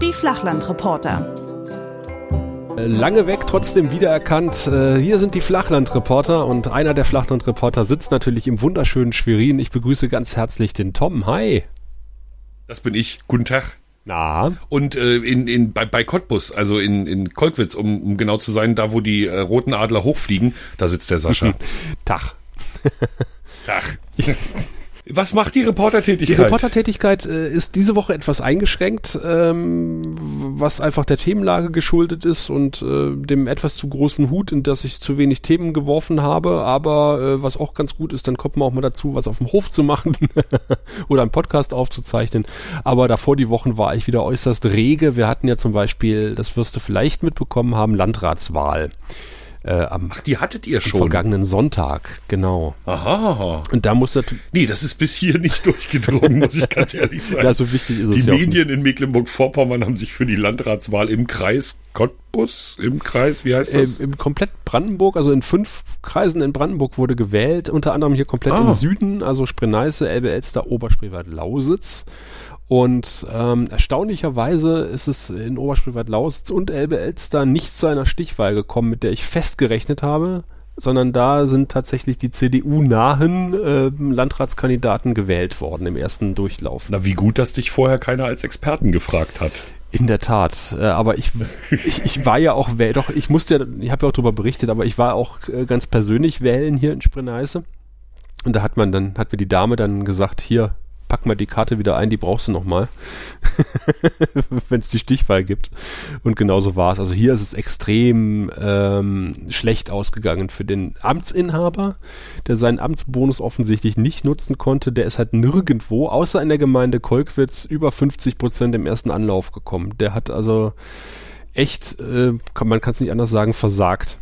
Die Flachlandreporter. Lange weg, trotzdem wiedererkannt. Äh, hier sind die Flachlandreporter und einer der Flachlandreporter sitzt natürlich im wunderschönen Schwerin. Ich begrüße ganz herzlich den Tom. Hi. Das bin ich. Guten Tag. Na. Und äh, in, in, bei, bei Cottbus, also in, in Kolkwitz, um, um genau zu sein, da wo die äh, roten Adler hochfliegen, da sitzt der Sascha. Tag. Tag. Was macht die Reportertätigkeit? Die Reportertätigkeit äh, ist diese Woche etwas eingeschränkt, ähm, was einfach der Themenlage geschuldet ist und äh, dem etwas zu großen Hut, in das ich zu wenig Themen geworfen habe. Aber äh, was auch ganz gut ist, dann kommt man auch mal dazu, was auf dem Hof zu machen oder einen Podcast aufzuzeichnen. Aber davor die Wochen war ich wieder äußerst rege. Wir hatten ja zum Beispiel, das wirst du vielleicht mitbekommen haben, Landratswahl. Äh, am Ach, die hattet ihr schon. vergangenen Sonntag, genau. Aha. Und da musste. Nee, das ist bis hier nicht durchgedrungen, muss ich ganz ehrlich sagen. Ja, so wichtig ist die es Die Medien in Mecklenburg-Vorpommern haben sich für die Landratswahl im Kreis Cottbus, im Kreis, wie heißt das? Äh, Im komplett Brandenburg, also in fünf Kreisen in Brandenburg wurde gewählt, unter anderem hier komplett Ah. im Süden, also Spree-Neiße, Elbe-Elster, Oberspreewald, Lausitz. Und ähm, erstaunlicherweise ist es in Oberspreewald-Lausitz und Elbe-Elster nicht zu einer Stichwahl gekommen, mit der ich festgerechnet habe, sondern da sind tatsächlich die CDU-nahen äh, Landratskandidaten gewählt worden im ersten Durchlauf. Na, wie gut, dass dich vorher keiner als Experten gefragt hat. In der Tat, äh, aber ich, ich, ich war ja auch, wähl- doch, ich musste ja, ich habe ja auch darüber berichtet, aber ich war auch äh, ganz persönlich wählen hier in Spree-Neiße. Und da hat man dann, hat mir die Dame dann gesagt, hier, pack mal die Karte wieder ein, die brauchst du noch mal, wenn es die Stichwahl gibt. Und genauso war es. Also hier ist es extrem ähm, schlecht ausgegangen für den Amtsinhaber, der seinen Amtsbonus offensichtlich nicht nutzen konnte. Der ist halt nirgendwo, außer in der Gemeinde Kolkwitz, über 50 Prozent im ersten Anlauf gekommen. Der hat also echt, äh, kann, man kann es nicht anders sagen, versagt.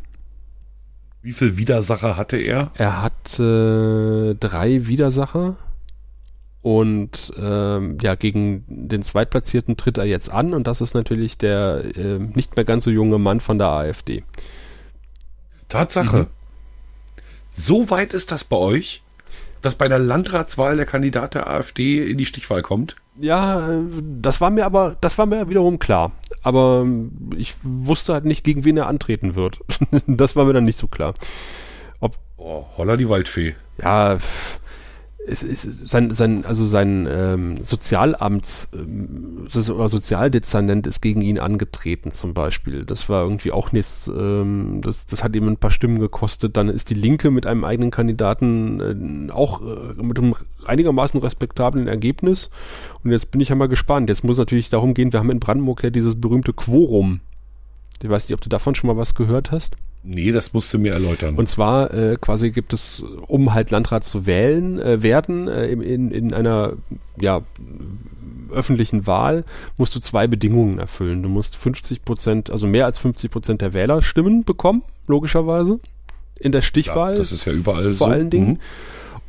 Wie viel Widersacher hatte er? Er hat äh, drei Widersacher und ähm, ja, gegen den Zweitplatzierten tritt er jetzt an und das ist natürlich der äh, nicht mehr ganz so junge Mann von der AfD. Tatsache. So weit ist das bei euch, dass bei der Landratswahl der Kandidat der AfD in die Stichwahl kommt? Ja, das war mir aber, das war mir wiederum klar. Aber ähm, ich wusste halt nicht, gegen wen er antreten wird. das war mir dann nicht so klar. Oh, holla die Waldfee. Ja, es ist sein, sein, also sein ähm, Sozialamts, ähm, Sozialdezernent ist gegen ihn angetreten zum Beispiel. Das war irgendwie auch nichts, ähm, das, das hat ihm ein paar Stimmen gekostet. Dann ist die Linke mit einem eigenen Kandidaten äh, auch äh, mit einem einigermaßen respektablen Ergebnis. Und jetzt bin ich ja mal gespannt. Jetzt muss natürlich darum gehen, wir haben in Brandenburg ja dieses berühmte Quorum. Ich weiß nicht, ob du davon schon mal was gehört hast. Nee, das musst du mir erläutern. Und zwar äh, quasi gibt es, um halt Landrat zu wählen äh, werden, äh, in, in, in einer ja, öffentlichen Wahl, musst du zwei Bedingungen erfüllen. Du musst 50 Prozent, also mehr als 50 Prozent der Wählerstimmen bekommen, logischerweise, in der Stichwahl. ja, das ist ja überall vor so. allen Dingen. Mhm.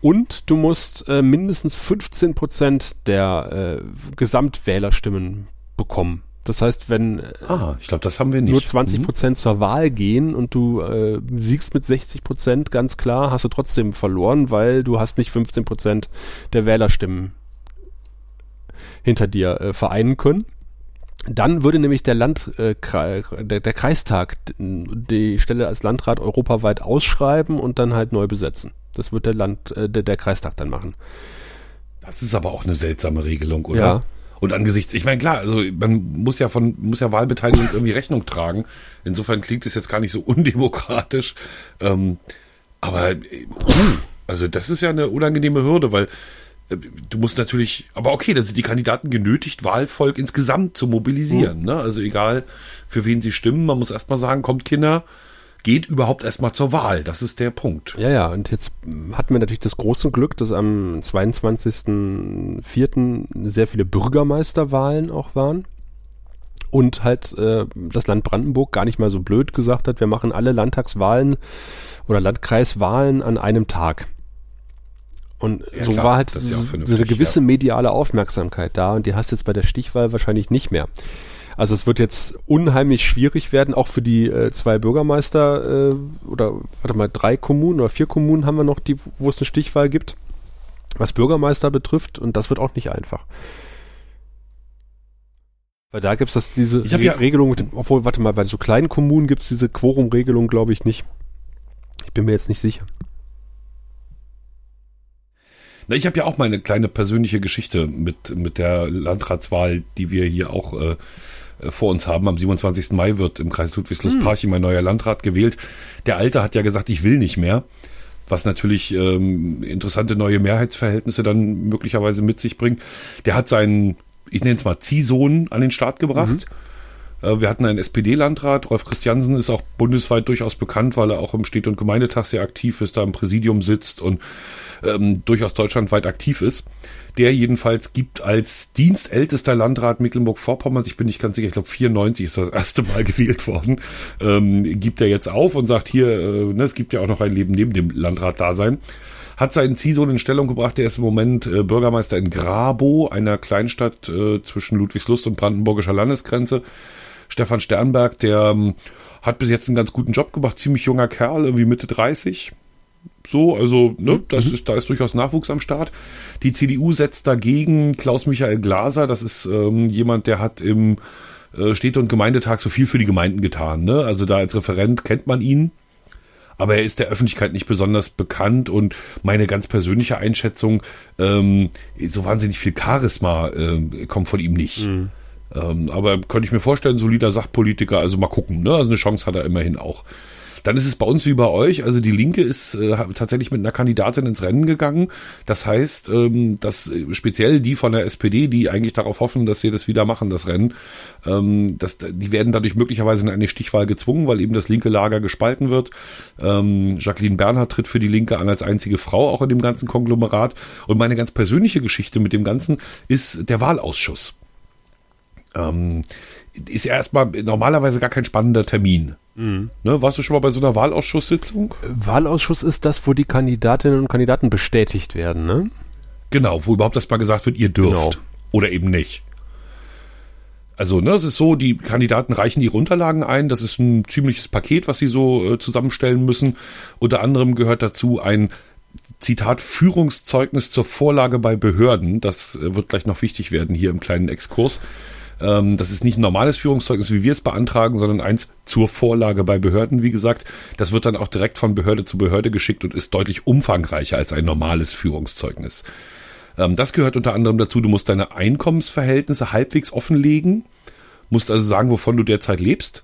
Und du musst äh, mindestens 15 Prozent der äh, Gesamtwählerstimmen bekommen. Das heißt, wenn Ah, ich glaube, das haben wir nicht. nur 20 Mhm. Prozent zur Wahl gehen und du äh, siegst mit 60 Prozent, ganz klar, hast du trotzdem verloren, weil du hast nicht 15 Prozent der Wählerstimmen hinter dir äh, vereinen können. Dann würde nämlich der Land, äh, der, der Kreistag die Stelle als Landrat europaweit ausschreiben und dann halt neu besetzen. Das wird der Land, äh, der, der Kreistag dann machen. Das ist aber auch eine seltsame Regelung, oder? Ja. Und angesichts, ich meine, klar, also man muss ja von, muss ja Wahlbeteiligung irgendwie Rechnung tragen. Insofern klingt es jetzt gar nicht so undemokratisch. Ähm, aber äh, also das ist ja eine unangenehme Hürde, weil äh, du musst natürlich, aber okay, dann sind die Kandidaten genötigt, Wahlvolk insgesamt zu mobilisieren. Ne? Also egal, für wen sie stimmen, man muss erstmal sagen, kommt Kinder, geht überhaupt erstmal zur Wahl. Das ist der Punkt. Ja, ja, und jetzt hatten wir natürlich das große Glück, dass am 22.04. sehr viele Bürgermeisterwahlen auch waren. Und halt äh, das Land Brandenburg gar nicht mal so blöd gesagt hat, wir machen alle Landtagswahlen oder Landkreiswahlen an einem Tag. Und Ja, so klar, war halt ja so, eine gewisse mediale Aufmerksamkeit da und die hast du jetzt bei der Stichwahl wahrscheinlich nicht mehr. Also es wird jetzt unheimlich schwierig werden, auch für die äh, zwei Bürgermeister äh, oder warte mal, drei Kommunen oder vier Kommunen haben wir noch, die, wo es eine Stichwahl gibt, was Bürgermeister betrifft und das wird auch nicht einfach. Weil da gibt es das diese hab ja- Regelung, mit dem, obwohl, warte mal, bei so kleinen Kommunen gibt es diese Quorum-Regelung, glaube ich, nicht. Ich bin mir jetzt nicht sicher. Na, ich habe ja auch meine kleine persönliche Geschichte mit, mit der Landratswahl, die wir hier auch äh, vor uns haben. Am 27. Mai wird im Kreis Ludwigslust-Parchim mein neuer Landrat gewählt. Der Alte hat ja gesagt, ich will nicht mehr. Was natürlich ähm, interessante neue Mehrheitsverhältnisse dann möglicherweise mit sich bringt. Der hat seinen, ich nenne es mal, Ziehsohn an den Start gebracht. Äh, Wir hatten einen SPD-Landrat. Rolf Christiansen ist auch bundesweit durchaus bekannt, weil er auch im Städte- und Gemeindetag sehr aktiv ist, da im Präsidium sitzt und ähm, durchaus deutschlandweit aktiv ist. Der jedenfalls gibt als dienstältester Landrat Mecklenburg-Vorpommern, ich bin nicht ganz sicher, ich glaube 94 ist das erste Mal gewählt worden, ähm, gibt er jetzt auf und sagt hier, äh, ne, es gibt ja auch noch ein Leben neben dem Landrat-Dasein. Hat seinen Ziehsohn in Stellung gebracht, der ist im Moment äh, Bürgermeister in Grabow, einer Kleinstadt äh, zwischen Ludwigslust und brandenburgischer Landesgrenze. Stefan Sternberg, der ähm, hat bis jetzt einen ganz guten Job gemacht, ziemlich junger Kerl, irgendwie Mitte 30. So, also, ne, das ist, da ist durchaus Nachwuchs am Start. Die CDU setzt dagegen Klaus-Michael Glaser, das ist ähm, jemand, der hat im äh, Städte- und Gemeindetag so viel für die Gemeinden getan, ne? Also da als Referent kennt man ihn. Aber er ist der Öffentlichkeit nicht besonders bekannt und meine ganz persönliche Einschätzung, ähm, so wahnsinnig viel Charisma äh, kommt von ihm nicht. Ähm, aber könnte ich mir vorstellen, solider Sachpolitiker, also mal gucken, ne? Also eine Chance hat er immerhin auch. Dann ist es bei uns wie bei euch, also die Linke ist äh, tatsächlich mit einer Kandidatin ins Rennen gegangen. Das heißt, ähm, dass äh, speziell die von der SPD, die eigentlich darauf hoffen, dass sie das wieder machen, das Rennen, ähm, dass, die werden dadurch möglicherweise in eine Stichwahl gezwungen, weil eben das linke Lager gespalten wird. Ähm, Jacqueline Bernhard tritt für die Linke an als einzige Frau auch in dem ganzen Konglomerat. Und meine ganz persönliche Geschichte mit dem Ganzen ist der Wahlausschuss ähm, ist ja erstmal normalerweise gar kein spannender Termin. Ne, warst du schon mal bei so einer Wahlausschusssitzung? Wahlausschuss ist das, wo die Kandidatinnen und Kandidaten bestätigt werden, ne? Genau, wo überhaupt erstmal gesagt wird, ihr dürft. Genau. Oder eben nicht. Also, ne, es ist so, die Kandidaten reichen ihre Unterlagen ein. Das ist ein ziemliches Paket, was sie so äh, zusammenstellen müssen. Unter anderem gehört dazu ein Zitat Führungszeugnis zur Vorlage bei Behörden. Das äh, wird gleich noch wichtig werden hier im kleinen Exkurs. Ähm, das ist nicht ein normales Führungszeugnis, wie wir es beantragen, sondern eins zur Vorlage bei Behörden, wie gesagt. Das wird dann auch direkt von Behörde zu Behörde geschickt und ist deutlich umfangreicher als ein normales Führungszeugnis. Ähm, das gehört unter anderem dazu, du musst deine Einkommensverhältnisse halbwegs offenlegen, musst also sagen, wovon du derzeit lebst.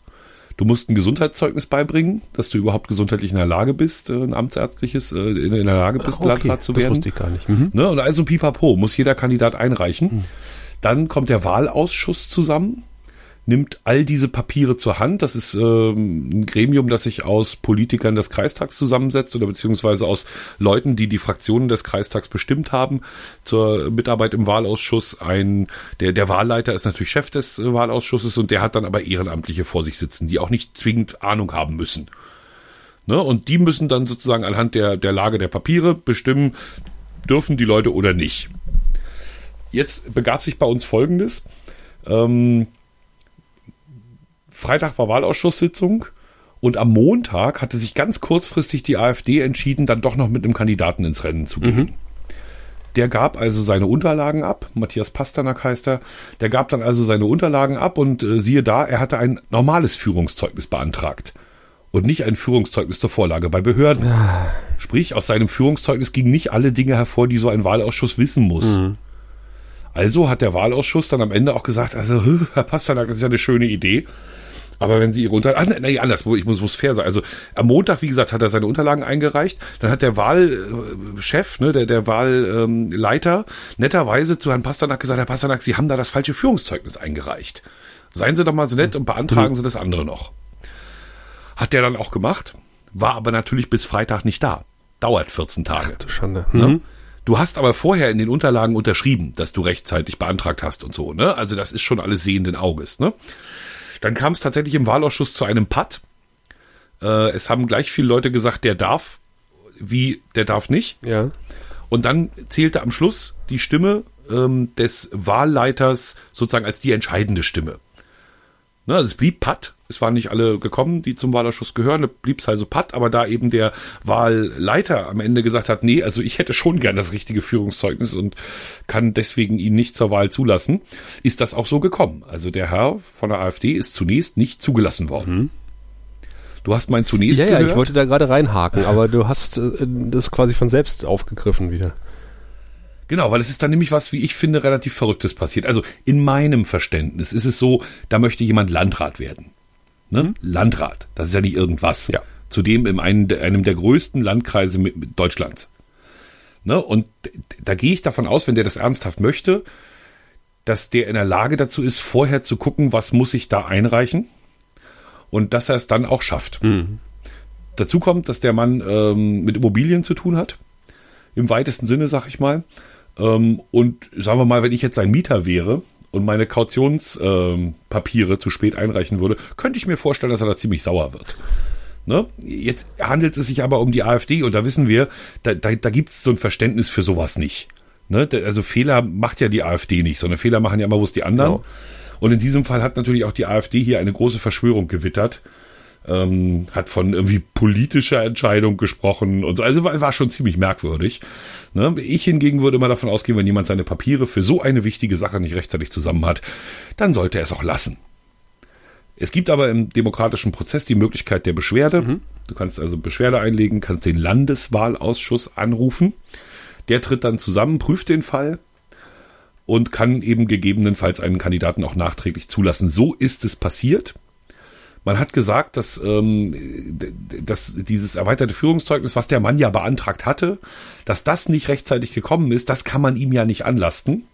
Du musst ein Gesundheitszeugnis beibringen, dass du überhaupt gesundheitlich in der Lage bist, äh, ein amtsärztliches, äh, in der Lage bist, Landrat zu das werden. wusste ich gar nicht. Mhm. Ne? Und also pipapo, muss jeder Kandidat einreichen. Dann kommt der Wahlausschuss zusammen, nimmt all diese Papiere zur Hand. Das ist ähm, ein Gremium, das sich aus Politikern des Kreistags zusammensetzt oder beziehungsweise aus Leuten, die die Fraktionen des Kreistags bestimmt haben zur Mitarbeit im Wahlausschuss. Ein der der Wahlleiter ist natürlich Chef des äh, Wahlausschusses und der hat dann aber Ehrenamtliche vor sich sitzen, die auch nicht zwingend Ahnung haben müssen. Ne? Und die müssen dann sozusagen anhand der, der Lage der Papiere bestimmen, dürfen die Leute oder nicht. Jetzt begab sich bei uns Folgendes. Ähm, Freitag war Wahlausschusssitzung und am Montag hatte sich ganz kurzfristig die AfD entschieden, dann doch noch mit einem Kandidaten ins Rennen zu gehen. Der gab also seine Unterlagen ab. Matthias Pasternak heißt er. Der gab dann also seine Unterlagen ab und äh, siehe da, er hatte ein normales Führungszeugnis beantragt und nicht ein Führungszeugnis zur Vorlage bei Behörden. Sprich, aus seinem Führungszeugnis gingen nicht alle Dinge hervor, die so ein Wahlausschuss wissen muss. Also hat der Wahlausschuss dann am Ende auch gesagt, also Herr Pasternak, das ist ja eine schöne Idee. Aber wenn Sie Ihre Unterlagen, ach, nee, anders, ich muss, muss fair sein. Also am Montag, wie gesagt, hat er seine Unterlagen eingereicht. Dann hat der Wahlchef, ne, der, der Wahlleiter, netterweise zu Herrn Pasternak gesagt, Herr Pasternak, Sie haben da das falsche Führungszeugnis eingereicht. Seien Sie doch mal so nett und beantragen Sie das andere noch. Hat der dann auch gemacht, war aber natürlich bis Freitag nicht da. Dauert 14 Tage. Schande. Ne? Du hast aber vorher in den Unterlagen unterschrieben, dass du rechtzeitig beantragt hast und so, ne? Also das ist schon alles sehenden Auges, ne? Dann kam es tatsächlich im Wahlausschuss zu einem Patt. Äh, es haben gleich viele Leute gesagt, der darf, wie der darf nicht. Ja. Und dann zählte am Schluss die Stimme ähm, des Wahlleiters sozusagen als die entscheidende Stimme. Ne, also es blieb Patt. Es waren nicht alle gekommen, die zum Wahlausschuss gehören. Da blieb es also Patt. Aber da eben der Wahlleiter am Ende gesagt hat, nee, also ich hätte schon gern das richtige Führungszeugnis und kann deswegen ihn nicht zur Wahl zulassen, ist das auch so gekommen. Also der Herr von der AfD ist zunächst nicht zugelassen worden. Mhm. Du hast mein zunächst Ja, ja, gehört? ich wollte da gerade reinhaken, aber du hast äh, das quasi von selbst aufgegriffen wieder. Genau, weil es ist dann nämlich was, wie ich finde, relativ Verrücktes passiert. Also in meinem Verständnis ist es so, da möchte jemand Landrat werden. Ne? Mhm. Landrat, das ist ja nicht irgendwas. Ja. Zudem in einem, einem der größten Landkreise Deutschlands. Ne? Und da gehe ich davon aus, wenn der das ernsthaft möchte, dass der in der Lage dazu ist, vorher zu gucken, was muss ich da einreichen und dass er es dann auch schafft. Mhm. Dazu kommt, dass der Mann ähm, mit Immobilien zu tun hat, im weitesten Sinne, sag ich mal. Ähm, und sagen wir mal, wenn ich jetzt ein Mieter wäre und meine Kautionspapiere ähm, zu spät einreichen würde, könnte ich mir vorstellen, dass er da ziemlich sauer wird. Ne? Jetzt handelt es sich aber um die AfD und da wissen wir, da, da, da gibt es so ein Verständnis für sowas nicht. Ne? Also Fehler macht ja die AfD nicht, sondern Fehler machen ja immer bloß die anderen. Genau. Und in diesem Fall hat natürlich auch die AfD hier eine große Verschwörung gewittert. Ähm, hat von irgendwie politischer Entscheidung gesprochen und so. Also war, war schon ziemlich merkwürdig. Ne? Ich hingegen würde immer davon ausgehen, wenn jemand seine Papiere für so eine wichtige Sache nicht rechtzeitig zusammen hat, dann sollte er es auch lassen. Es gibt aber im demokratischen Prozess die Möglichkeit der Beschwerde. Mhm. Du kannst also Beschwerde einlegen, kannst den Landeswahlausschuss anrufen. Der tritt dann zusammen, prüft den Fall und kann eben gegebenenfalls einen Kandidaten auch nachträglich zulassen. So ist es passiert. Man hat gesagt, dass, ähm, dass dieses erweiterte Führungszeugnis, was der Mann ja beantragt hatte, dass das nicht rechtzeitig gekommen ist, das kann man ihm ja nicht anlasten.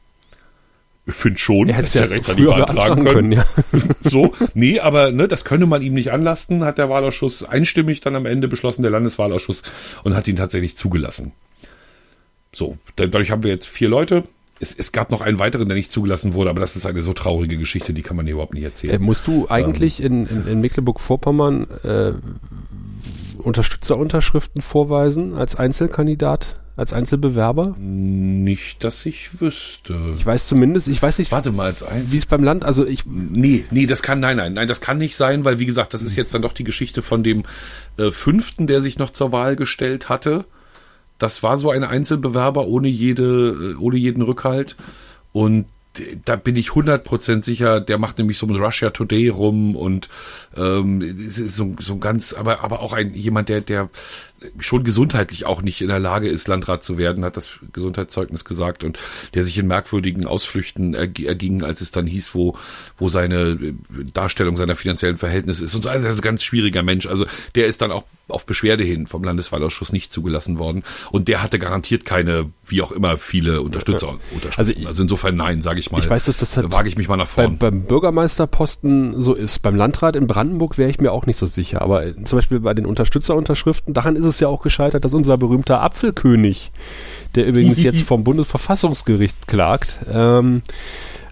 Ich finde schon, er hätte es ja früher beantragen können. können ja. so, nee, aber ne, das könne man ihm nicht anlasten, hat der Wahlausschuss einstimmig dann am Ende beschlossen, der Landeswahlausschuss, und hat ihn tatsächlich zugelassen. So, dadurch haben wir jetzt vier Leute, es, es gab noch einen weiteren, der nicht zugelassen wurde, aber das ist eine so traurige Geschichte, die kann man hier überhaupt nicht erzählen. Äh, musst du eigentlich ähm, in, in, in Mecklenburg-Vorpommern äh, Unterstützerunterschriften vorweisen als Einzelkandidat, als Einzelbewerber? Nicht, dass ich wüsste. Ich weiß zumindest, ich weiß nicht, Warte mal, als Einzel wie es beim Land, also ich. Nee, nee, das kann, nein, nein, nein, das kann nicht sein, weil wie gesagt, das ist jetzt dann doch die Geschichte von dem äh, Fünften, der sich noch zur Wahl gestellt hatte das war so ein Einzelbewerber ohne jede, äh, ohne jeden Rückhalt. Und da bin ich 100% sicher, der macht nämlich so mit Russia Today rum und ähm, so, so ganz, aber, aber auch ein jemand, der, der schon gesundheitlich auch nicht in der Lage ist, Landrat zu werden, hat das Gesundheitszeugnis gesagt und der sich in merkwürdigen Ausflüchten erging, als es dann hieß, wo, wo seine äh, Darstellung seiner finanziellen Verhältnisse ist und so. Also ein ganz schwieriger Mensch. Also der ist dann auch auf Beschwerde hin vom Landeswahlausschuss nicht zugelassen worden und der hatte garantiert keine, wie auch immer, viele Unterstützer. Also, also insofern nein, sage ich mal. Ich weiß, dass das halt wage ich mich mal nach vorne. Beim, beim Bürgermeisterposten so ist. Beim Landrat in Brandenburg wäre ich mir auch nicht so sicher. Aber zum Beispiel bei den Unterstützerunterschriften, daran ist es ja auch gescheitert, dass unser berühmter Apfelkönig, der übrigens jetzt vom Bundesverfassungsgericht klagt, ähm,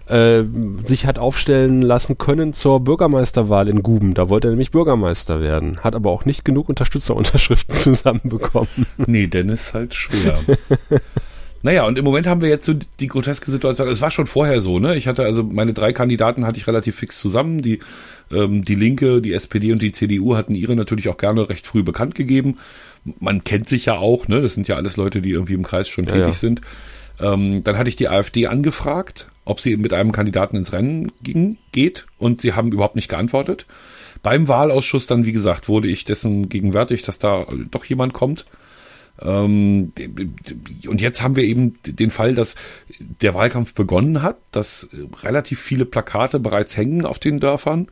äh, sich hat aufstellen lassen können zur Bürgermeisterwahl in Guben. Da wollte er nämlich Bürgermeister werden, hat aber auch nicht genug Unterstützerunterschriften zusammenbekommen. Nee, denn ist halt schwer. Naja, und im Moment haben wir jetzt so die groteske Situation. Es war schon vorher so, ne? Ich hatte also meine drei Kandidaten hatte ich relativ fix zusammen. Die, ähm, die Linke, die SPD und die CDU hatten ihre natürlich auch gerne recht früh bekannt gegeben. Man kennt sich ja auch, ne? Das sind ja alles Leute, die irgendwie im Kreis schon tätig ja, ja. sind. Ähm, dann hatte ich die AfD angefragt, ob sie mit einem Kandidaten ins Rennen ging, geht, und sie haben überhaupt nicht geantwortet. Beim Wahlausschuss dann, wie gesagt, wurde ich dessen gegenwärtig, dass da doch jemand kommt. Ähm, und jetzt haben wir eben den Fall, dass der Wahlkampf begonnen hat, dass relativ viele Plakate bereits hängen auf den Dörfern,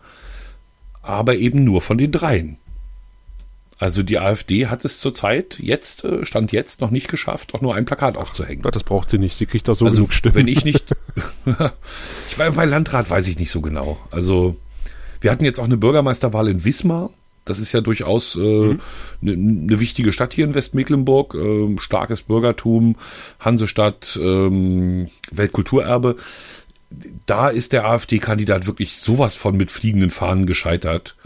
aber eben nur von den dreien. Also die AfD hat es zurzeit jetzt, äh, Stand jetzt, noch nicht geschafft, auch nur ein Plakat aufzuhängen. Das braucht sie nicht, sie kriegt doch so also, genug Stimmen. Wenn ich nicht, ich war bei Landrat, weiß ich nicht so genau. Also wir hatten jetzt auch eine Bürgermeisterwahl in Wismar das ist ja durchaus eine äh, mhm. ne wichtige Stadt hier in Westmecklenburg. Äh, starkes Bürgertum, Hansestadt, ähm, Weltkulturerbe. Da ist der AfD-Kandidat wirklich sowas von mit fliegenden Fahnen gescheitert.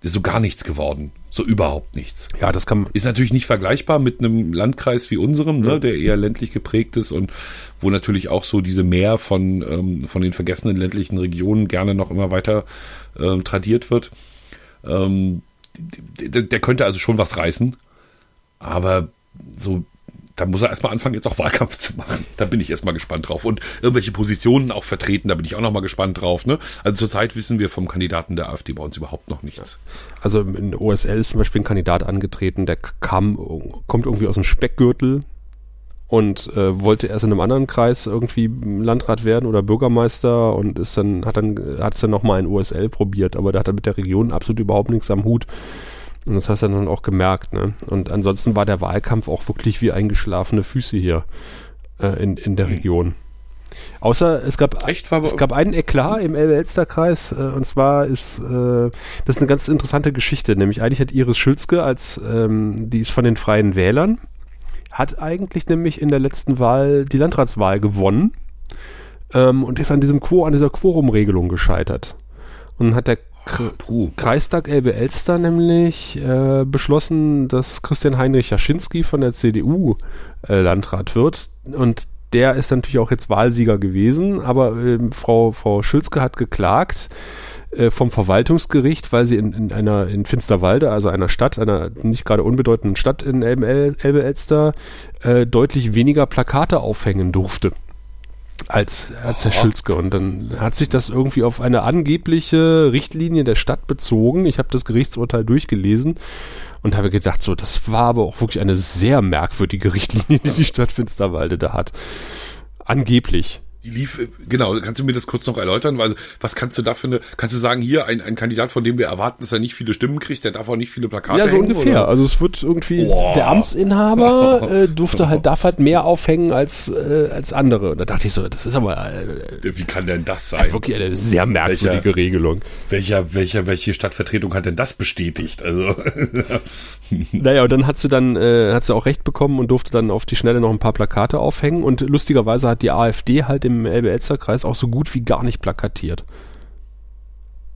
ist so gar nichts geworden. So überhaupt nichts. Ja, das kann Ist natürlich nicht vergleichbar mit einem Landkreis wie unserem, ne, der eher ländlich geprägt ist und wo natürlich auch so diese Mehr von, ähm, von den vergessenen ländlichen Regionen gerne noch immer weiter ähm, tradiert wird. Ähm, der, der könnte also schon was reißen. Aber so da muss er erstmal anfangen, jetzt auch Wahlkampf zu machen. Da bin ich erstmal gespannt drauf. Und irgendwelche Positionen auch vertreten, da bin ich auch nochmal gespannt drauf. Ne? Also zurzeit wissen wir vom Kandidaten der AfD bei uns überhaupt noch nichts. Also in OSL ist zum Beispiel ein Kandidat angetreten, der kam, kommt irgendwie aus dem Speckgürtel und äh, wollte erst in einem anderen Kreis irgendwie Landrat werden oder Bürgermeister und ist dann, hat dann, hat es dann nochmal in OSL probiert, aber da hat er mit der Region absolut überhaupt nichts am Hut. Und das hast du dann auch gemerkt. Ne? Und ansonsten war der Wahlkampf auch wirklich wie eingeschlafene Füße hier äh, in, in der Region. Außer es gab, Echt, es gab einen Eklat im Elbe-Elster-Kreis äh, und zwar ist äh, das ist eine ganz interessante Geschichte. Nämlich eigentlich hat Iris Schülzke als ähm, die ist von den Freien Wählern hat eigentlich nämlich in der letzten Wahl die Landratswahl gewonnen ähm, und ist an diesem Quo an dieser Quorum-Regelung gescheitert. Und hat der K Puh. Kreistag Elbe-Elster nämlich äh, beschlossen, dass Christian Heinrich Jaschinski von der CDU äh, Landrat wird. Und der ist natürlich auch jetzt Wahlsieger gewesen, aber ähm, Frau, Frau Schülzke hat geklagt äh, vom Verwaltungsgericht, weil sie in, in einer in Finsterwalde, also einer Stadt, einer nicht gerade unbedeutenden Stadt in Elbe- Elbe-Elster, äh, deutlich weniger Plakate aufhängen durfte als, als Herr Aha. Schülzke. Und dann hat sich das irgendwie auf eine angebliche Richtlinie der Stadt bezogen. Ich habe das Gerichtsurteil durchgelesen und habe gedacht, so, das war aber auch wirklich eine sehr merkwürdige Richtlinie, die die Stadt Finsterwalde da hat. Angeblich. Die lief, äh, genau, kannst du mir das kurz noch erläutern? Weil, was kannst du da für eine, kannst du sagen, hier, ein, ein Kandidat, von dem wir erwarten, dass er nicht viele Stimmen kriegt, der darf auch nicht viele Plakate Ja, so hängen, ungefähr. oder? Also es wird irgendwie, Boah. der Amtsinhaber äh, durfte halt, darf halt mehr aufhängen als, äh, als andere. Und da dachte ich so, das ist aber äh, Wie kann denn das sein? wirklich eine sehr merkwürdige Welcher- Regelung. Welcher, welcher, welche Stadtvertretung hat denn das bestätigt? Also, Naja, und dann hat sie dann, äh, hat sie auch recht bekommen und durfte dann auf die Schnelle noch ein paar Plakate aufhängen. Und lustigerweise hat die AfD halt im Elbe-Elster-Kreis auch so gut wie gar nicht plakatiert.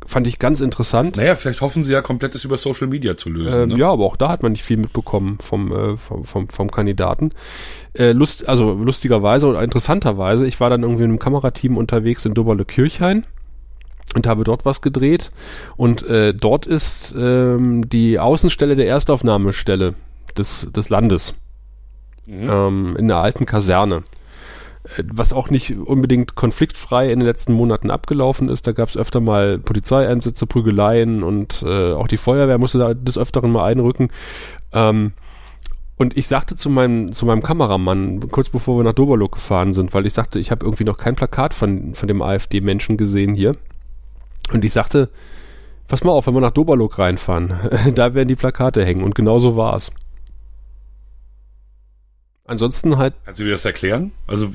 Fand ich ganz interessant. naja, vielleicht hoffen sie ja komplettes über Social Media zu lösen. Ähm, ne? Ja, aber auch da hat man nicht viel mitbekommen vom, äh, vom, vom, vom Kandidaten. Äh, lust, also lustigerweise oder interessanterweise, ich war dann irgendwie in einem Kamerateam unterwegs in Doberle-Kirchhain und habe dort was gedreht. Und äh, dort ist ähm, die Außenstelle der Erstaufnahmestelle des, des Landes ähm, in der alten Kaserne. Was auch nicht unbedingt konfliktfrei in den letzten Monaten abgelaufen ist. Da gab es öfter mal Polizeieinsätze, Prügeleien und äh, auch die Feuerwehr musste da des Öfteren mal einrücken. Ähm, und ich sagte zu meinem, zu meinem Kameramann, kurz bevor wir nach Doberlook gefahren sind, weil ich sagte, ich habe irgendwie noch kein Plakat von, von dem AfD-Menschen gesehen hier. Und ich sagte, pass mal auf, wenn wir nach Doberlook reinfahren, da werden die Plakate hängen. Und genau so war es. Ansonsten halt Kannst du dir das erklären? Also,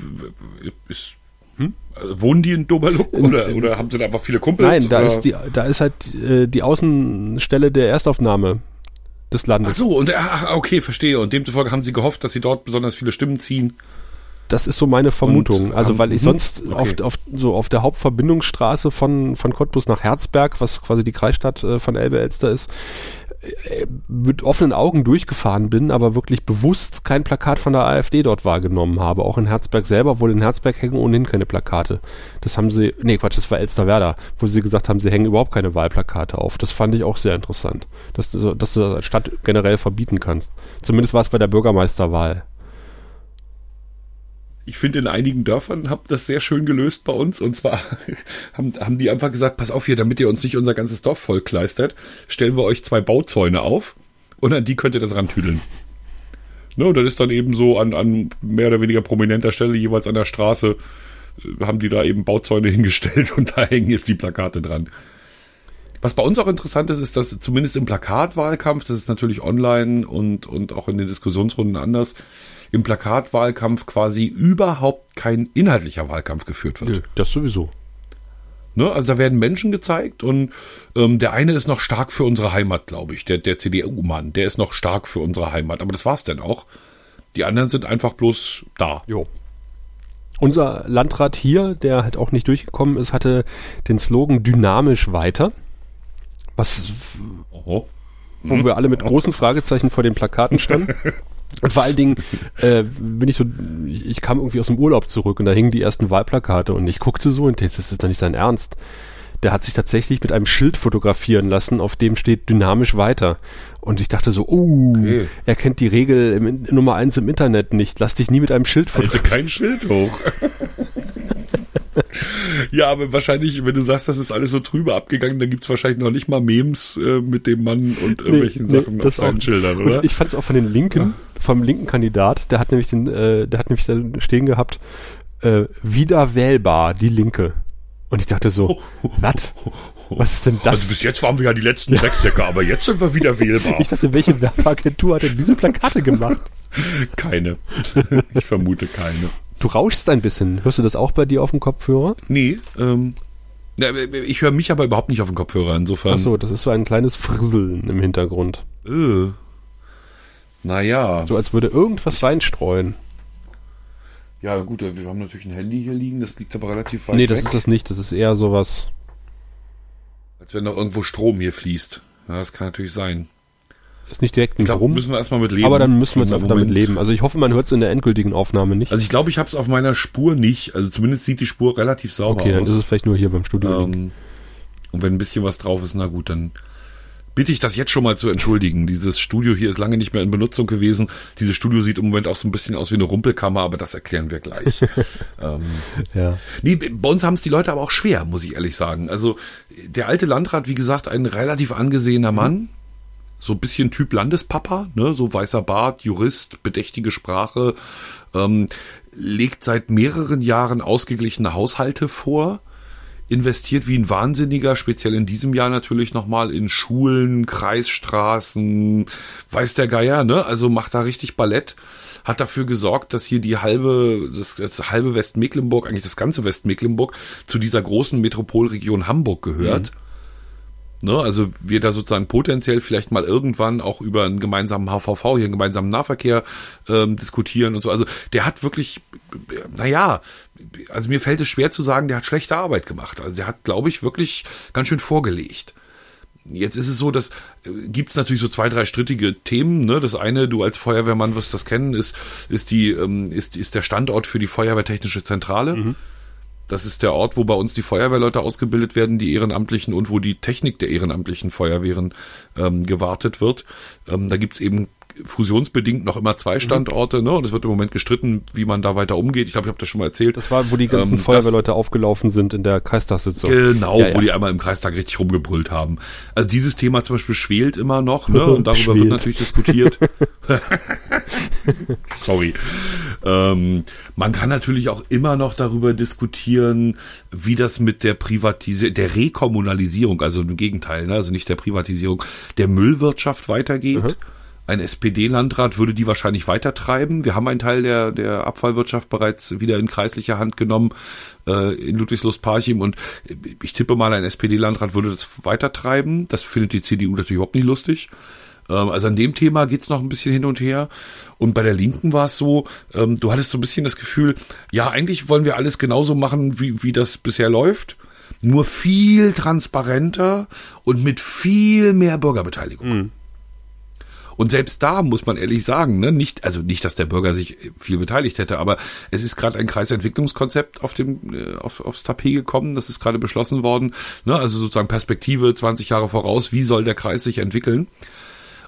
ist, hm? Also, wohnen die in Doberluck oder, oder haben sie da einfach viele Kumpels? Nein, da oder? ist die, da ist halt äh, die Außenstelle der Erstaufnahme des Ach Landes. so, und ach, okay, verstehe. Und demzufolge haben sie gehofft, dass sie dort besonders viele Stimmen ziehen. Das ist so meine Vermutung. Und, also weil ich mhm, sonst okay. auf, auf, so auf der Hauptverbindungsstraße von, von Cottbus nach Herzberg, was quasi die Kreisstadt äh, von Elbe-Elster ist, mit offenen Augen durchgefahren bin, aber wirklich bewusst kein Plakat von der AfD dort wahrgenommen habe. Auch in Herzberg selber, obwohl in Herzberg hängen ohnehin keine Plakate. Das haben sie, nee Quatsch, das war Elsterwerda, wo sie gesagt haben, sie hängen überhaupt keine Wahlplakate auf. Das fand ich auch sehr interessant, dass dass du das als Stadt generell verbieten kannst. Zumindest war es bei der Bürgermeisterwahl. Ich finde, in einigen Dörfern habt das sehr schön gelöst bei uns. Und zwar haben, haben die einfach gesagt, pass auf hier, damit ihr uns nicht unser ganzes Dorf vollkleistert, stellen wir euch zwei Bauzäune auf und an die könnt ihr das rantüdeln. Ne, und das ist dann eben so an, an mehr oder weniger prominenter Stelle, jeweils an der Straße, äh, haben die da eben Bauzäune hingestellt und da hängen jetzt die Plakate dran. Was bei uns auch interessant ist, ist, dass zumindest im Plakatwahlkampf, das ist natürlich online und, und auch in den Diskussionsrunden anders, im Plakatwahlkampf quasi überhaupt kein inhaltlicher Wahlkampf geführt wird. Das sowieso. Ne? Also da werden Menschen gezeigt und ähm, der eine ist noch stark für unsere Heimat, glaube ich. Der, der CDU-Mann, der ist noch stark für unsere Heimat. Aber das war's denn auch. Die anderen sind einfach bloß da. Jo. Unser Landrat hier, der halt auch nicht durchgekommen ist, hatte den Slogan dynamisch weiter. Was, Oho. wo wir alle mit großen Fragezeichen vor den Plakaten standen. Und vor allen Dingen äh, bin ich so, ich kam irgendwie aus dem Urlaub zurück und da hingen die ersten Wahlplakate und ich guckte so und das ist doch nicht sein Ernst. Der hat sich tatsächlich mit einem Schild fotografieren lassen, auf dem steht dynamisch weiter. Und ich dachte so, oh, Okay. er kennt die Regel im, Nummer eins im Internet nicht. Lass dich nie mit einem Schild Halte fotografieren. kein Schild hoch. ja, aber wahrscheinlich, wenn du sagst, das ist alles so trübe abgegangen, dann gibt's wahrscheinlich noch nicht mal Memes äh, mit dem Mann und irgendwelchen Sachen auf seinen Schildern, Und oder? ich fand es auch von den Linken, vom linken Kandidat, der hat nämlich den, äh, der hat nämlich da stehen gehabt, äh, wieder wählbar, die Linke. Und ich dachte so, was? Was ist denn das? Also bis jetzt waren wir ja die letzten Sechssäcke, aber jetzt sind wir wieder wählbar. ich dachte, welche Werbeagentur hat denn diese Plakate gemacht? Keine. Ich vermute keine. Du rauschst ein bisschen. Hörst du das auch bei dir auf dem Kopfhörer? Nee, ähm, ich höre mich aber überhaupt nicht auf den Kopfhörer, insofern. Ach so, das ist so ein kleines Frisseln im Hintergrund. Äh. Naja. So als würde irgendwas reinstreuen. Ja, gut, wir haben natürlich ein Handy hier liegen, das liegt aber relativ weit nee, das weg. ist das nicht. Das ist eher sowas. Als wenn noch irgendwo Strom hier fließt. Ja, das kann natürlich sein. Ist nicht direkt ein Ich glaube, Brumm. müssen wir erstmal mit leben. Aber dann müssen wir jetzt einfach damit leben. Also ich hoffe, man hört es in der endgültigen Aufnahme nicht. Also ich glaube, ich habe es auf meiner Spur nicht. Also zumindest sieht die Spur relativ sauber okay, dann aus. ist es vielleicht nur hier beim Studio. Ähm, und wenn ein bisschen was drauf ist, na gut, dann bitte ich das jetzt schon mal zu entschuldigen. Dieses Studio hier ist lange nicht mehr in Benutzung gewesen. Dieses Studio sieht im Moment auch so ein bisschen aus wie eine Rumpelkammer, aber das erklären wir gleich. ähm, ja. nee, bei uns haben es die Leute aber auch schwer, muss ich ehrlich sagen. Also der alte Landrat, wie gesagt, ein relativ angesehener Mann. So ein bisschen Typ Landespapa, ne? so weißer Bart, Jurist, bedächtige Sprache, ähm, legt seit mehreren Jahren ausgeglichene Haushalte vor, investiert wie ein Wahnsinniger, speziell in diesem Jahr natürlich nochmal in Schulen, Kreisstraßen, weiß der Geier, ne? Also macht da richtig Ballett, hat dafür gesorgt, dass hier die halbe, das, das halbe Westmecklenburg, eigentlich das ganze Westmecklenburg, zu dieser großen Metropolregion Hamburg gehört. Ne, also wir da sozusagen potenziell vielleicht mal irgendwann auch über einen gemeinsamen HVV, hier einen gemeinsamen Nahverkehr ähm, diskutieren und so. Also der hat wirklich, naja, also mir fällt es schwer zu sagen, der hat schlechte Arbeit gemacht. Also der hat, glaube ich, wirklich ganz schön vorgelegt. Jetzt ist es so, dass äh, gibt's natürlich so zwei, drei strittige Themen. Ne? Das eine, du als Feuerwehrmann wirst das kennen, ist, ist, die, ähm, ist, ist der Standort für die Feuerwehrtechnische Zentrale. Das ist der Ort, wo bei uns die Feuerwehrleute ausgebildet werden, die Ehrenamtlichen und wo die Technik der ehrenamtlichen Feuerwehren ähm, gewartet wird. Ähm, da gibt's eben fusionsbedingt noch immer zwei Standorte, ne? Und es wird im Moment gestritten, wie man da weiter umgeht. Ich glaube, ich habe das schon mal erzählt. Das war, wo die ganzen Ähm, das- Feuerwehrleute aufgelaufen sind in der Kreistagssitzung. Genau, Ja, ja. wo die einmal im Kreistag richtig rumgebrüllt haben. Also dieses Thema zum Beispiel schwelt immer noch, ne? Und darüber Schwelt. wird natürlich diskutiert. Sorry. Ähm, man kann natürlich auch immer noch darüber diskutieren, wie das mit der Privatisierung, der Rekommunalisierung, also im Gegenteil, ne? also nicht der Privatisierung, der Müllwirtschaft weitergeht. Ein SPD-Landrat würde die wahrscheinlich weitertreiben. Wir haben einen Teil der, der Abfallwirtschaft bereits wieder in kreislicher Hand genommen äh, in Ludwigslust-Parchim und ich tippe mal, ein SPD-Landrat würde das weitertreiben. Das findet die CDU natürlich überhaupt nicht lustig. Ähm, also an dem Thema geht's noch ein bisschen hin und her. Und bei der Linken war es so, ähm, du hattest so ein bisschen das Gefühl, ja, eigentlich wollen wir alles genauso machen, wie, wie das bisher läuft. Nur viel transparenter und mit viel mehr Bürgerbeteiligung. Und selbst da muss man ehrlich sagen, ne, nicht, also nicht, dass der Bürger sich viel beteiligt hätte, aber es ist gerade ein Kreisentwicklungskonzept auf dem, äh, auf, aufs Tapet gekommen, das ist gerade beschlossen worden, ne, also sozusagen Perspektive 20 Jahre voraus, wie soll der Kreis sich entwickeln?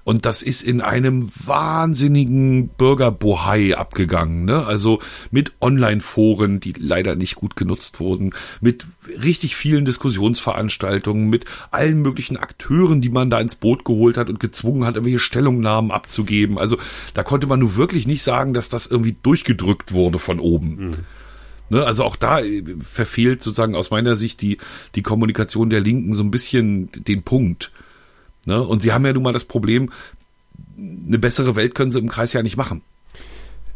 Und das ist in einem wahnsinnigen Bürgerbohai abgegangen, ne? Also mit Online-Foren, die leider nicht gut genutzt wurden, mit richtig vielen Diskussionsveranstaltungen, mit allen möglichen Akteuren, die man da ins Boot geholt hat und gezwungen hat, irgendwelche Stellungnahmen abzugeben. Also da konnte man nur wirklich nicht sagen, dass das irgendwie durchgedrückt wurde von oben. Ne, also auch da äh, verfehlt sozusagen aus meiner Sicht die, die Kommunikation der Linken so ein bisschen den Punkt. Ne? Und sie haben ja nun mal das Problem, eine bessere Welt können sie im Kreis ja nicht machen.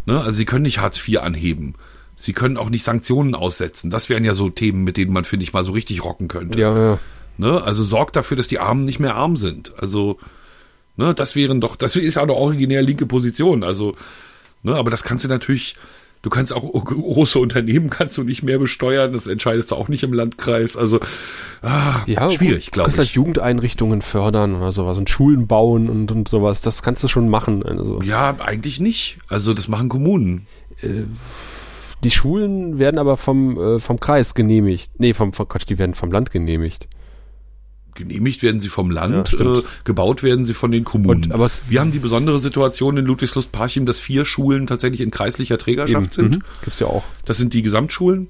Ne? Also sie können nicht Hartz IV anheben. Sie können auch nicht Sanktionen aussetzen. Das wären ja so Themen, mit denen man, finde ich, mal so richtig rocken könnte. Ja, ja. Ne? Also sorgt dafür, dass die Armen nicht mehr arm sind. Also, ne, das wären doch, das ist ja eine originär linke Position. Also, ne, aber das kannst du natürlich Du kannst auch große Unternehmen kannst du nicht mehr besteuern. Das entscheidest du auch nicht im Landkreis. Also ah, Ja, schwierig, glaube Du kannst halt ich. Jugendeinrichtungen fördern oder sowas und Schulen bauen und, und sowas. Das kannst du schon machen. Also, Ja, eigentlich nicht. Also das machen Kommunen. die Schulen werden aber vom, äh, vom Kreis genehmigt. Nee, vom, vom Quatsch, die werden vom Land genehmigt. Genehmigt werden sie vom Ja, Land, stimmt. äh, gebaut werden sie von den Kommunen. Und- aber Wir haben die besondere Situation in Ludwigslust-Parchim, dass vier Schulen tatsächlich in kreislicher Trägerschaft sind. Mhm. Gibt's ja auch. Das sind die Gesamtschulen.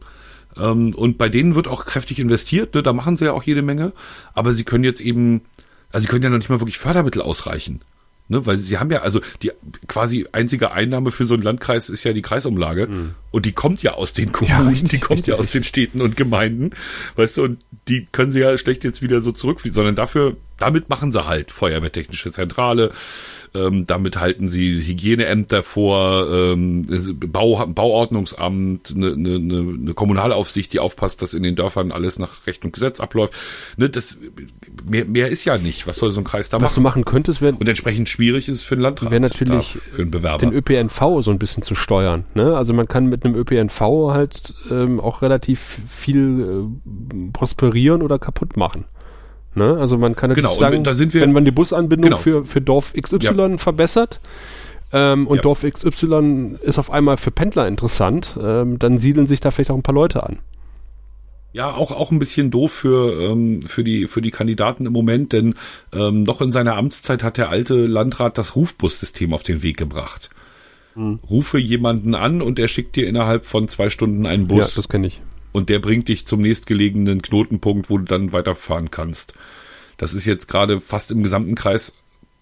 Ähm, und bei denen wird auch kräftig investiert. Ne? Da machen sie ja auch jede Menge. Aber sie können jetzt eben, also sie können ja noch nicht mal wirklich Fördermittel ausreichen. Ne? Weil sie haben ja, also die quasi einzige Einnahme für so einen Landkreis ist ja die Kreisumlage. Und die kommt ja aus den Kommunen, richtig, die kommt ja aus den Städten und Gemeinden. Weißt du, und die können sie ja schlecht jetzt wieder so zurückfliegen, sondern dafür, damit machen sie halt Feuerwehrtechnische Zentrale, ähm, damit halten sie Hygieneämter vor, ähm, Bau, Bauordnungsamt, eine ne, ne, ne Kommunalaufsicht, die aufpasst, dass in den Dörfern alles nach Recht und Gesetz abläuft. Ne, das, mehr, mehr ist ja nicht. Was soll so ein Kreis da Was du machen? machen könntest, wäre Und entsprechend schwierig ist es für den Landrat. Wäre natürlich für einen Bewerber. den ÖPNV so ein bisschen zu steuern. Ne? Also man kann mit einem ÖPNV halt ähm, auch relativ viel äh, prosperieren oder kaputt machen. Ne? Also man kann natürlich Genau, sagen, wir- wenn man die Busanbindung Genau. für, für Dorf XY verbessert ähm, und Ja. Dorf XY ist auf einmal für Pendler interessant, ähm, dann siedeln sich da vielleicht auch ein paar Leute an. Ja, auch, auch ein bisschen doof für, ähm, für, die, für die Kandidaten im Moment, denn ähm, noch in seiner Amtszeit hat der alte Landrat das Rufbussystem auf den Weg gebracht. Hm. Rufe jemanden an und er schickt dir innerhalb von zwei Stunden einen Ja, Bus das kenne ich. Und der bringt dich zum nächstgelegenen Knotenpunkt, wo du dann weiterfahren kannst. Das ist jetzt gerade fast im gesamten Kreis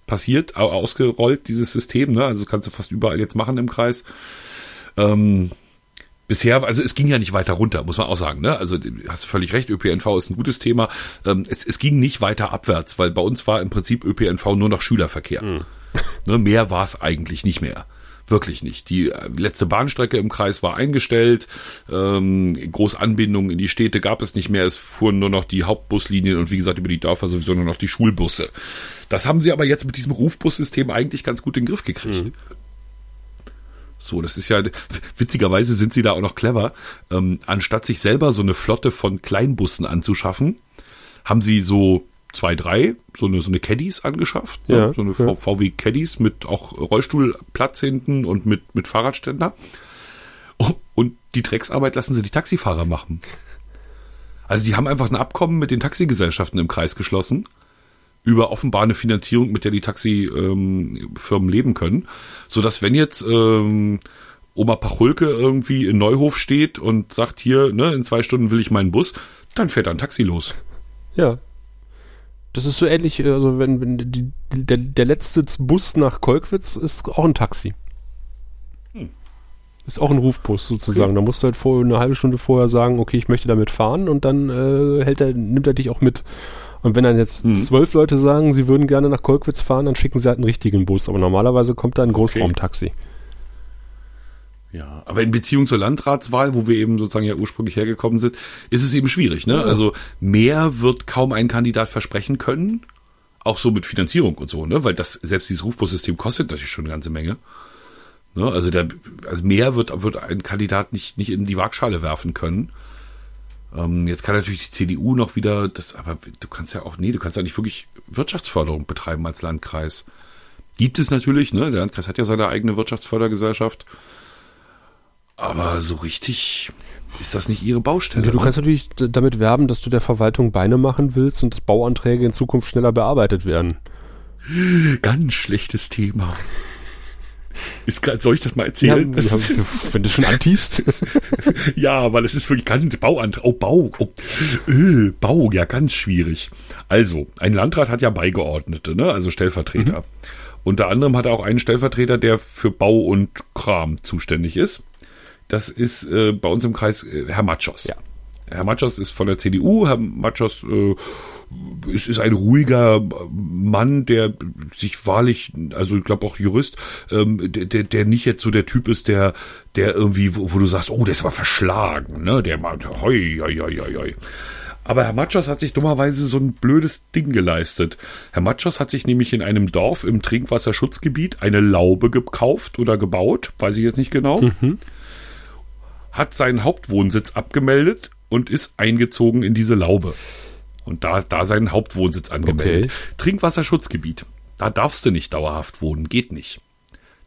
passiert, au- ausgerollt, dieses System, ne? Also das kannst du fast überall jetzt machen im Kreis. Ähm, bisher, also es ging ja nicht weiter runter, muss man auch sagen. Ne? Also hast du völlig recht, ÖPNV ist ein gutes Thema. Ähm, es, es ging nicht weiter abwärts, weil bei uns war im Prinzip ÖPNV nur noch Schülerverkehr. Ne, mehr war es eigentlich nicht mehr. Wirklich nicht. Die äh, letzte Bahnstrecke im Kreis war eingestellt. Ähm, Großanbindungen in die Städte gab es nicht mehr. Es fuhren nur noch die Hauptbuslinien und wie gesagt über die Dörfer sowieso nur noch die Schulbusse. Das haben sie aber jetzt mit diesem Rufbussystem eigentlich ganz gut in den Griff gekriegt. So, das ist ja, witzigerweise sind sie da auch noch clever. Ähm, anstatt sich selber so eine Flotte von Kleinbussen anzuschaffen, haben sie so zwei, drei, so eine, so eine Caddies angeschafft. ne? Ja, so eine ja. VW Caddies mit auch Rollstuhlplatz hinten und mit, mit Fahrradständer. Und die Drecksarbeit lassen sie die Taxifahrer machen. Also die haben einfach ein Abkommen mit den Taxigesellschaften im Kreis geschlossen über offenbar eine Finanzierung, mit der die Taxifirmen leben können, so dass wenn jetzt ähm, Oma Pachulke irgendwie in Neuhof steht und sagt hier, ne, in zwei Stunden will ich meinen Bus, dann fährt ein Taxi los. Ja. Das ist so ähnlich, äh, also wenn, wenn die, der, der letzte Bus nach Kolkwitz ist auch ein Taxi. Ist auch ein Rufbus sozusagen. Da musst du halt vor, eine halbe Stunde vorher sagen, okay, ich möchte damit fahren und dann äh, hält er, nimmt er dich auch mit. Und wenn dann jetzt Mhm. zwölf Leute sagen, sie würden gerne nach Kolkwitz fahren, dann schicken sie halt einen richtigen Bus. Aber normalerweise kommt da ein Großraumtaxi. Ja, aber in Beziehung zur Landratswahl, wo wir eben sozusagen ja ursprünglich hergekommen sind, ist es eben schwierig. Ne? Also mehr wird kaum ein Kandidat versprechen können, auch so mit Finanzierung und so, ne? weil das selbst dieses Rufbussystem kostet natürlich schon eine ganze Menge. Ne? Also, der, also mehr wird, wird ein Kandidat nicht, nicht in die Waagschale werfen können. Ähm, jetzt kann natürlich die CDU noch wieder, das, aber du kannst ja auch, nee, du kannst ja nicht wirklich Wirtschaftsförderung betreiben als Landkreis. Gibt es natürlich, ne? Der Landkreis hat ja seine eigene Wirtschaftsfördergesellschaft. Aber so richtig ist das nicht ihre Baustelle. Ja, du ne? kannst natürlich damit werben, dass du der Verwaltung Beine machen willst und dass Bauanträge in Zukunft schneller bearbeitet werden. Ganz schlechtes Thema. Ist grad, soll ich das mal erzählen? Ja, das ist, wenn du schon antiest. ja, weil es ist wirklich ganz Bauantrag. Oh, Bau. Oh, äh, Bau, ja, ganz schwierig. Also, ein Landrat hat ja Beigeordnete, ne? also Stellvertreter. Unter anderem hat er auch einen Stellvertreter, der für Bau und Kram zuständig ist. Das ist äh, bei uns im Kreis äh, Herr Matschos. Ja. Herr Matschos ist von der CDU. Herr Matschos äh, ist, ist ein ruhiger Mann, der sich wahrlich, also ich glaube auch Jurist, ähm, der, der, der nicht jetzt so der Typ ist, der, der irgendwie, wo, wo du sagst, oh, der ist aber verschlagen, ne? Der meint, hoi, hoi, hoi, hoi. Aber Herr Matschos hat sich dummerweise so ein blödes Ding geleistet. Herr Matschos hat sich nämlich in einem Dorf im Trinkwasserschutzgebiet eine Laube gekauft oder gebaut, weiß ich jetzt nicht genau. Hat seinen Hauptwohnsitz abgemeldet und ist eingezogen in diese Laube. Und da, da seinen Hauptwohnsitz angemeldet. Okay. Trinkwasserschutzgebiet. Da darfst du nicht dauerhaft wohnen. Geht nicht.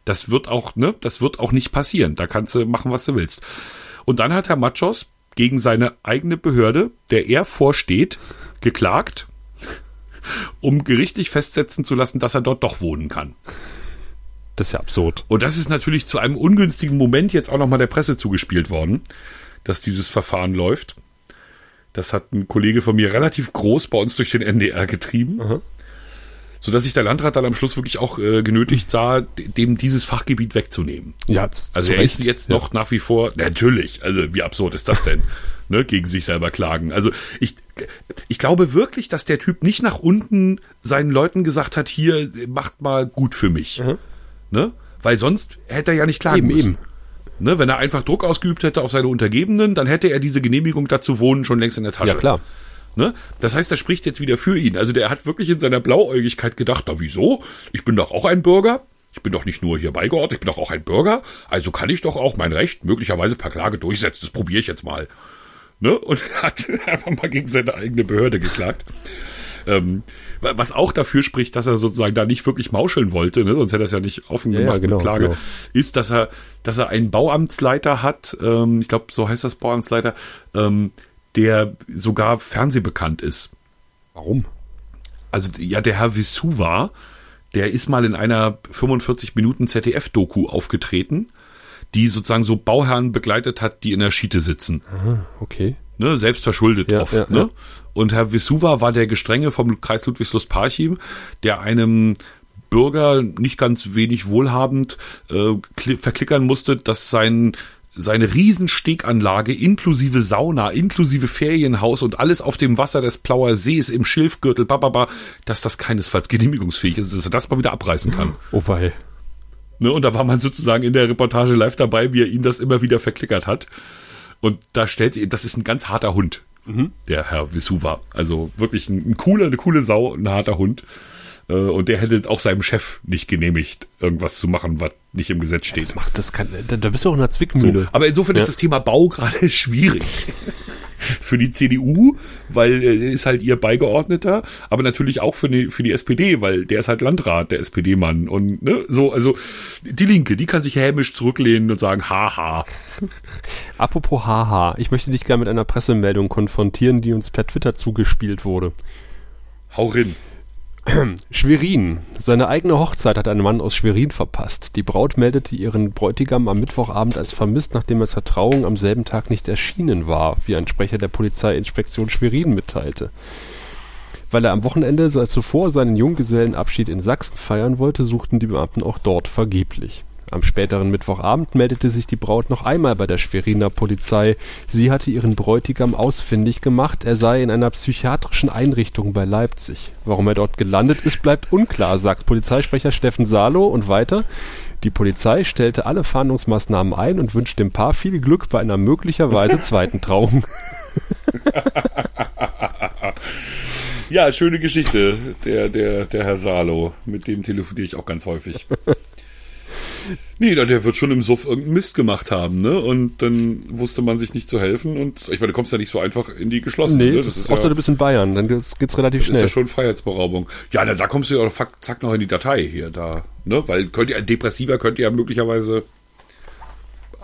Das wird auch, ne, das wird auch nicht passieren. Da kannst du machen, was du willst. Und dann hat Herr Machos gegen seine eigene Behörde, der er vorsteht, geklagt, um gerichtlich festsetzen zu lassen, dass er dort doch wohnen kann. Das ist ja absurd. Und das ist natürlich zu einem ungünstigen Moment jetzt auch nochmal der Presse zugespielt worden, dass dieses Verfahren läuft. Das hat ein Kollege von mir relativ groß bei uns durch den NDR getrieben. Aha. So dass sich der Landrat dann am Schluss wirklich auch äh, genötigt sah, dem dieses Fachgebiet wegzunehmen. Ja, Also er ist jetzt Ja. noch nach wie vor, natürlich, also wie absurd ist das denn? ne, gegen sich selber klagen. Also ich, ich glaube wirklich, dass der Typ nicht nach unten seinen Leuten gesagt hat, hier, macht mal gut für mich. Ne? Weil sonst hätte er ja nicht klagen Eben, müssen. eben. Ne, wenn er einfach Druck ausgeübt hätte auf seine Untergebenen, dann hätte er diese Genehmigung dazu wohnen schon längst in der Tasche. Ja, klar. Ne? Das heißt, das spricht jetzt wieder für ihn. Also der hat wirklich in seiner Blauäugigkeit gedacht, na wieso? Ich bin doch auch ein Bürger. Ich bin doch nicht nur hier beigeordnet, ich bin doch auch ein Bürger. Also kann ich doch auch mein Recht möglicherweise per Klage durchsetzen. Das probiere ich jetzt mal. Ne? Und er hat einfach mal gegen seine eigene Behörde geklagt. Ähm, wa- was auch dafür spricht, dass er sozusagen da nicht wirklich mauscheln wollte, ne? sonst hätte er es ja nicht offen Ja, ja, gemacht genau, mit Klage, genau. ist, dass er, dass er einen Bauamtsleiter hat, ähm, ich glaube, so heißt das Bauamtsleiter, ähm, der sogar fernsehbekannt ist. Warum? Also ja, der Herr Visuva, der ist mal in einer 45 Minuten ZDF-Doku aufgetreten, die sozusagen so Bauherren begleitet hat, die in der Schiete sitzen. Okay. Ne, selbst verschuldet Ja, oft. ja, ne? ja. Und Herr Visuva war der Gestrenge vom Kreis Ludwigslust-Parchim, der einem Bürger nicht ganz wenig wohlhabend äh, kli- verklickern musste, dass sein seine Riesensteganlage inklusive Sauna, inklusive Ferienhaus und alles auf dem Wasser des Plauer Sees im Schilfgürtel, bababa, dass das keinesfalls genehmigungsfähig ist, dass er das mal wieder abreißen kann. Oh, weil. Ne, und da war man sozusagen in der Reportage live dabei, wie er ihm das immer wieder verklickert hat. Und da stellt sie, das ist ein ganz harter Hund, der Herr Visuva. Also wirklich ein, ein cooler, eine coole Sau, ein harter Hund. Äh, Und der hätte auch seinem Chef nicht genehmigt, irgendwas zu machen, was nicht im Gesetz steht. Das macht das kann, da, bist du auch in einer So. Zwickmühle. Aber insofern Ja. ist das Thema Bau gerade schwierig. Für die CDU, weil äh, ist halt ihr Beigeordneter, aber natürlich auch für die, für die SPD, weil der ist halt Landrat, der SPD-Mann. Und ne, so, also die Linke, die kann sich hämisch zurücklehnen und sagen, haha. Apropos Haha, ich möchte dich gerne mit einer Pressemeldung konfrontieren, die uns per Twitter zugespielt wurde. Hau rin. Schwerin. Seine eigene Hochzeit hat ein Mann aus Schwerin verpasst. Die Braut meldete ihren Bräutigam am Mittwochabend als vermisst, nachdem er zur Trauung am selben Tag nicht erschienen war, wie ein Sprecher der Polizeiinspektion Schwerin mitteilte. Weil er am Wochenende zuvor seinen Junggesellenabschied in Sachsen feiern wollte, suchten die Beamten auch dort vergeblich. Am späteren Mittwochabend meldete sich die Braut noch einmal bei der Schweriner Polizei. Sie hatte ihren Bräutigam ausfindig gemacht, er sei in einer psychiatrischen Einrichtung bei Leipzig. Warum er dort gelandet ist, bleibt unklar, sagt Polizeisprecher Steffen Salo und weiter. Die Polizei stellte alle Fahndungsmaßnahmen ein und wünscht dem Paar viel Glück bei einer möglicherweise zweiten Trauung. Ja, schöne Geschichte, der, der, der Herr Salo. Mit dem telefoniere ich auch ganz häufig. Nee, der wird schon im Suff irgendeinen Mist gemacht haben, ne? Und dann wusste man sich nicht zu helfen. Und ich meine, du kommst ja nicht so einfach in die geschlossen. Nee, ne? das ist außer du bist in Bayern, dann geht's, geht's relativ Das ist schnell. ja schon Freiheitsberaubung. Ja, da, da kommst du ja auch zack noch in die Datei hier, da, ne? Weil könnte ja, ein Depressiver könnte ja möglicherweise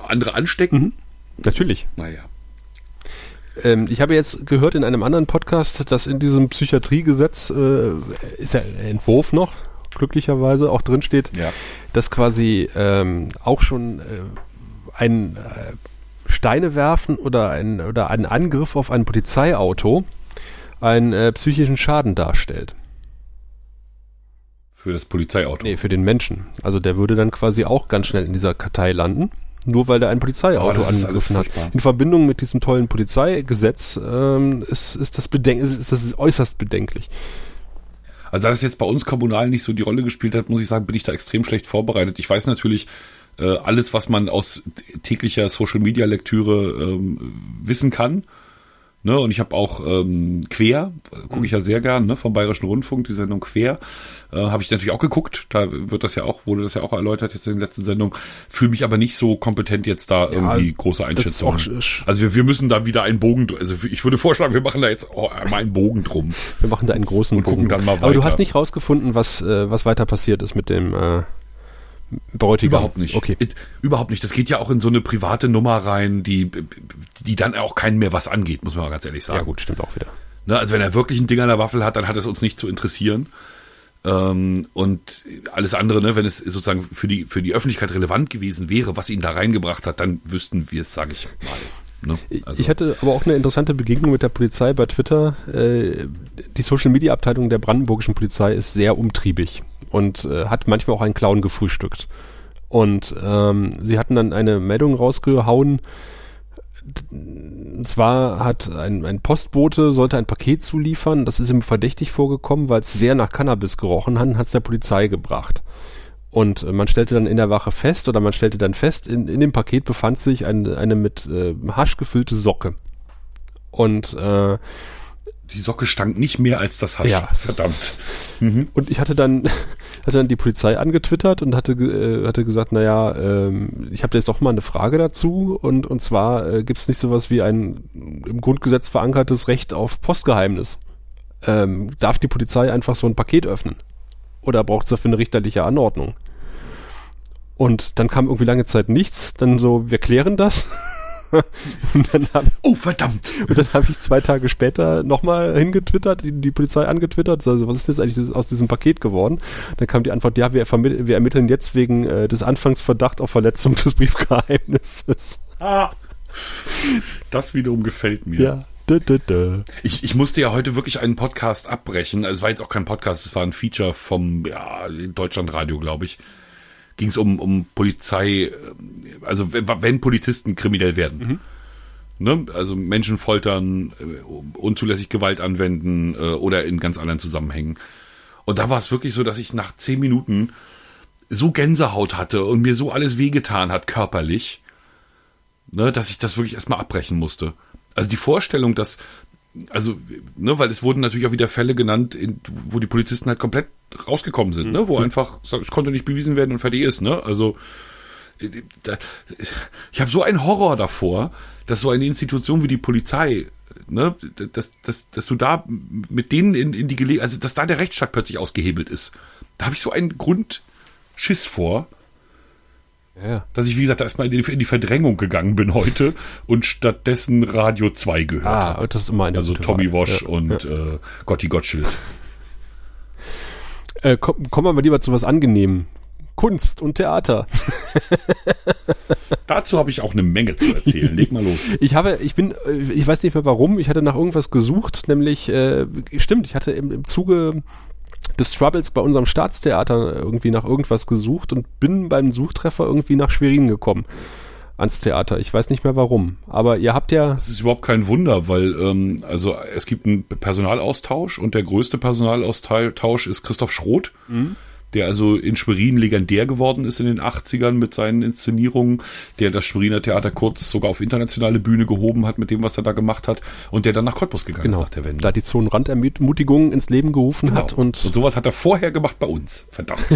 andere anstecken. Natürlich. Naja. Ähm, ich habe jetzt gehört in einem anderen Podcast, dass in diesem Psychiatriegesetz, äh, ist ja ein Entwurf noch, glücklicherweise, auch drin steht, Ja. dass quasi ähm, auch schon äh, ein äh, Steine werfen oder ein, oder ein Angriff auf ein Polizeiauto einen äh, psychischen Schaden darstellt. Für das Polizeiauto. Nee, für den Menschen. Also der würde dann quasi auch ganz schnell in dieser Kartei landen. Nur weil der ein Oh, Polizeiauto alles angegriffen hat. In Verbindung mit diesem tollen Polizeigesetz ähm, ist, ist, das bedenk ist, ist das äußerst bedenklich. Also da das jetzt bei uns kommunal nicht so die Rolle gespielt hat, muss ich sagen, bin ich da extrem schlecht vorbereitet. Ich weiß natürlich äh, alles, was man aus täglicher Social Media Lektüre ähm, wissen kann. Ne, und ich habe auch ähm, Quer, gucke ich ja sehr gern, ne, vom Bayerischen Rundfunk, die Sendung Quer, äh, habe ich natürlich auch geguckt. Da wird das ja auch, wurde das ja auch erläutert jetzt in der letzten Sendung. Fühle mich aber nicht so kompetent jetzt da irgendwie große Einschätzungen. Also wir, wir müssen da wieder einen Bogen, also ich würde vorschlagen, wir machen da jetzt oh, einmal einen Bogen drum. Wir machen da einen großen und Bogen. gucken dann mal weiter. Aber du hast nicht rausgefunden, was, äh, was weiter passiert ist mit dem äh, Bräutigam. Überhaupt nicht. Okay. Überhaupt nicht. Das geht ja auch in so eine private Nummer rein, die, die dann auch keinen mehr was angeht, muss man mal ganz ehrlich sagen. Ja gut, stimmt auch wieder. Ne, also wenn er wirklich ein Ding an der Waffel hat, dann hat es uns nicht zu interessieren. Ähm, und alles andere, ne, wenn es sozusagen für die, für die Öffentlichkeit relevant gewesen wäre, was ihn da reingebracht hat, dann wüssten wir es, sage ich mal. Ne? Also. Ich hatte aber auch eine interessante Begegnung mit der Polizei bei Twitter. Äh, die Social Media Abteilung der brandenburgischen Polizei ist sehr umtriebig und äh, hat manchmal auch einen Clown gefrühstückt. Und ähm, sie hatten dann eine Meldung rausgehauen. Und zwar hat ein, ein Postbote sollte ein Paket zuliefern. Das ist ihm verdächtig vorgekommen, weil es sehr nach Cannabis gerochen hat, hat es der Polizei gebracht. Und äh, man stellte dann in der Wache fest, oder man stellte dann fest, in, in dem Paket befand sich eine, eine mit äh, Hasch gefüllte Socke. Und äh, die Socke stank nicht mehr als das Hasch. Ja, verdammt. Mhm. Und ich hatte dann, hatte dann die Polizei angetwittert und hatte, äh, hatte gesagt, naja, ähm, ich habe jetzt doch mal eine Frage dazu und, und zwar äh, gibt es nicht sowas wie ein im Grundgesetz verankertes Recht auf Postgeheimnis. Ähm, darf die Polizei einfach so ein Paket öffnen? Oder braucht es dafür eine richterliche Anordnung? Und dann kam irgendwie lange Zeit nichts. Dann so, wir klären das. und dann hab, oh, verdammt! Und dann habe ich zwei Tage später nochmal hingetwittert, die, die, Polizei angetwittert, also was ist jetzt eigentlich aus diesem Paket geworden? Dann kam die Antwort, ja, wir, wir ermitteln jetzt wegen äh, des Anfangsverdacht auf Verletzung des Briefgeheimnisses. Ah, das wiederum gefällt mir. Ja. Ich, ich musste ja heute wirklich einen Podcast abbrechen. Also es war jetzt auch kein Podcast, es war ein Feature vom ja, Deutschlandradio, glaube ich ging es um, um Polizei, also wenn Polizisten kriminell werden. Mhm. Ne? Also Menschen foltern, äh, unzulässig Gewalt anwenden äh, oder in ganz anderen Zusammenhängen. Und da war es wirklich so, dass ich nach zehn Minuten so Gänsehaut hatte und mir so alles wehgetan hat, körperlich, ne, dass ich das wirklich erstmal abbrechen musste. Also die Vorstellung, dass also, ne, weil es wurden natürlich auch wieder Fälle genannt, in, wo die Polizisten halt komplett rausgekommen sind, ne, wo mhm. einfach, es konnte nicht bewiesen werden und fertig ist, ne, also, da, ich habe so einen Horror davor, dass so eine Institution wie die Polizei, ne, dass, dass, dass du da mit denen in, in die Gelegenheit, also dass da der Rechtsstaat plötzlich ausgehebelt ist. Da habe ich so einen Grundschiss vor, ja. Dass ich, wie gesagt, erstmal in die, in die Verdrängung gegangen bin heute und stattdessen Radio 2 gehört ah, habe. das ist immer eine Also Tommy Wash ja, und ja. Äh, Gotti Gottschild. Äh, komm, kommen wir mal lieber zu was Angenehmem. Kunst und Theater. Dazu habe ich auch eine Menge zu erzählen. Leg mal los. Ich habe, ich bin, äh, ich weiß nicht mehr warum, ich hatte nach irgendwas gesucht, nämlich, äh, stimmt, ich hatte im, im Zuge des Troubles bei unserem Staatstheater irgendwie nach irgendwas gesucht und bin beim Suchtreffer irgendwie nach Schwerin gekommen ans Theater. Ich weiß nicht mehr warum. Aber ihr habt ja. Das ist überhaupt kein Wunder, weil ähm, also es gibt einen Personalaustausch und der größte Personalaustausch ist Christoph Schroth. Mhm der also in Schwerin legendär geworden ist in den 80ern mit seinen Inszenierungen, der das Schweriner Theater kurz sogar auf internationale Bühne gehoben hat mit dem, was er da gemacht hat und der dann nach Cottbus gegangen genau. ist nach der Wende. Da die Zonenrandermutigung ins Leben gerufen genau. hat und, und sowas hat er vorher gemacht bei uns. Verdammt.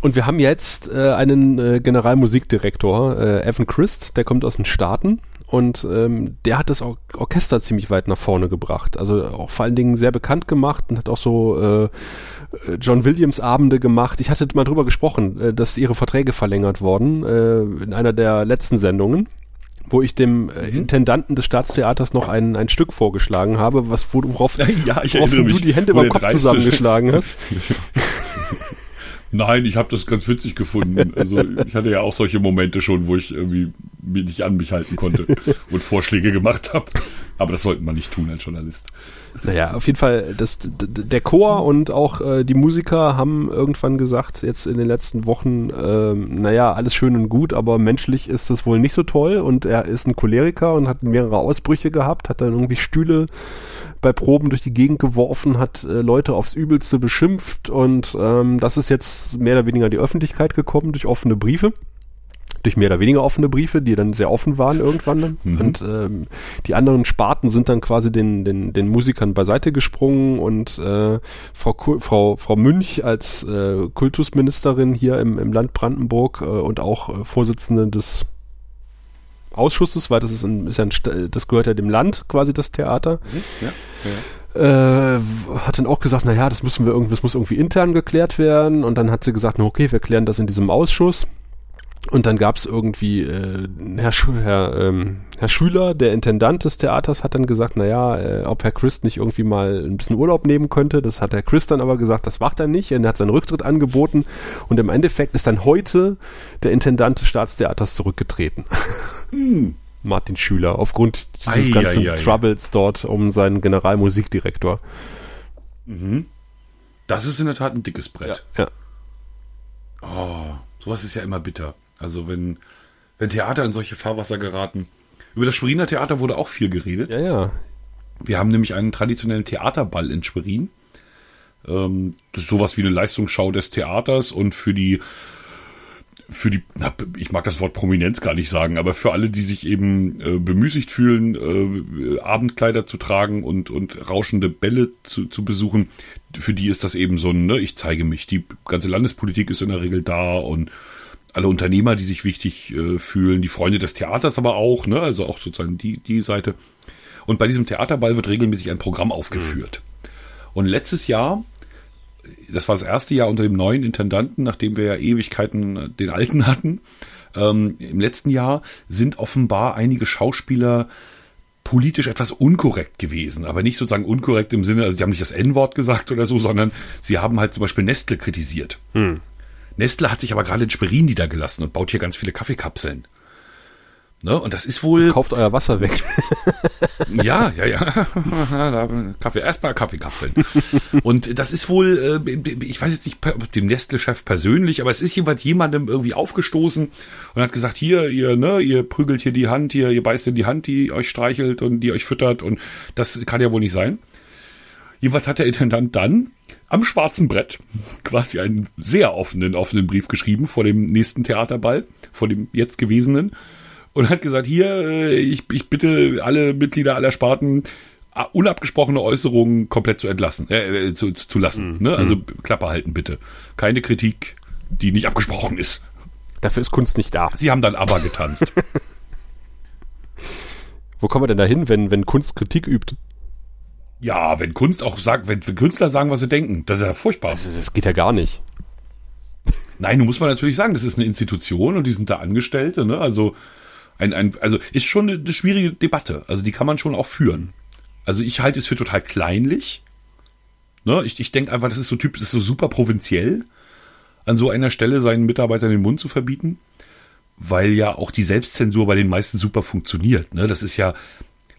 Und wir haben jetzt äh, einen äh, Generalmusikdirektor, äh, Evan Christ, der kommt aus den Staaten und ähm, der hat das Or Orchester ziemlich weit nach vorne gebracht. Also auch vor allen Dingen sehr bekannt gemacht und hat auch so äh, John Williams Abende gemacht. Ich hatte mal drüber gesprochen, äh, dass ihre Verträge verlängert wurden äh, in einer der letzten Sendungen wo ich dem äh, mhm. Intendanten des Staatstheaters noch ein, ein Stück vorgeschlagen habe, was worauf, ja, ich worauf du die Hände über den Kopf zusammengeschlagen hast. Nein, ich habe das ganz witzig gefunden. Also ich hatte ja auch solche Momente schon, wo ich irgendwie mich nicht an mich halten konnte und Vorschläge gemacht habe. Aber das sollten wir nicht tun als Journalist. Naja, auf jeden Fall, das, der Chor und auch äh, die Musiker haben irgendwann gesagt, jetzt in den letzten Wochen, ähm, naja, alles schön und gut, aber menschlich ist das wohl nicht so toll. Und er ist ein Choleriker und hat mehrere Ausbrüche gehabt, hat dann irgendwie Stühle bei Proben durch die Gegend geworfen, hat äh, Leute aufs Übelste beschimpft. Und ähm, das ist jetzt mehr oder weniger die Öffentlichkeit gekommen durch offene Briefe durch mehr oder weniger offene Briefe, die dann sehr offen waren irgendwann. Mhm. Und ähm, die anderen Sparten sind dann quasi den, den, den Musikern beiseite gesprungen und äh, Frau, Frau, Frau Münch als äh, Kultusministerin hier im, im Land Brandenburg äh, und auch äh, Vorsitzende des Ausschusses, weil das ist, ein, ist ja ein, das gehört ja dem Land quasi das Theater. Mhm. Ja, ja. Äh, hat dann auch gesagt, na ja, das müssen wir irgendwie, das muss irgendwie intern geklärt werden. Und dann hat sie gesagt, na okay, wir klären das in diesem Ausschuss. Und dann gab es irgendwie äh, Herr, Sch Herr, ähm, Herr Schüler, der Intendant des Theaters, hat dann gesagt, naja, äh, ob Herr Christ nicht irgendwie mal ein bisschen Urlaub nehmen könnte. Das hat Herr Christ dann aber gesagt, das macht er nicht. Er hat seinen Rücktritt angeboten. Und im Endeffekt ist dann heute der Intendant des Staatstheaters zurückgetreten. Hm. Martin Schüler, aufgrund dieses ei, ganzen ei, ei, Troubles dort um seinen Generalmusikdirektor. Mhm. Das ist in der Tat ein dickes Brett. Ja. ja. Oh, sowas ist ja immer bitter. Also wenn, wenn Theater in solche Fahrwasser geraten. Über das Schweriner Theater wurde auch viel geredet. Ja, ja. Wir haben nämlich einen traditionellen Theaterball in Schwerin. Ähm, das ist sowas wie eine Leistungsschau des Theaters und für die für die, na, ich mag das Wort Prominenz gar nicht sagen, aber für alle, die sich eben äh, bemüßigt fühlen, äh, Abendkleider zu tragen und, und rauschende Bälle zu, zu besuchen, für die ist das eben so ein, ne, ich zeige mich. Die ganze Landespolitik ist in der Regel da und alle Unternehmer, die sich wichtig äh, fühlen, die Freunde des Theaters aber auch, ne, also auch sozusagen die, die Seite. Und bei diesem Theaterball wird regelmäßig ein Programm aufgeführt. Mhm. Und letztes Jahr das war das erste Jahr unter dem neuen Intendanten, nachdem wir ja Ewigkeiten den alten hatten. Ähm, Im letzten Jahr sind offenbar einige Schauspieler politisch etwas unkorrekt gewesen, aber nicht sozusagen unkorrekt im Sinne, also die haben nicht das N-Wort gesagt oder so, sondern sie haben halt zum Beispiel Nestle kritisiert. Hm. Nestle hat sich aber gerade in Schwerin niedergelassen und baut hier ganz viele Kaffeekapseln. Ne? Und das ist wohl. Kauft euer Wasser weg. ja, ja, ja. Kaffee, erstmal Kaffeekapseln. und das ist wohl, äh, ich weiß jetzt nicht dem Nestle-Chef persönlich, aber es ist jeweils jemandem irgendwie aufgestoßen und hat gesagt, hier, ihr, ne, ihr prügelt hier die Hand, hier, ihr beißt in die Hand, die euch streichelt und die euch füttert und das kann ja wohl nicht sein. Jeweils hat der Intendant dann am schwarzen Brett quasi einen sehr offenen, offenen Brief geschrieben vor dem nächsten Theaterball, vor dem jetzt gewesenen und hat gesagt, hier, äh, ich, ich bitte alle Mitglieder aller Sparten, unabgesprochene Äußerungen komplett zu entlassen, äh, äh zu, zu lassen. Mhm. Ne? Also mhm. Klappe halten bitte. Keine Kritik, die nicht abgesprochen ist. Dafür ist Kunst nicht da. Sie haben dann aber getanzt. Wo kommen wir denn da hin, wenn, wenn Kunst Kritik übt? Ja, wenn Kunst auch sagt, wenn, wenn Künstler sagen, was sie denken, das ist ja furchtbar. Also, das geht ja gar nicht. Nein, nun muss man natürlich sagen, das ist eine Institution und die sind da Angestellte, ne? Also ein, ein, also ist schon eine, eine schwierige Debatte. Also die kann man schon auch führen. Also ich halte es für total kleinlich. Ne? Ich, ich denke einfach, das ist so typ, das ist so super provinziell, an so einer Stelle seinen Mitarbeitern den Mund zu verbieten, weil ja auch die Selbstzensur bei den meisten super funktioniert. Ne? Das ist ja,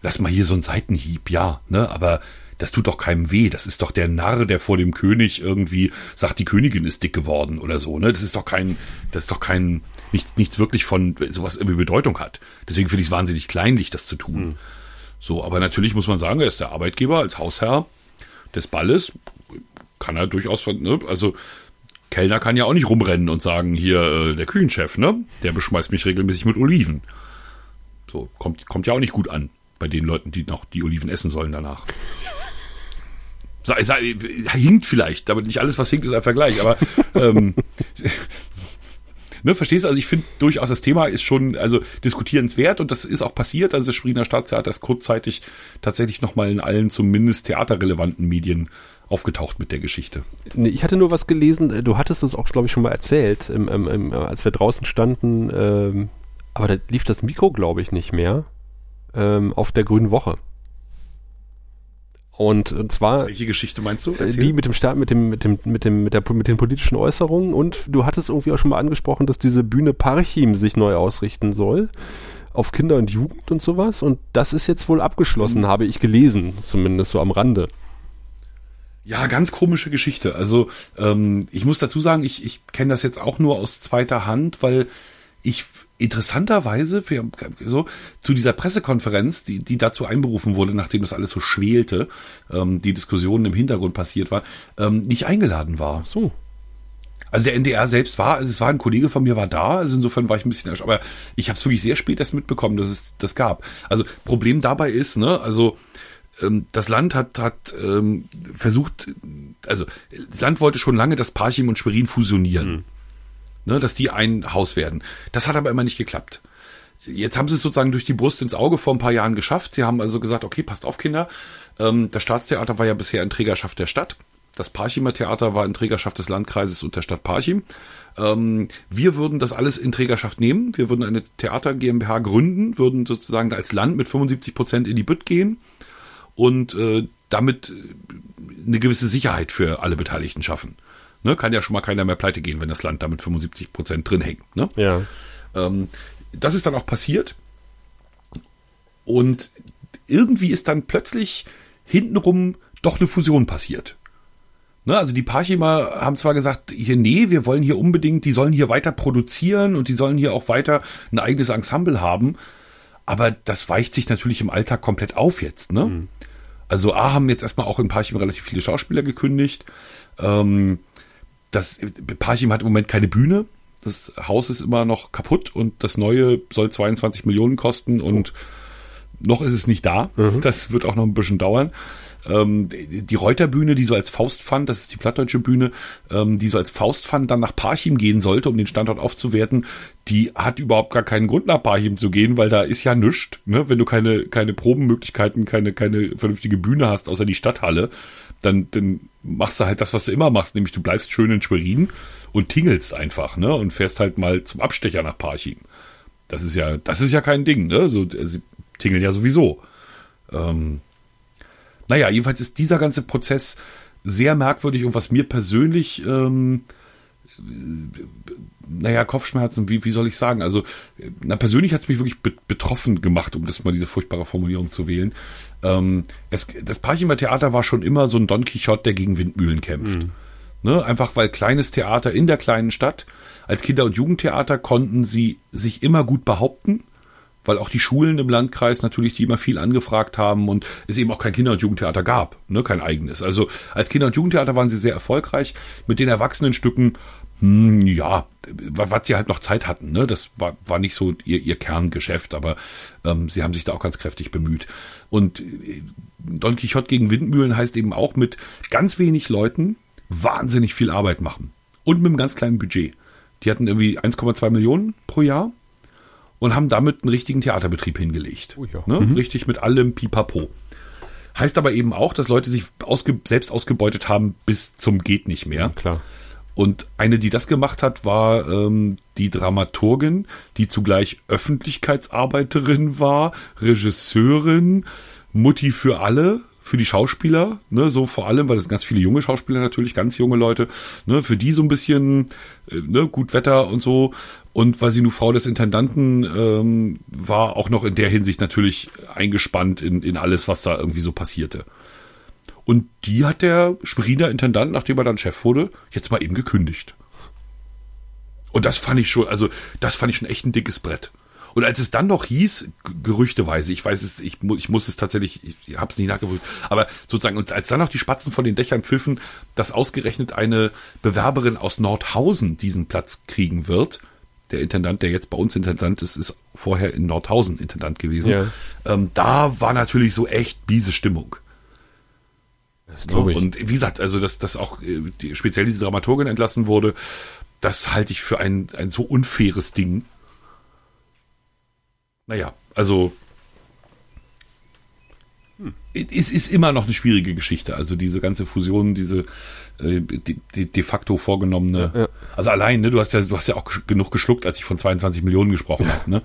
lass mal hier so ein Seitenhieb, ja, ne? Aber das tut doch keinem weh. Das ist doch der Narr, der vor dem König irgendwie sagt, die Königin ist dick geworden oder so, ne? Das ist doch kein, das ist doch kein, nichts, nichts wirklich von sowas irgendwie Bedeutung hat. Deswegen finde ich es wahnsinnig kleinlich, das zu tun. Mhm. So, aber natürlich muss man sagen, er ist der Arbeitgeber als Hausherr des Balles. Kann er durchaus von, ne, also Kellner kann ja auch nicht rumrennen und sagen, hier, äh, der Küchenchef, ne? Der beschmeißt mich regelmäßig mit Oliven. So, kommt, kommt ja auch nicht gut an bei den Leuten, die noch die Oliven essen sollen danach. Hinkt vielleicht, aber nicht alles, was hinkt, ist ein Vergleich, aber ähm, Ne, verstehst du? Also ich finde durchaus, das Thema ist schon also diskutierenswert und das ist auch passiert. Also das Spriener Staatstheater ist kurzzeitig tatsächlich nochmal in allen zumindest theaterrelevanten Medien aufgetaucht mit der Geschichte. Nee, ich hatte nur was gelesen, äh, du hattest es auch, glaube ich, schon mal erzählt, im, im, im, als wir draußen standen, ähm, aber da lief das Mikro, glaube ich, nicht mehr ähm, auf der Grünen Woche. Und, und zwar. Welche Geschichte meinst du? Äh, Erzähl. Die mit dem Start, mit dem, mit dem, mit dem, mit der, mit den politischen Äußerungen. Und du hattest irgendwie auch schon mal angesprochen, dass diese Bühne Parchim sich neu ausrichten soll. Auf Kinder und Jugend und sowas. Und das ist jetzt wohl abgeschlossen, mhm. habe ich gelesen, zumindest so am Rande. Ja, ganz komische Geschichte. Also ähm, ich muss dazu sagen, ich, ich kenne das jetzt auch nur aus zweiter Hand, weil ich interessanterweise für, so zu dieser Pressekonferenz, die, die dazu einberufen wurde, nachdem das alles so schwelte, ähm, die Diskussionen im Hintergrund passiert war, ähm, nicht eingeladen war. So. Also der NDR selbst war, also es war ein Kollege von mir war da, also insofern war ich ein bisschen, aber ich habe es wirklich sehr spät erst mitbekommen, dass es das gab. Also Problem dabei ist, ne, also ähm, das Land hat hat ähm, versucht, also das Land wollte schon lange, dass Parchim und Schwerin fusionieren, mhm. Ne, dass die ein Haus werden. Das hat aber immer nicht geklappt. Jetzt haben sie es sozusagen durch die Brust ins Auge vor ein paar Jahren geschafft. Sie haben also gesagt, okay, passt auf, Kinder. Ähm, das Staatstheater war ja bisher in Trägerschaft der Stadt. Das Parchimer Theater war in Trägerschaft des Landkreises und der Stadt Parchim. Ähm, wir würden das alles in Trägerschaft nehmen. Wir würden eine Theater GmbH gründen, würden sozusagen als Land mit 75 Prozent in die Bütt gehen und äh, damit eine gewisse Sicherheit für alle Beteiligten schaffen. Ne, kann ja schon mal keiner mehr pleite gehen, wenn das Land damit 75 Prozent drin hängt. Ne? Ja. Ähm, das ist dann auch passiert. Und irgendwie ist dann plötzlich hintenrum doch eine Fusion passiert. Ne, also die Parchimer haben zwar gesagt, hier, nee, wir wollen hier unbedingt, die sollen hier weiter produzieren und die sollen hier auch weiter ein eigenes Ensemble haben, aber das weicht sich natürlich im Alltag komplett auf jetzt. Ne? Mhm. Also A haben jetzt erstmal auch in Parchim relativ viele Schauspieler gekündigt. Ähm, das Parchim hat im Moment keine Bühne. Das Haus ist immer noch kaputt und das neue soll 22 Millionen kosten und noch ist es nicht da. Mhm. Das wird auch noch ein bisschen dauern. Ähm, die Reuterbühne, die so als Faustpfand, das ist die plattdeutsche Bühne, ähm, die so als Faustpfand dann nach Parchim gehen sollte, um den Standort aufzuwerten, die hat überhaupt gar keinen Grund nach Parchim zu gehen, weil da ist ja nichts, ne? wenn du keine, keine Probenmöglichkeiten, keine, keine vernünftige Bühne hast, außer die Stadthalle, dann, dann machst du halt das, was du immer machst, nämlich du bleibst schön in Schwerin und tingelst einfach, ne, und fährst halt mal zum Abstecher nach Parchim. Das ist ja, das ist ja kein Ding, ne, so, also, tingeln ja sowieso. Ähm, naja, jedenfalls ist dieser ganze Prozess sehr merkwürdig und was mir persönlich, ähm, naja, Kopfschmerzen, wie, wie soll ich sagen? Also, na, persönlich hat es mich wirklich be betroffen gemacht, um das mal diese furchtbare Formulierung zu wählen. Ähm, es, das Parchimer Theater war schon immer so ein Don Quixote, der gegen Windmühlen kämpft. Mhm. Ne? Einfach weil kleines Theater in der kleinen Stadt, als Kinder- und Jugendtheater konnten sie sich immer gut behaupten weil auch die Schulen im Landkreis natürlich die immer viel angefragt haben und es eben auch kein Kinder- und Jugendtheater gab, ne, kein eigenes. Also als Kinder- und Jugendtheater waren sie sehr erfolgreich. Mit den Erwachsenenstücken, hm, ja, was sie halt noch Zeit hatten, ne, das war, war nicht so ihr, ihr Kerngeschäft, aber ähm, sie haben sich da auch ganz kräftig bemüht. Und äh, Don Quixote gegen Windmühlen heißt eben auch mit ganz wenig Leuten wahnsinnig viel Arbeit machen und mit einem ganz kleinen Budget. Die hatten irgendwie 1,2 Millionen pro Jahr und haben damit einen richtigen Theaterbetrieb hingelegt. Oh ja. ne? mhm. Richtig mit allem Pipapo. Heißt aber eben auch, dass Leute sich ausge selbst ausgebeutet haben bis zum geht nicht mehr. Ja, klar. Und eine, die das gemacht hat, war ähm, die Dramaturgin, die zugleich Öffentlichkeitsarbeiterin war, Regisseurin, Mutti für alle, für die Schauspieler, ne, so vor allem, weil es ganz viele junge Schauspieler natürlich, ganz junge Leute, ne, für die so ein bisschen, äh, ne, gut Wetter und so. Und weil sie nur Frau des Intendanten ähm, war, auch noch in der Hinsicht natürlich eingespannt in, in alles, was da irgendwie so passierte. Und die hat der Speriner Intendant, nachdem er dann Chef wurde, jetzt mal eben gekündigt. Und das fand ich schon, also das fand ich schon echt ein dickes Brett. Und als es dann noch hieß, gerüchteweise, ich weiß es, ich, ich muss es tatsächlich, ich habe es nicht nachgeprüft, aber sozusagen, und als dann noch die Spatzen von den Dächern pfiffen, dass ausgerechnet eine Bewerberin aus Nordhausen diesen Platz kriegen wird, der Intendant, der jetzt bei uns Intendant ist, ist vorher in Nordhausen Intendant gewesen. Ja. Ähm, da war natürlich so echt biese Stimmung. Das glaube ich. Und wie gesagt, also dass, dass auch äh, die, speziell diese Dramaturgin entlassen wurde, das halte ich für ein, ein so unfaires Ding. Naja, also hm. es ist immer noch eine schwierige Geschichte. Also diese ganze Fusion, diese äh, die, die de facto vorgenommene. Ja, ja. Also allein, ne, du hast ja, du hast ja auch genug geschluckt, als ich von 22 Millionen gesprochen ja. habe. Ne?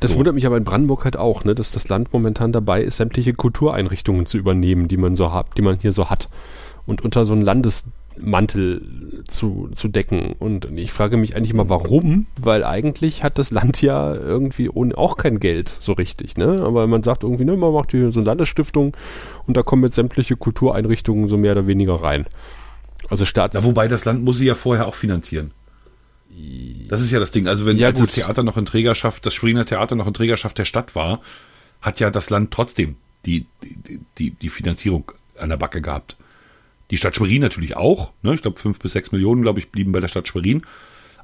Das so. wundert mich aber in Brandenburg halt auch, ne, dass das Land momentan dabei ist, sämtliche Kultureinrichtungen zu übernehmen, die man so hat, die man hier so hat. Und unter so ein Landes Mantel zu, zu decken. Und ich frage mich eigentlich immer, warum? Weil eigentlich hat das Land ja irgendwie ohne, auch kein Geld so richtig, ne? Aber man sagt irgendwie, ne, man macht hier so eine Landesstiftung und da kommen jetzt sämtliche Kultureinrichtungen so mehr oder weniger rein. Also Staats... Na, wobei das Land muss sie ja vorher auch finanzieren. Das ist ja das Ding. Also wenn ja, das Theater noch in Trägerschaft, das Springer Theater noch in Trägerschaft der Stadt war, hat ja das Land trotzdem die, die, die, die Finanzierung an der Backe gehabt Die Stadt Schwerin natürlich auch. Ne? Ich glaube, fünf bis sechs Millionen, glaube ich, blieben bei der Stadt Schwerin.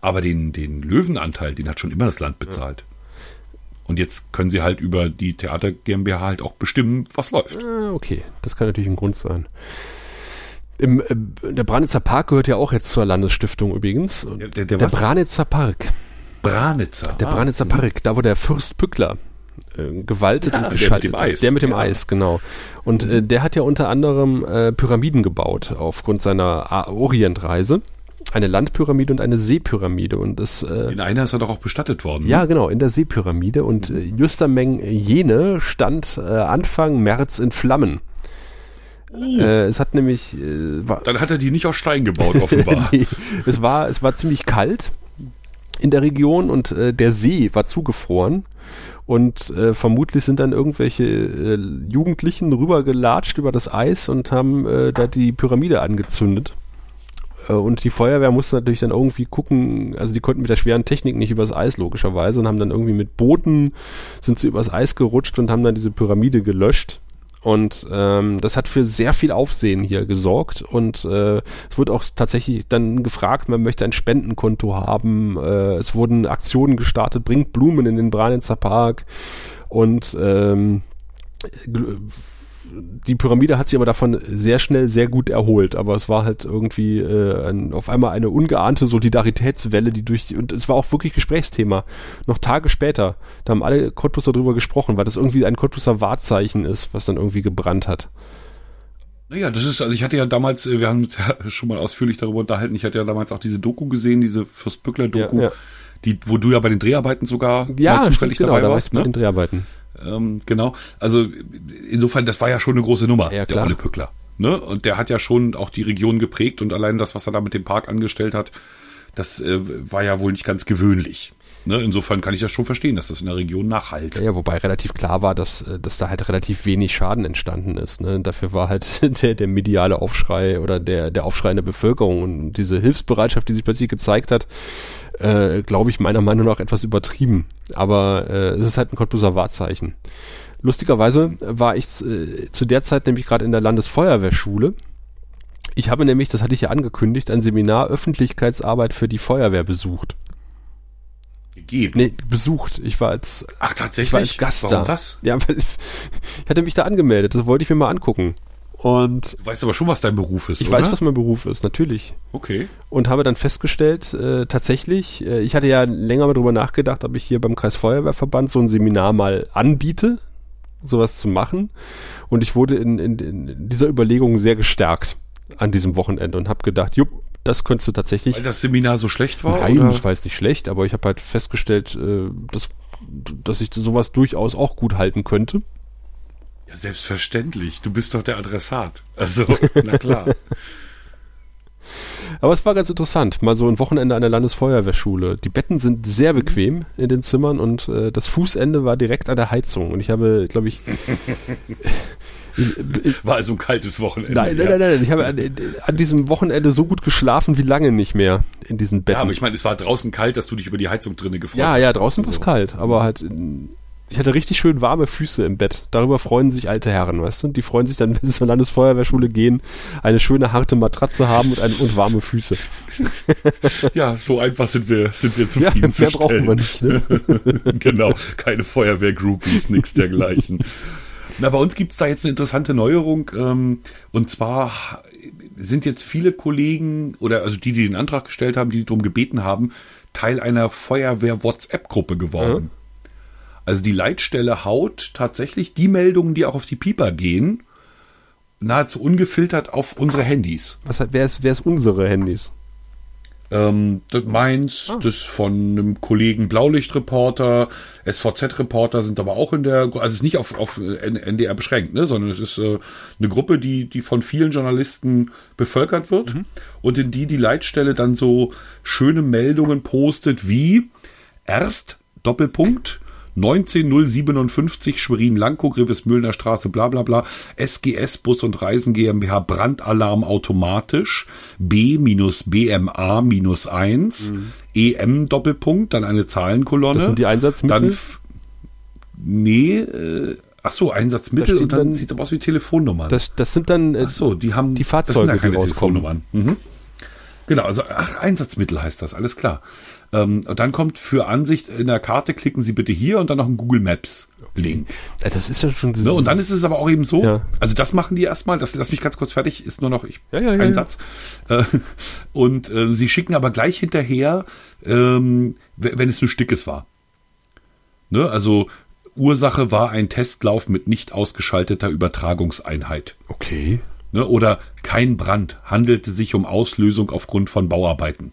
Aber den, den Löwenanteil, den hat schon immer das Land bezahlt. Und jetzt können sie halt über die Theater GmbH halt auch bestimmen, was läuft. Ah, okay, das kann natürlich ein Grund sein. Im, äh, der Branitzer Park gehört ja auch jetzt zur Landesstiftung übrigens. Der, der, der? Branitzer Park. Branitzer. Der Ah, Branitzer Park, da wo der Fürst Pückler äh, gewaltet Ja, und der mit geschaltet dem hat. Eis. Der mit dem Ja. Eis, genau. Und äh, der hat ja unter anderem äh, Pyramiden gebaut aufgrund seiner Orientreise. Eine Landpyramide und eine Seepyramide. Und das äh, In einer ist er doch auch bestattet worden. ne? ja, genau, in der Seepyramide. Und äh, Justameng Jene stand äh, Anfang März in Flammen. Äh, es hat nämlich, äh, war, Dann hat er die nicht aus Stein gebaut, offenbar. nee, es war, es war ziemlich kalt in der Region und äh, der See war zugefroren. Und äh, vermutlich sind dann irgendwelche äh, Jugendlichen rübergelatscht über das Eis und haben äh, da die Pyramide angezündet. Äh, Und die Feuerwehr musste natürlich dann irgendwie gucken, also die konnten mit der schweren Technik nicht übers Eis logischerweise und haben dann irgendwie mit Booten sind sie übers Eis gerutscht und haben dann diese Pyramide gelöscht. Und ähm, das hat für sehr viel Aufsehen hier gesorgt und äh, es wurde auch tatsächlich dann gefragt, man möchte ein Spendenkonto haben. Äh, es wurden Aktionen gestartet, bringt Blumen in den Branitzer Park und ähm, die Pyramide hat sich aber davon sehr schnell sehr gut erholt, aber es war halt irgendwie äh, ein, auf einmal eine ungeahnte Solidaritätswelle, die durch und es war auch wirklich Gesprächsthema. Noch Tage später, da haben alle Cottbusser darüber gesprochen, weil das irgendwie ein Cottbusser Wahrzeichen ist, was dann irgendwie gebrannt hat. Naja, das ist, also ich hatte ja damals, äh, wir haben uns ja schon mal ausführlich darüber unterhalten, ich hatte ja damals auch diese Doku gesehen, diese Fürstbückler-Doku, Ja, ja. die, wo du ja bei den Dreharbeiten sogar Ja, zufällig stimmt, genau, dabei da warst, warst ne? in Dreharbeiten. Ähm, genau. Also insofern, das war ja schon eine große Nummer, Ja, der. Olle Pückler. Ne? Und der hat ja schon auch die Region geprägt und allein das, was er da mit dem Park angestellt hat, das äh, war ja wohl nicht ganz gewöhnlich. Ne? Insofern kann ich das schon verstehen, dass das in der Region nachhalt. Ja, wobei relativ klar war, dass, äh, dass da halt relativ wenig Schaden entstanden ist. Ne? Dafür war halt der, der mediale Aufschrei oder der, der Aufschrei in der Bevölkerung und diese Hilfsbereitschaft, die sich plötzlich gezeigt hat, äh, glaube ich, meiner Meinung nach etwas übertrieben. Aber äh, es ist halt ein Cottbuser Wahrzeichen. Lustigerweise war ich äh, zu der Zeit nämlich gerade in der Landesfeuerwehrschule. Ich habe nämlich, das hatte ich ja angekündigt, ein Seminar Öffentlichkeitsarbeit für die Feuerwehr besucht. Gegeben. Nee, besucht. Ich war als Ach, tatsächlich? ich war als Gast Warum da. das? Ja, weil ich, ich hatte mich da angemeldet, das wollte ich mir mal angucken. Und Du weißt aber schon, was dein Beruf ist, ich oder? weiß, was mein Beruf ist, natürlich. Okay. Und habe dann festgestellt, äh, tatsächlich, äh, ich hatte ja länger mal drüber nachgedacht, ob ich hier beim Kreisfeuerwehrverband so ein Seminar mal anbiete, sowas zu machen. Und ich wurde in, in, in dieser Überlegung sehr gestärkt an diesem Wochenende und habe gedacht, jupp, das könntest du tatsächlich. Weil das Seminar so schlecht war? Nein, oder? war jetzt nicht schlecht, aber ich habe halt festgestellt, äh, dass, dass ich sowas durchaus auch gut halten könnte. Ja, selbstverständlich. Du bist doch der Adressat. Also, na klar. Aber es war ganz interessant, mal so ein Wochenende an der Landesfeuerwehrschule. Die Betten sind sehr bequem in den Zimmern und äh, das Fußende war direkt an der Heizung. Und ich habe, glaube ich, ich, ich War also ein kaltes Wochenende. nein, nein, ja. nein, nein, ich habe an, an diesem Wochenende so gut geschlafen wie lange nicht mehr in diesen Betten. Ja, aber ich meine, es war draußen kalt, dass du dich über die Heizung drinnen gefreut ja, hast. ja, draußen war es Also, kalt, aber halt, ich hatte richtig schön warme Füße im Bett. Darüber freuen sich alte Herren, weißt du? Die freuen sich dann, wenn sie zur Landesfeuerwehrschule gehen, eine schöne harte Matratze haben und, ein, und warme Füße. Ja, so einfach sind wir, sind wir Ja, zufrieden mehr brauchen wir nicht, ne? genau, keine Feuerwehr-Groupies, nix dergleichen. Na, bei uns gibt's da jetzt eine interessante Neuerung. Ähm, und zwar sind jetzt viele Kollegen oder also die, die den Antrag gestellt haben, die darum gebeten haben, Teil einer Feuerwehr-WhatsApp-Gruppe geworden. Also die Leitstelle haut tatsächlich die Meldungen, die auch auf die Pieper gehen, nahezu ungefiltert auf unsere Handys. Was wer ist, wer ist unsere Handys? Ähm, das meins, Ah. das von einem Kollegen Blaulichtreporter, SVZ-Reporter sind aber auch in der, also es ist nicht auf, auf NDR beschränkt, ne, sondern es ist äh, eine Gruppe, die, die von vielen Journalisten bevölkert wird Mhm. und in die die Leitstelle dann so schöne Meldungen postet wie erst Doppelpunkt 19057 Schwerin-Lankow, Grevesmühlner Straße, bla bla bla, SGS Bus und Reisen GmbH, Brandalarm automatisch, B-BMA-1, EM Doppelpunkt, dann eine Zahlenkolonne. Das sind die Einsatzmittel? Dann nee, äh, Ach so, Einsatzmittel Da und dann dann- sieht aber aus wie Telefonnummern. Das, das sind dann äh, ach so, die haben die das Fahrzeuge, sind ja die keine rauskommen. Telefonnummern. Mhm. Genau, also ach, Einsatzmittel heißt das, alles klar. Ähm, und dann kommt für Ansicht in der Karte, klicken Sie bitte hier und dann noch ein Google Maps Link. das ist ja schon Ne? Und dann ist es aber auch eben so, Ja. also das machen die erstmal, das lass mich ganz kurz fertig, ist nur noch ich, Ja, ja, ein. Satz. Äh, und äh, sie schicken aber gleich hinterher, ähm, wenn es nur Stickes war. Ne? Also Ursache war ein Testlauf mit nicht ausgeschalteter Übertragungseinheit. okay. Ne? Oder kein Brand, handelte sich um Auslösung aufgrund von Bauarbeiten.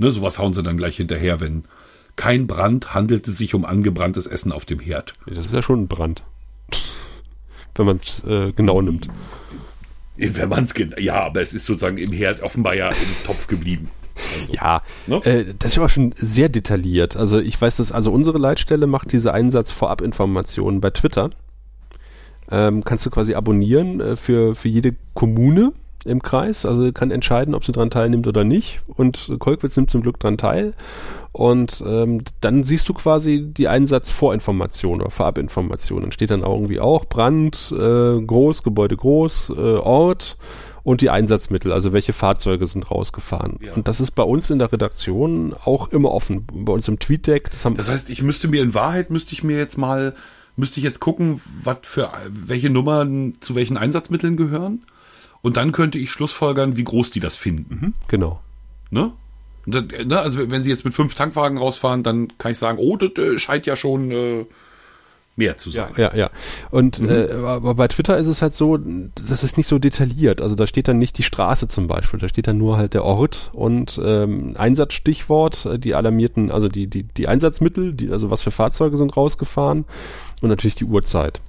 Ne? Sowas hauen sie dann gleich hinterher, wenn kein Brand, handelte sich um angebranntes Essen auf dem Herd. Das ist ja schon ein Brand. Wenn man es äh, genau nimmt. Wenn man es ja, aber es ist sozusagen im Herd offenbar ja im Topf geblieben. Also, Ja, Ne? äh, das ist aber schon sehr detailliert. Also ich weiß das, also unsere Leitstelle macht diese Einsatz-Vorab-Informationen bei Twitter. Ähm, kannst du quasi abonnieren äh, für, für jede Kommune im Kreis. Also kann entscheiden, ob sie dran teilnimmt oder nicht. Und Kolkwitz nimmt zum Glück dran teil. Und ähm, dann siehst du quasi die Einsatz-Vorinformation oder Vorabinformation. Dann steht dann auch irgendwie auch Brand, äh, groß, Gebäude groß, äh, Ort und die Einsatzmittel, also welche Fahrzeuge sind rausgefahren. Ja. Und das ist bei uns in der Redaktion auch immer offen. Bei uns im Tweetdeck, das haben Das heißt, ich müsste mir in Wahrheit müsste ich mir jetzt mal müsste ich jetzt gucken, was für welche Nummern zu welchen Einsatzmitteln gehören und dann könnte ich schlussfolgern, wie groß die das finden, genau. ne? Ne? Also wenn sie jetzt mit fünf Tankwagen rausfahren, dann kann ich sagen, oh, das äh, scheint ja schon äh, mehr zu sein. Ja, ja. Und äh, aber bei Twitter ist es halt so, das ist nicht so detailliert. Also da steht dann nicht die Straße zum Beispiel, da steht dann nur halt der Ort und ähm, Einsatzstichwort, äh, die alarmierten, also die, die, die Einsatzmittel, die, also was für Fahrzeuge sind rausgefahren und natürlich die Uhrzeit.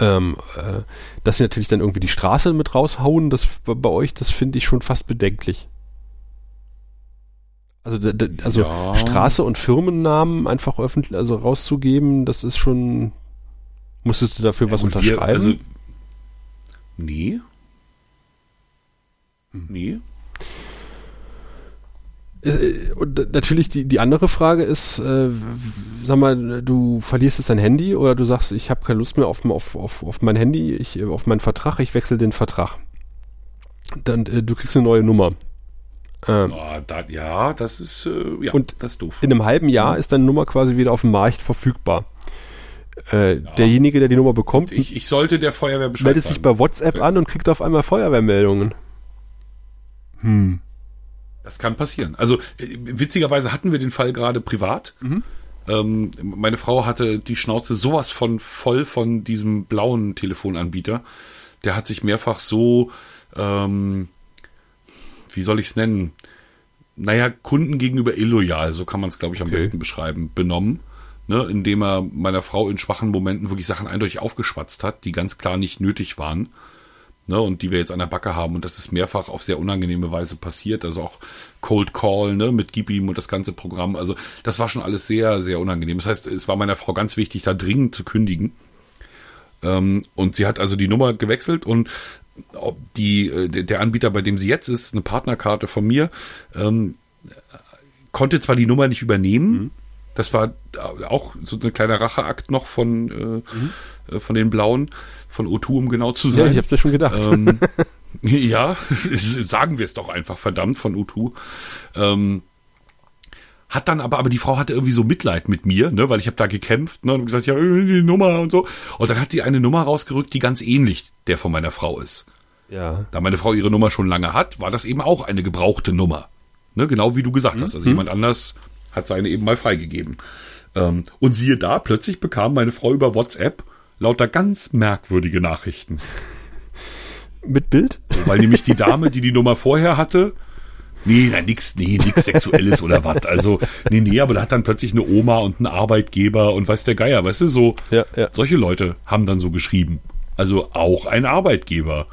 Ähm, äh, dass sie natürlich dann irgendwie die Straße mit raushauen, das bei euch, das finde ich schon fast bedenklich. Also, also Ja. Straße und Firmennamen einfach öffentlich, also rauszugeben, das ist schon. Musstest du dafür was Und wir- unterschreiben? also, nee. Hm. Nee. Äh, Und natürlich die, die andere Frage ist, äh, sag mal, du verlierst jetzt dein Handy oder du sagst, ich habe keine Lust mehr auf, auf, auf, auf mein Handy, ich, äh, auf meinen Vertrag, ich wechsle den Vertrag. Dann, äh, du kriegst eine neue Nummer. Ähm, Ah, da, ja, das ist äh, ja, Und das ist doof. in einem halben Jahr ist deine Nummer quasi wieder auf dem Markt verfügbar. Äh, Derjenige, der die Nummer bekommt, Ich, ich sollte der Feuerwehr meldet sich bei WhatsApp an und kriegt auf einmal Feuerwehrmeldungen. Hm. Das kann passieren. Also äh, witzigerweise hatten wir den Fall gerade privat. Ähm, meine Frau hatte die Schnauze sowas von voll von diesem blauen Telefonanbieter. Der hat sich mehrfach so, ähm, wie soll ich es nennen? Naja, Kunden gegenüber illoyal, so kann man es, glaube ich, am Okay. besten beschreiben, benommen. Ne, indem er meiner Frau in schwachen Momenten wirklich Sachen eindeutig aufgeschwatzt hat, die ganz klar nicht nötig waren ne, und die wir jetzt an der Backe haben. Und das ist mehrfach auf sehr unangenehme Weise passiert, also auch Cold Call, ne, mit Gib ihm und das ganze Programm, also das war schon alles sehr, sehr unangenehm. Das heißt, es war meiner Frau ganz wichtig, da dringend zu kündigen. Ähm, und sie hat also die Nummer gewechselt und ob die, äh, der Anbieter, bei dem sie jetzt ist, eine Partnerkarte von mir, ähm, konnte zwar die Nummer nicht übernehmen, das war auch so ein kleiner Racheakt noch von, äh, äh, von den Blauen, von O2, um genau zu Ja, sein. ich hab's mir schon gedacht. ähm, ja, sagen wir es doch einfach, verdammt, von O2. Ähm, hat dann aber, aber die Frau hatte irgendwie so Mitleid mit mir, ne, weil ich habe da gekämpft, ne, und gesagt, ja, äh, die Nummer und so. Und dann hat sie eine Nummer rausgerückt, die ganz ähnlich der von meiner Frau ist. ja. Da meine Frau ihre Nummer schon lange hat, war das eben auch eine gebrauchte Nummer. Ne, genau wie du gesagt hast. Also jemand anders hat seine eben mal freigegeben. Ähm, und siehe da, plötzlich bekam meine Frau über WhatsApp lauter ganz merkwürdige Nachrichten. Mit Bild? Weil nämlich die Dame, die die Nummer vorher hatte, nee, na, nix, nee, nix Sexuelles oder was. Also, nee, nee, aber da hat dann plötzlich eine Oma und ein Arbeitgeber und weiß der Geier, weißt du, so, Ja, ja. solche Leute haben dann so geschrieben. Also auch ein Arbeitgeber.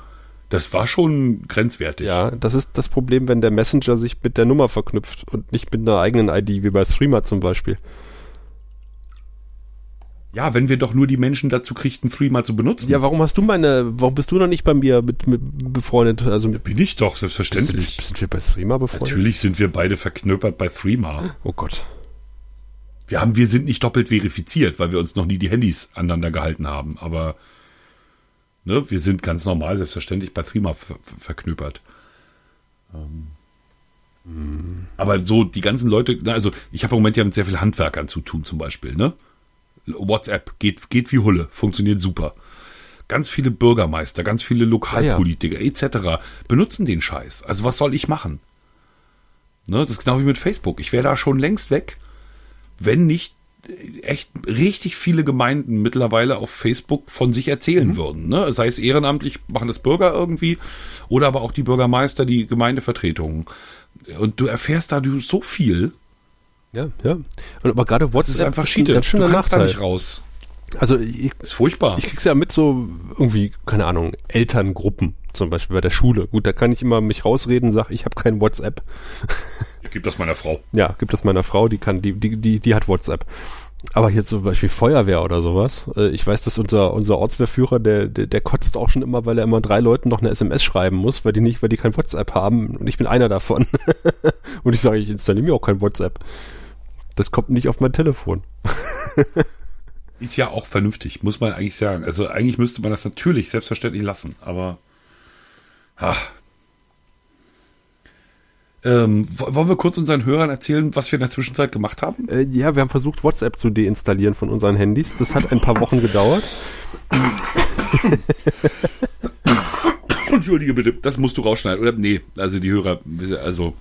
Das war schon grenzwertig. Ja, das ist das Problem, wenn der Messenger sich mit der Nummer verknüpft und nicht mit einer eigenen ID, wie bei Threema zum Beispiel. Ja, wenn wir doch nur die Menschen dazu kriegten, Threema zu benutzen. Ja, warum hast du meine, warum bist du noch nicht bei mir mit, mit befreundet? Also mit, Bin ich doch, selbstverständlich. sind wir bei Threema befreundet? Natürlich sind wir beide verknöpert bei Threema. Oh Gott. Wir haben, wir sind nicht doppelt verifiziert, weil wir uns noch nie die Handys aneinander gehalten haben, aber ne, wir sind ganz normal, selbstverständlich bei Threema ver verknüppert. Ähm, aber so die ganzen Leute, also ich habe im Moment ja mit sehr vielen Handwerkern zu tun zum Beispiel, ne? WhatsApp geht, geht wie Hulle, funktioniert super. Ganz viele Bürgermeister, ganz viele Lokalpolitiker ja, ja. etc. benutzen den Scheiß. Also was soll ich machen? Ne, das ist genau wie mit Facebook. Ich wäre da schon längst weg, wenn nicht echt richtig viele Gemeinden mittlerweile auf Facebook von sich erzählen mhm. würden. Ne? Sei es ehrenamtlich, machen das Bürger irgendwie oder aber auch die Bürgermeister, die Gemeindevertretungen. Und du erfährst da so viel. Ja, ja. Und aber gerade WhatsApp das ist einfach ein ganz schöner du kannst Nachteil. da nicht raus. Also ich, ist furchtbar. Ich krieg's ja mit so irgendwie, keine Ahnung, Elterngruppen zum Beispiel bei der Schule. Gut, da kann ich immer mich rausreden, sag, ich habe kein WhatsApp. Ich gebe das meiner Frau. Ja, gib das meiner Frau, die kann, die, die, die, die hat WhatsApp. Aber hier zum Beispiel Feuerwehr oder sowas. Äh, ich weiß, dass unser, unser Ortswehrführer, der, der, der kotzt auch schon immer, weil er immer drei Leuten noch eine SMS schreiben muss, weil die nicht, weil die kein WhatsApp haben. Und ich bin einer davon. Und ich sage, ich installiere mir auch kein WhatsApp. Das kommt nicht auf mein Telefon. Ist ja auch vernünftig, muss man eigentlich sagen. Also eigentlich müsste man das natürlich selbstverständlich lassen, aber ach. Ähm, wollen wir kurz unseren Hörern erzählen, was wir in der Zwischenzeit gemacht haben? Äh, ja, wir haben versucht, WhatsApp zu deinstallieren von unseren Handys. Das hat ein paar Wochen gedauert. Entschuldige bitte, das musst du rausschneiden. Oder nee, also die Hörer, also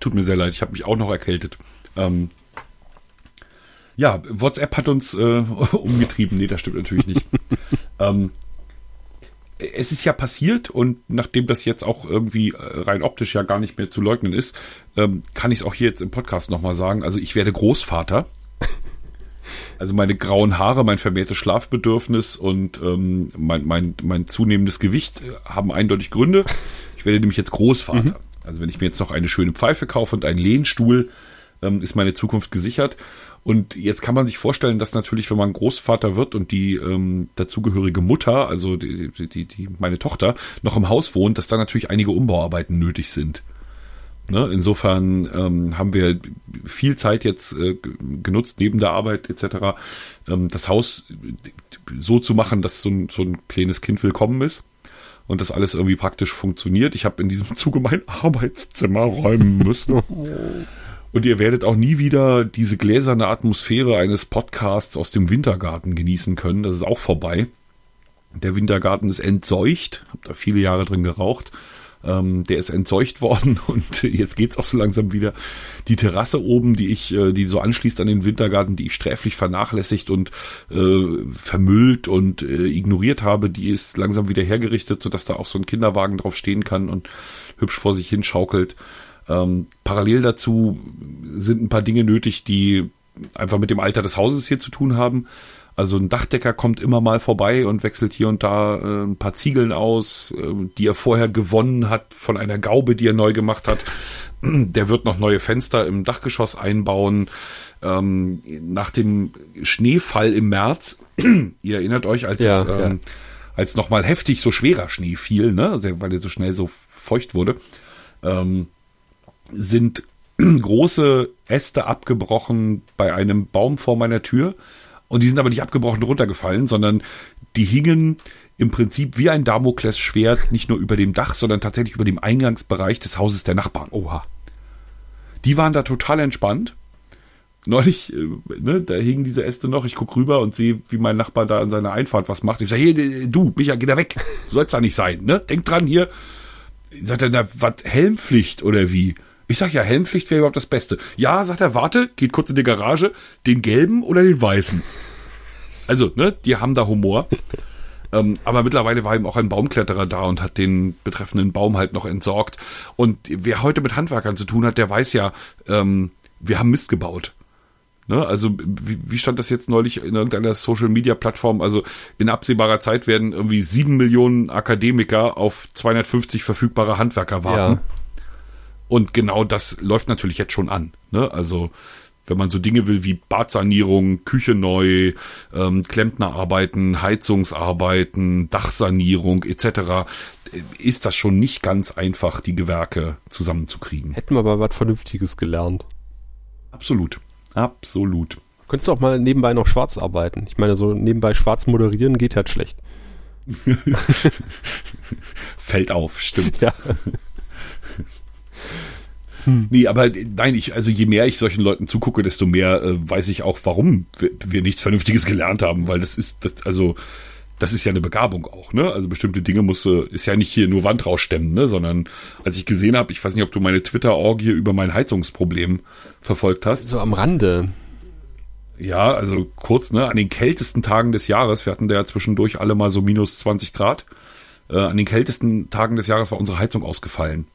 tut mir sehr leid, ich habe mich auch noch erkältet. Ähm, ja, WhatsApp hat uns äh, umgetrieben. Nee, das stimmt natürlich nicht. ähm, es ist ja passiert und nachdem das jetzt auch irgendwie äh, rein optisch ja gar nicht mehr zu leugnen ist, ähm, kann ich es auch hier jetzt im Podcast nochmal sagen. Also ich werde Großvater. Also meine grauen Haare, mein vermehrtes Schlafbedürfnis und ähm, mein, mein, mein zunehmendes Gewicht äh, haben eindeutig Gründe. Ich werde nämlich jetzt Großvater. Mhm. Also wenn ich mir jetzt noch eine schöne Pfeife kaufe und einen Lehnstuhl, ähm, ist meine Zukunft gesichert. Und jetzt kann man sich vorstellen, dass natürlich, wenn man Großvater wird und die ähm, dazugehörige Mutter, also die, die, die, meine Tochter, noch im Haus wohnt, dass da natürlich einige Umbauarbeiten nötig sind. Ne? Insofern ähm, haben wir viel Zeit jetzt äh, genutzt, neben der Arbeit etc., ähm, das Haus so zu machen, dass so ein, so ein kleines Kind willkommen ist und das alles irgendwie praktisch funktioniert. Ich habe in diesem Zuge mein Arbeitszimmer räumen müssen. Und ihr werdet auch nie wieder diese gläserne Atmosphäre eines Podcasts aus dem Wintergarten genießen können. Das ist auch vorbei. Der Wintergarten ist entseucht. Hab da viele Jahre drin geraucht. Ähm, der ist entseucht worden und jetzt geht's auch so langsam wieder. Die Terrasse oben, die ich, äh, die so anschließt an den Wintergarten, die ich sträflich vernachlässigt und äh, vermüllt und äh, ignoriert habe, die ist langsam wieder hergerichtet, sodass da auch so ein Kinderwagen drauf stehen kann und hübsch vor sich hinschaukelt. Ähm, parallel dazu sind ein paar Dinge nötig, die einfach mit dem Alter des Hauses hier zu tun haben. Also ein Dachdecker kommt immer mal vorbei und wechselt hier und da äh, ein paar Ziegeln aus, äh, die er vorher gewonnen hat von einer Gaube, die er neu gemacht hat. Der wird noch neue Fenster im Dachgeschoss einbauen. Ähm, nach dem Schneefall im März, ihr erinnert euch, als Ja, ähm, ja. als nochmal heftig so schwerer Schnee fiel, ne, also, weil er so schnell so feucht wurde, ähm, sind große Äste abgebrochen bei einem Baum vor meiner Tür. Und die sind aber nicht abgebrochen runtergefallen, sondern die hingen im Prinzip wie ein Damoklesschwert nicht nur über dem Dach, sondern tatsächlich über dem Eingangsbereich des Hauses der Nachbarn. Oha. Die waren da total entspannt. Neulich, äh, ne, da hingen diese Äste noch. Ich guck rüber und sehe, wie mein Nachbar da an seiner Einfahrt was macht. Ich sage, hier, äh, du, Micha, geh da weg. Soll's da nicht sein, ne? Denk dran, hier. Sagt er, na, was, Helmpflicht oder wie? Ich sag ja, Helmpflicht wäre überhaupt das Beste. Ja, sagt er, warte, geht kurz in die Garage, den gelben oder den weißen. Also, ne, die haben da Humor. Ähm, aber mittlerweile war eben auch ein Baumkletterer da und hat den betreffenden Baum halt noch entsorgt. Und wer heute mit Handwerkern zu tun hat, der weiß ja, ähm, wir haben Mist gebaut. Ne? Also wie, wie stand das jetzt neulich in irgendeiner Social-Media-Plattform? Also in absehbarer Zeit werden irgendwie sieben Millionen Akademiker auf 250 verfügbare Handwerker warten. Ja. Und genau das läuft natürlich jetzt schon an. Ne? Also wenn man so Dinge will wie Badsanierung, Küche neu, ähm, Klempnerarbeiten, Heizungsarbeiten, Dachsanierung etc., äh, ist das schon nicht ganz einfach, die Gewerke zusammenzukriegen. Hätten wir aber was Vernünftiges gelernt. Absolut. Absolut. Könntest du auch mal nebenbei noch schwarz arbeiten? Ich meine, so nebenbei schwarz moderieren geht halt schlecht. Fällt auf, stimmt. Ja. Hm. Nee, aber nein, ich, also je mehr ich solchen Leuten zugucke, desto mehr äh, weiß ich auch, warum wir, wir nichts Vernünftiges gelernt haben, weil das ist, das, also, das ist ja eine Begabung auch, ne? Also bestimmte Dinge musst du, ist ja nicht hier nur Wand rausstemmen, ne? Sondern als ich gesehen habe, ich weiß nicht, ob du meine Twitter-Orgie über mein Heizungsproblem verfolgt hast. So am Rande. Ja, also kurz, ne, an den kältesten Tagen des Jahres, wir hatten da ja zwischendurch alle mal so minus 20 Grad, äh, an den kältesten Tagen des Jahres war unsere Heizung ausgefallen.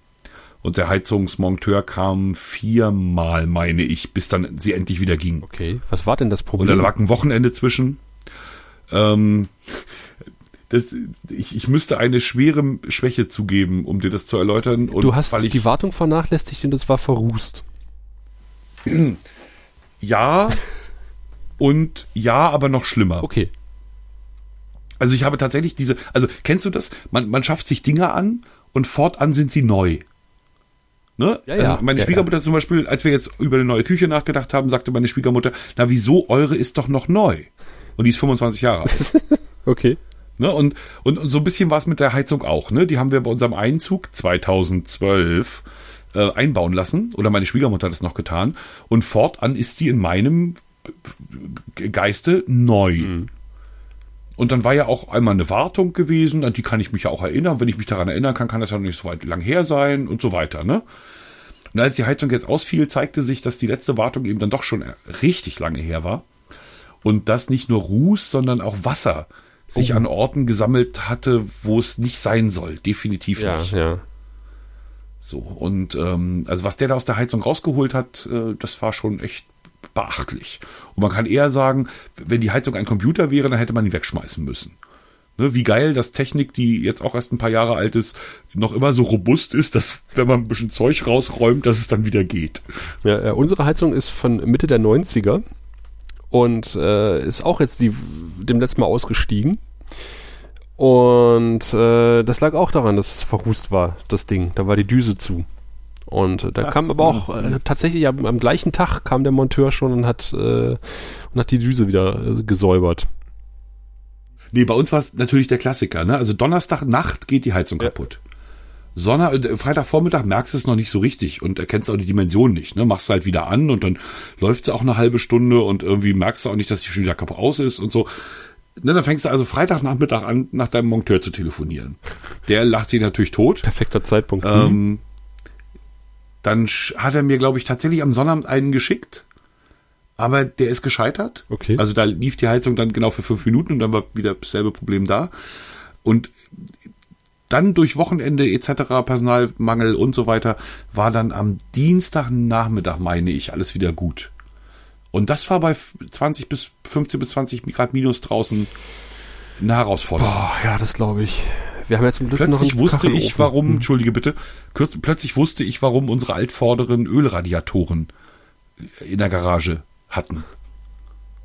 Und der Heizungsmonteur kam viermal, meine ich, bis dann sie endlich wieder ging. Okay, was war denn das Problem? Und da lag ein Wochenende zwischen. Ähm, das, ich, ich müsste eine schwere Schwäche zugeben, um dir das zu erläutern. Und du hast weil ich, die Wartung vernachlässigt und es war verrußt. Ja und ja, aber noch schlimmer. Okay. Also ich habe tatsächlich diese, also kennst du das? Man, man schafft sich Dinge an und fortan sind sie neu. Ne? Ja, also meine ja, Schwiegermutter ja. zum Beispiel, als wir jetzt über eine neue Küche nachgedacht haben, sagte meine Schwiegermutter, na wieso, eure ist doch noch neu. Und die ist 25 Jahre alt. okay. Ne? Und, und, und so ein bisschen war es mit der Heizung auch. Ne? Die haben wir bei unserem Einzug 2012 äh, einbauen lassen. Oder meine Schwiegermutter hat es noch getan. Und fortan ist sie in meinem Geiste neu. Mhm. Und dann war ja auch einmal eine Wartung gewesen, an die kann ich mich ja auch erinnern. Wenn ich mich daran erinnern kann, kann das ja noch nicht so weit lang her sein und so weiter, ne? Und als die Heizung jetzt ausfiel, zeigte sich, dass die letzte Wartung eben dann doch schon richtig lange her war. Und dass nicht nur Ruß, sondern auch Wasser sich oh. an Orten gesammelt hatte, wo es nicht sein soll. Definitiv ja, nicht. Ja. So, und ähm, also was der da aus der Heizung rausgeholt hat, äh, das war schon echt beachtlich. Und man kann eher sagen, wenn die Heizung ein Computer wäre, dann hätte man ihn wegschmeißen müssen. Ne, wie geil, dass Technik, die jetzt auch erst ein paar Jahre alt ist, noch immer so robust ist, dass wenn man ein bisschen Zeug rausräumt, dass es dann wieder geht. Ja, äh, unsere Heizung ist von Mitte der 90er und äh, ist auch jetzt die, dem letzten Mal ausgestiegen. Und äh, das lag auch daran, dass es verrußt war, das Ding. Da war die Düse zu. Und da kam aber auch äh, tatsächlich am, am, gleichen Tag kam der Monteur schon und hat, äh, und hat die Düse wieder äh, gesäubert. Nee, bei uns war es natürlich der Klassiker, ne? Also Donnerstag Nacht geht die Heizung ja. kaputt. Sonntag, äh, Freitagvormittag merkst du es noch nicht so richtig und erkennst auch die Dimension nicht. Ne? Machst halt wieder an und dann läuft sie auch eine halbe Stunde und irgendwie merkst du auch nicht, dass sie schon wieder kaputt aus ist und so. Ne, dann fängst du also Freitagnachmittag an, nach deinem Monteur zu telefonieren. Der lacht sich natürlich tot. Perfekter Zeitpunkt. Ähm, dann hat er mir, glaube ich, tatsächlich am Sonnabend einen geschickt. Aber der ist gescheitert. Okay. Also da lief die Heizung dann genau für fünf Minuten und dann war wieder dasselbe Problem da. Und dann durch Wochenende etc., Personalmangel und so weiter, war dann am Dienstagnachmittag, meine ich, alles wieder gut. Und das war bei 20 bis 15 bis 20 Grad minus draußen eine Herausforderung. Boah, ja, das glaube ich. Wir haben jetzt zum Glück plötzlich noch wusste ich, warum, hm. entschuldige bitte, kürz, plötzlich wusste ich, warum unsere altvorderen Ölradiatoren in der Garage hatten.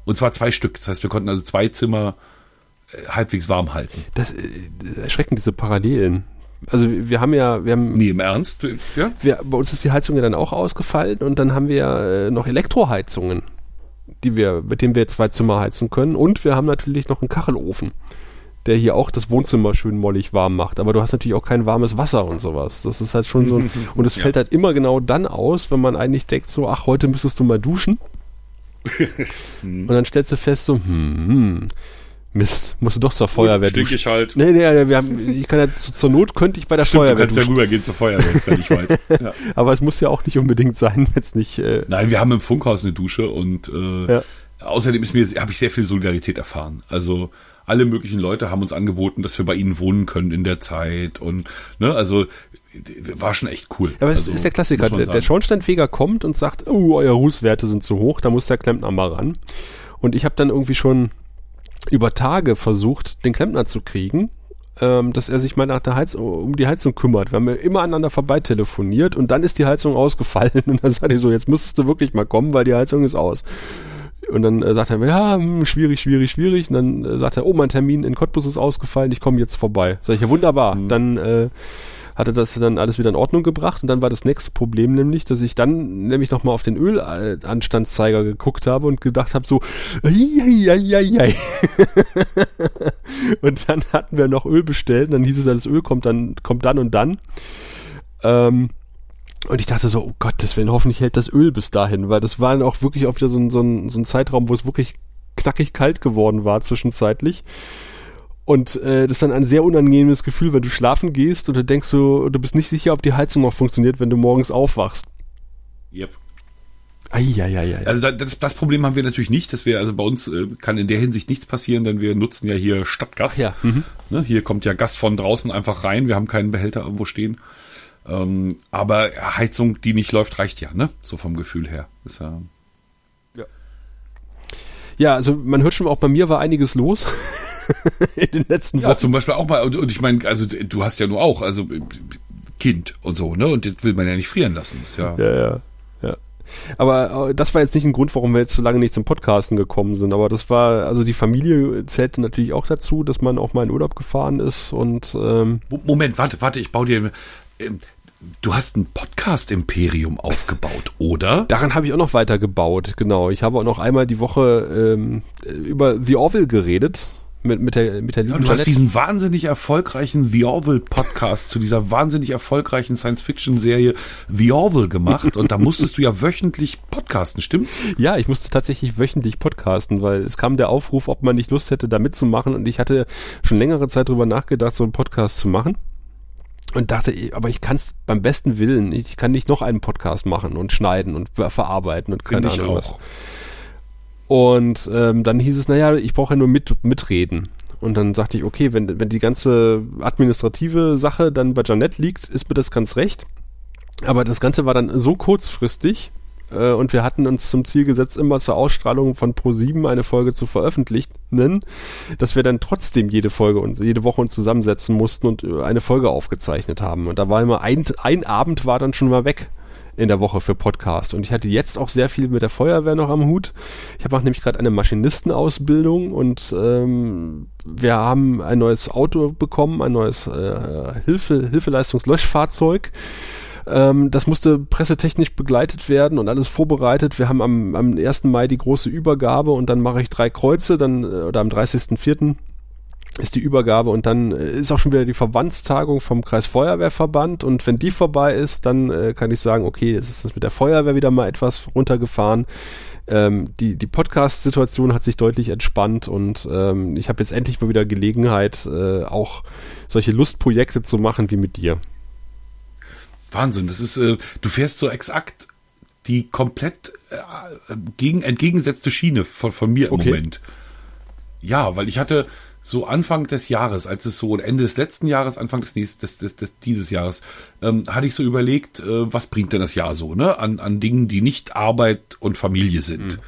Und zwar zwei Stück. Das heißt, wir konnten also zwei Zimmer äh, halbwegs warm halten. Das äh, erschrecken diese Parallelen. Also wir haben ja, wir haben. Nee, im Ernst? Ja? Wir, bei uns ist die Heizung ja dann auch ausgefallen und dann haben wir äh, noch Elektroheizungen, die wir, mit denen wir zwei Zimmer heizen können. Und wir haben natürlich noch einen Kachelofen der hier auch das Wohnzimmer schön mollig warm macht. Aber du hast natürlich auch kein warmes Wasser und sowas. Das ist halt schon so. Ein, und es ja. fällt halt immer genau dann aus, wenn man eigentlich denkt, so, ach, heute müsstest du mal duschen. und dann stellst du fest, so, hm, hm Mist, musst du doch zur Feuerwehr Gut, duschen. ich halt. Nee, nee, wir haben, ich kann ja, zur Not könnte ich bei der Stimmt, Feuerwehr du kannst duschen. ja rübergehen zur Feuerwehr, ist ja nicht weit. Ja. Aber es muss ja auch nicht unbedingt sein, jetzt nicht. Äh Nein, wir haben im Funkhaus eine Dusche und äh, ja. außerdem ist mir, habe ich sehr viel Solidarität erfahren. Also alle möglichen Leute haben uns angeboten, dass wir bei ihnen wohnen können in der Zeit und ne, also war schon echt cool. Aber es also, ist der Klassiker. Der, der Schornsteinfeger kommt und sagt, oh, euer Rußwerte sind zu hoch, da muss der Klempner mal ran. Und ich habe dann irgendwie schon über Tage versucht, den Klempner zu kriegen, ähm, dass er sich mal nach der Heizung, um die Heizung kümmert. Wir haben ja immer aneinander vorbei telefoniert und dann ist die Heizung ausgefallen und dann sagte ich so, jetzt müsstest du wirklich mal kommen, weil die Heizung ist aus. Und dann äh, sagt er, ja, hm, schwierig, schwierig, schwierig. Und dann äh, sagt er, oh, mein Termin in Cottbus ist ausgefallen, ich komme jetzt vorbei. Sag ich, ja, wunderbar. Mhm. Dann äh, hatte das dann alles wieder in Ordnung gebracht und dann war das nächste Problem nämlich, dass ich dann nämlich nochmal auf den Ölanstandszeiger geguckt habe und gedacht habe so, ei, und dann hatten wir noch Öl bestellt und dann hieß es, das Öl kommt dann, kommt dann und dann. Ähm, und ich dachte so, oh Gottes Willen, hoffentlich hält das Öl bis dahin, weil das war dann auch wirklich auch wieder so ein, so ein, so ein Zeitraum, wo es wirklich knackig kalt geworden war zwischenzeitlich. Und äh, das ist dann ein sehr unangenehmes Gefühl, wenn du schlafen gehst und du denkst so, du bist nicht sicher, ob die Heizung noch funktioniert, wenn du morgens aufwachst. Yep. Eieiei. Also das, das Problem haben wir natürlich nicht, dass wir, also bei uns äh, kann in der Hinsicht nichts passieren, denn wir nutzen ja hier Stadtgas. Ja. Mhm. Ne, hier kommt ja Gas von draußen einfach rein, wir haben keinen Behälter irgendwo stehen. Ähm, aber Heizung, die nicht läuft, reicht ja, ne? So vom Gefühl her. Ist ja, Ja, also man hört schon auch bei mir war einiges los in den letzten ja, Wochen. zum Beispiel auch mal, und, und ich meine, also du hast ja nur auch, also Kind und so, ne? Und das will man ja nicht frieren lassen. Ist ja, Ja, ja, ja. Aber äh, das war jetzt nicht ein Grund, warum wir jetzt so lange nicht zum Podcasten gekommen sind. Aber das war, also die Familie zählte natürlich auch dazu, dass man auch mal in Urlaub gefahren ist und ähm, Mo- Moment, warte, warte, ich baue dir. Ähm, du hast ein Podcast-Imperium aufgebaut, oder? daran habe ich auch noch weiter gebaut. Genau. Ich habe auch noch einmal die Woche ähm, über The Orville geredet mit, mit der, mit der Ja, lieben du hast diesen wahnsinnig erfolgreichen The Orville Podcast zu dieser wahnsinnig erfolgreichen Science-Fiction-Serie The Orville gemacht und da musstest du ja wöchentlich podcasten, stimmt's? Ja, ich musste tatsächlich wöchentlich podcasten, weil es kam der Aufruf, ob man nicht Lust hätte, da mitzumachen. Und ich hatte schon längere Zeit drüber nachgedacht, so einen Podcast zu machen. Und dachte, aber ich kann es beim besten Willen, ich kann nicht noch einen Podcast machen und schneiden und ver- verarbeiten und keine Ahnung was. Und ähm, dann hieß es, naja, ich brauche ja nur mit, mitreden. Und dann sagte ich, okay, wenn, wenn die ganze administrative Sache dann bei Janette liegt, ist mir das ganz recht. Aber das Ganze war dann so kurzfristig äh, und wir hatten uns zum Ziel gesetzt, immer zur Ausstrahlung von Pro7 eine Folge zu veröffentlichen, dass wir dann trotzdem jede Folge und jede Woche uns zusammensetzen mussten und äh, eine Folge aufgezeichnet haben. Und da war immer ein, ein Abend war dann schon mal weg in der Woche für Podcast. Und ich hatte jetzt auch sehr viel mit der Feuerwehr noch am Hut. Ich habe auch nämlich gerade eine Maschinistenausbildung und ähm, wir haben ein neues Auto bekommen, ein neues äh, Hilfe, Hilfeleistungslöschfahrzeug. Ähm, das musste pressetechnisch begleitet werden und alles vorbereitet. Wir haben am, am 1. Mai die große Übergabe und dann mache ich drei Kreuze, dann äh, oder am 30.04. ist die Übergabe und dann äh, ist auch schon wieder die Verbandstagung vom Kreis Feuerwehrverband und wenn die vorbei ist, dann äh, kann ich sagen, okay, jetzt ist das mit der Feuerwehr wieder mal etwas runtergefahren. Ähm, die die Podcast-Situation hat sich deutlich entspannt und ähm, ich habe jetzt endlich mal wieder Gelegenheit, äh, auch solche Lustprojekte zu machen wie mit dir. Wahnsinn, das ist, äh, du fährst so exakt die komplett äh, gegen, entgegengesetzte Schiene von, von mir im Okay. Moment. Ja, weil ich hatte so Anfang des Jahres, als es so Ende des letzten Jahres, Anfang des, nächsten, des, des, des dieses Jahres, ähm, hatte ich so überlegt, äh, was bringt denn das Jahr so, ne? An, an Dingen, die nicht Arbeit und Familie sind.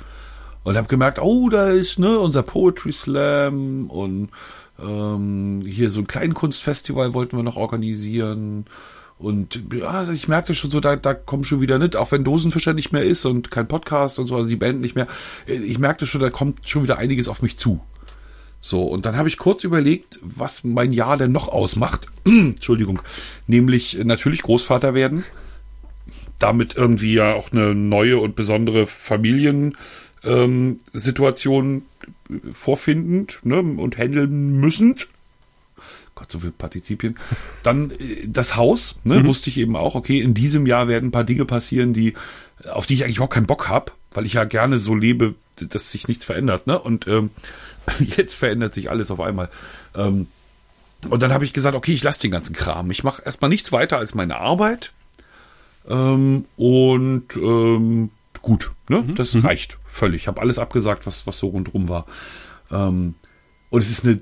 Und habe gemerkt, oh, da ist ne unser Poetry Slam und ähm, hier so ein Kleinkunstfestival wollten wir noch organisieren. Und ja, also ich merkte schon so, da, da kommen schon wieder nicht, auch wenn Dosenfischer nicht mehr ist und kein Podcast und so, also die Band nicht mehr. Ich merkte schon, da kommt schon wieder einiges auf mich zu. So, und dann habe ich kurz überlegt, was mein Jahr denn noch ausmacht. Entschuldigung. Nämlich äh, natürlich Großvater werden. Damit irgendwie ja auch eine neue und besondere Familiensituation ähm, vorfindend ne, und handeln müssend. Gott, so viele Partizipien. Dann äh, das Haus, ne, wusste ich eben auch, okay, in diesem Jahr werden ein paar Dinge passieren, die, auf die ich eigentlich überhaupt keinen Bock habe, weil ich ja gerne so lebe, dass sich nichts verändert, ne? Und ähm, jetzt verändert sich alles auf einmal. Ähm, und dann habe ich gesagt, okay, ich lasse den ganzen Kram. Ich mache erstmal nichts weiter als meine Arbeit. Ähm, und ähm, gut, ne? Das reicht völlig. Ich habe alles abgesagt, was, was so rundrum war. Ähm, und es ist eine,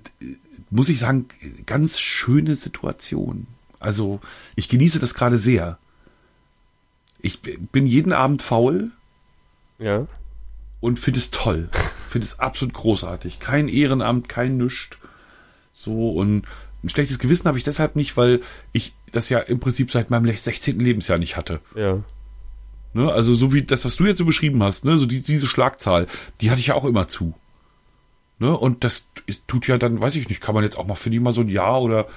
muss ich sagen, ganz schöne Situation. Also ich genieße das gerade sehr. Ich bin jeden Abend faul Ja. und finde es toll. finde es absolut großartig. Kein Ehrenamt, kein Nüscht. So und ein schlechtes Gewissen habe ich deshalb nicht, weil ich das ja im Prinzip seit meinem 16. Lebensjahr nicht hatte. Ja. Ne? Also so wie das, was du jetzt so beschrieben hast, ne? so die, diese Schlagzahl, die hatte ich ja auch immer zu. Ne? Und das tut ja dann, weiß ich nicht, kann man jetzt auch mal, finde ich mal so ein Jahr oder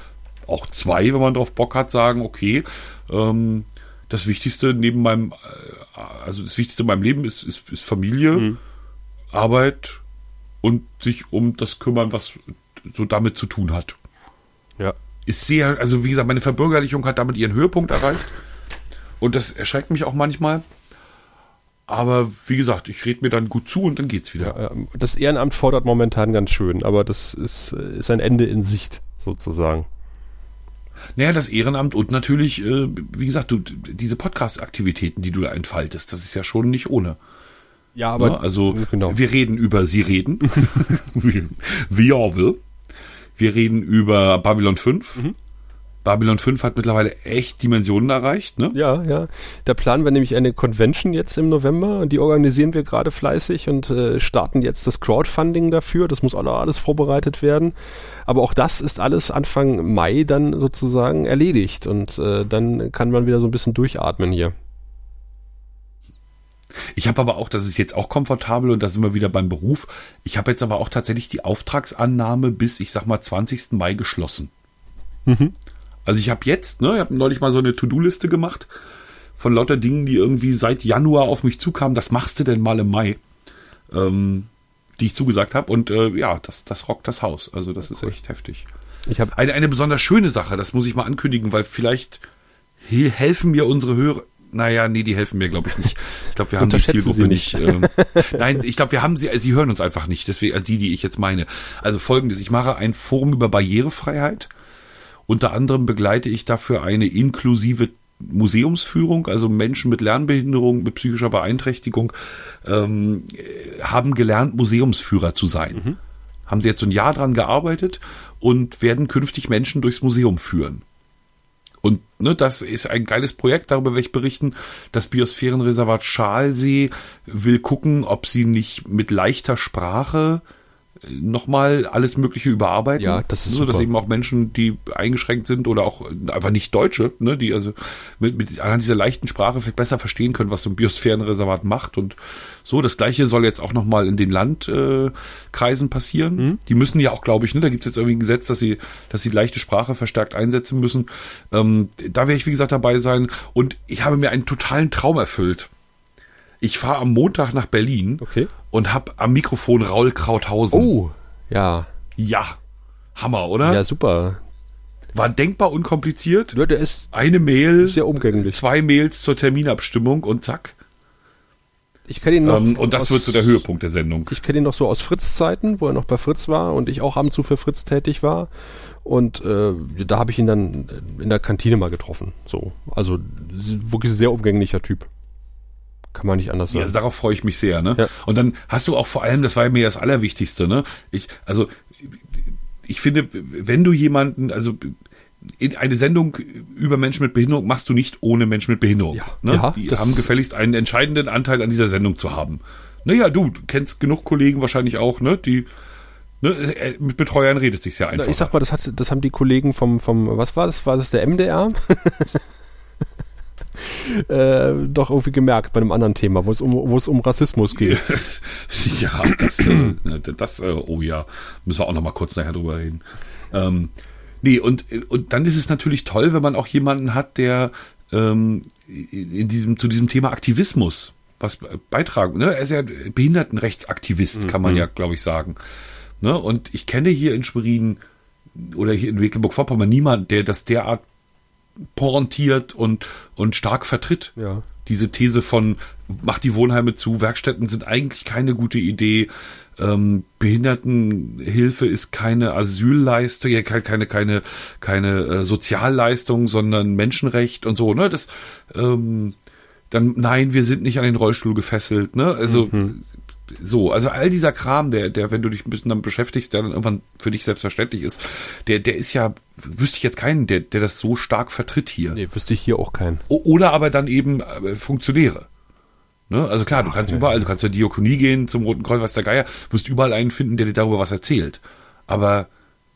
auch zwei, wenn man drauf Bock hat, sagen, okay, ähm, das Wichtigste neben meinem, äh, also das Wichtigste in meinem Leben ist, ist, ist Familie, mhm. Arbeit und sich um das kümmern, was so damit zu tun hat. Ja. Ist sehr, also wie gesagt, meine Verbürgerlichung hat damit ihren Höhepunkt erreicht. Und das erschreckt mich auch manchmal. Aber wie gesagt, ich rede mir dann gut zu und dann geht's wieder. Ja, das Ehrenamt fordert momentan ganz schön, aber das ist, ist ein Ende in Sicht, sozusagen. Naja, das Ehrenamt und natürlich, äh, wie gesagt, du, diese Podcast-Aktivitäten, die du da entfaltest, das ist ja schon nicht ohne. Ja, aber. Ja, also, genau. wir reden über Sie reden. wie will. Wir reden über Babylon 5. Mhm. Babylon 5 hat mittlerweile echt Dimensionen erreicht, ne? Ja, ja. Da planen wir nämlich eine Convention jetzt im November und die organisieren wir gerade fleißig und äh, starten jetzt das Crowdfunding dafür. Das muss alles vorbereitet werden. Aber auch das ist alles Anfang Mai dann sozusagen erledigt und äh, dann kann man wieder so ein bisschen durchatmen hier. Ich habe aber auch, das ist jetzt auch komfortabel und da sind wir wieder beim Beruf. Ich habe jetzt aber auch tatsächlich die Auftragsannahme bis, ich sag mal, 20. Mai geschlossen. Mhm. Also ich habe jetzt, ne, ich habe neulich mal so eine To-Do-Liste gemacht von lauter Dingen, die irgendwie seit Januar auf mich zukamen. Das machst du denn mal im Mai, ähm, die ich zugesagt habe. Und äh, ja, das, das rockt das Haus. Also das ist echt heftig. Ich habe eine, eine besonders schöne Sache, das muss ich mal ankündigen, weil vielleicht helfen mir unsere Hörer. Naja, nee, die helfen mir, glaube ich, nicht. Ich glaube, wir haben die Zielgruppe nicht. nicht ähm, nein, ich glaube, wir haben sie, sie hören uns einfach nicht. Deswegen, also die, die ich jetzt meine. Also folgendes, ich mache ein Forum über Barrierefreiheit unter anderem begleite ich dafür eine inklusive Museumsführung, also Menschen mit Lernbehinderung, mit psychischer Beeinträchtigung, ähm, haben gelernt, Museumsführer zu sein. Mhm. Haben sie jetzt so ein Jahr dran gearbeitet und werden künftig Menschen durchs Museum führen. Und ne, das ist ein geiles Projekt, darüber werde ich berichten. Das Biosphärenreservat Schalsee will gucken, ob sie nicht mit leichter Sprache nochmal alles Mögliche überarbeiten. Ja, das ist so, dass eben auch Menschen, die eingeschränkt sind oder auch einfach nicht Deutsche, ne, die also mit, mit anhand dieser leichten Sprache vielleicht besser verstehen können, was so ein Biosphärenreservat macht und so. Das gleiche soll jetzt auch nochmal in den Landkreisen äh, passieren. Mhm. Die müssen ja auch, glaube ich, ne, da gibt es jetzt irgendwie ein Gesetz, dass sie, dass sie leichte Sprache verstärkt einsetzen müssen. Ähm, da werde ich, wie gesagt, dabei sein. Und ich habe mir einen totalen Traum erfüllt. Ich fahre am Montag nach Berlin okay. und habe am Mikrofon Raul Krauthausen. Oh, ja. Ja. Hammer, oder? Ja, super. War denkbar unkompliziert. Ja, der ist eine Mail, sehr umgänglich. Zwei Mails zur Terminabstimmung und zack. Ich kenne ihn noch. Ähm, und das aus, wird so der Höhepunkt der Sendung. Ich kenne ihn noch so aus Fritz-Zeiten, wo er noch bei Fritz war und ich auch ab und zu für Fritz tätig war. Und äh, da habe ich ihn dann in der Kantine mal getroffen. So, also wirklich sehr umgänglicher Typ. Kann man nicht anders sagen. Ja, also darauf freue ich mich sehr, ne? Ja. Und dann hast du auch vor allem, das war mir das Allerwichtigste, ne? Ich, also, ich finde, wenn du jemanden, also eine Sendung über Menschen mit Behinderung machst du nicht ohne Menschen mit Behinderung. Ja, ne? ja, die haben gefälligst einen entscheidenden Anteil an dieser Sendung zu haben. Naja, du kennst genug Kollegen wahrscheinlich auch, ne? Die ne, äh, mit Betreuern redet sich ja einfach. Ich sag mal, das hat, das haben die Kollegen vom, vom, was war das? War das der MDR? äh, doch irgendwie gemerkt bei einem anderen Thema, wo es um, wo es um Rassismus geht. ja, das, äh, das, äh, oh ja, müssen wir auch noch mal kurz nachher drüber reden. Ähm, nee, und, und dann ist es natürlich toll, wenn man auch jemanden hat, der ähm, in diesem, zu diesem Thema Aktivismus was beitragen. Ne? Er ist ja Behindertenrechtsaktivist, kann man mhm. ja, glaube ich, sagen. Ne? Und ich kenne hier in Schwerin oder hier in Mecklenburg-Vorpommern niemand, der das derart pointiert und, und stark vertritt. Ja. Diese These von, macht die Wohnheime zu, Werkstätten sind eigentlich keine gute Idee, ähm, Behindertenhilfe ist keine Asylleistung, ja, keine, keine, keine äh, Sozialleistung, sondern Menschenrecht und so, ne? Das, ähm, dann, nein, wir sind nicht an den Rollstuhl gefesselt, ne? Also, mhm so, also all dieser Kram, der, der, wenn du dich ein bisschen damit beschäftigst, der dann irgendwann für dich selbstverständlich ist, der, der ist ja, wüsste ich jetzt keinen, der, der das so stark vertritt hier. Nee, wüsste ich hier auch keinen. Oder aber dann eben äh, Funktionäre. Ne? Also klar, Ach, du kannst ja. überall, du kannst zur Diakonie gehen, zum Roten Kreuz, was der Geier, wirst überall einen finden, der dir darüber was erzählt. Aber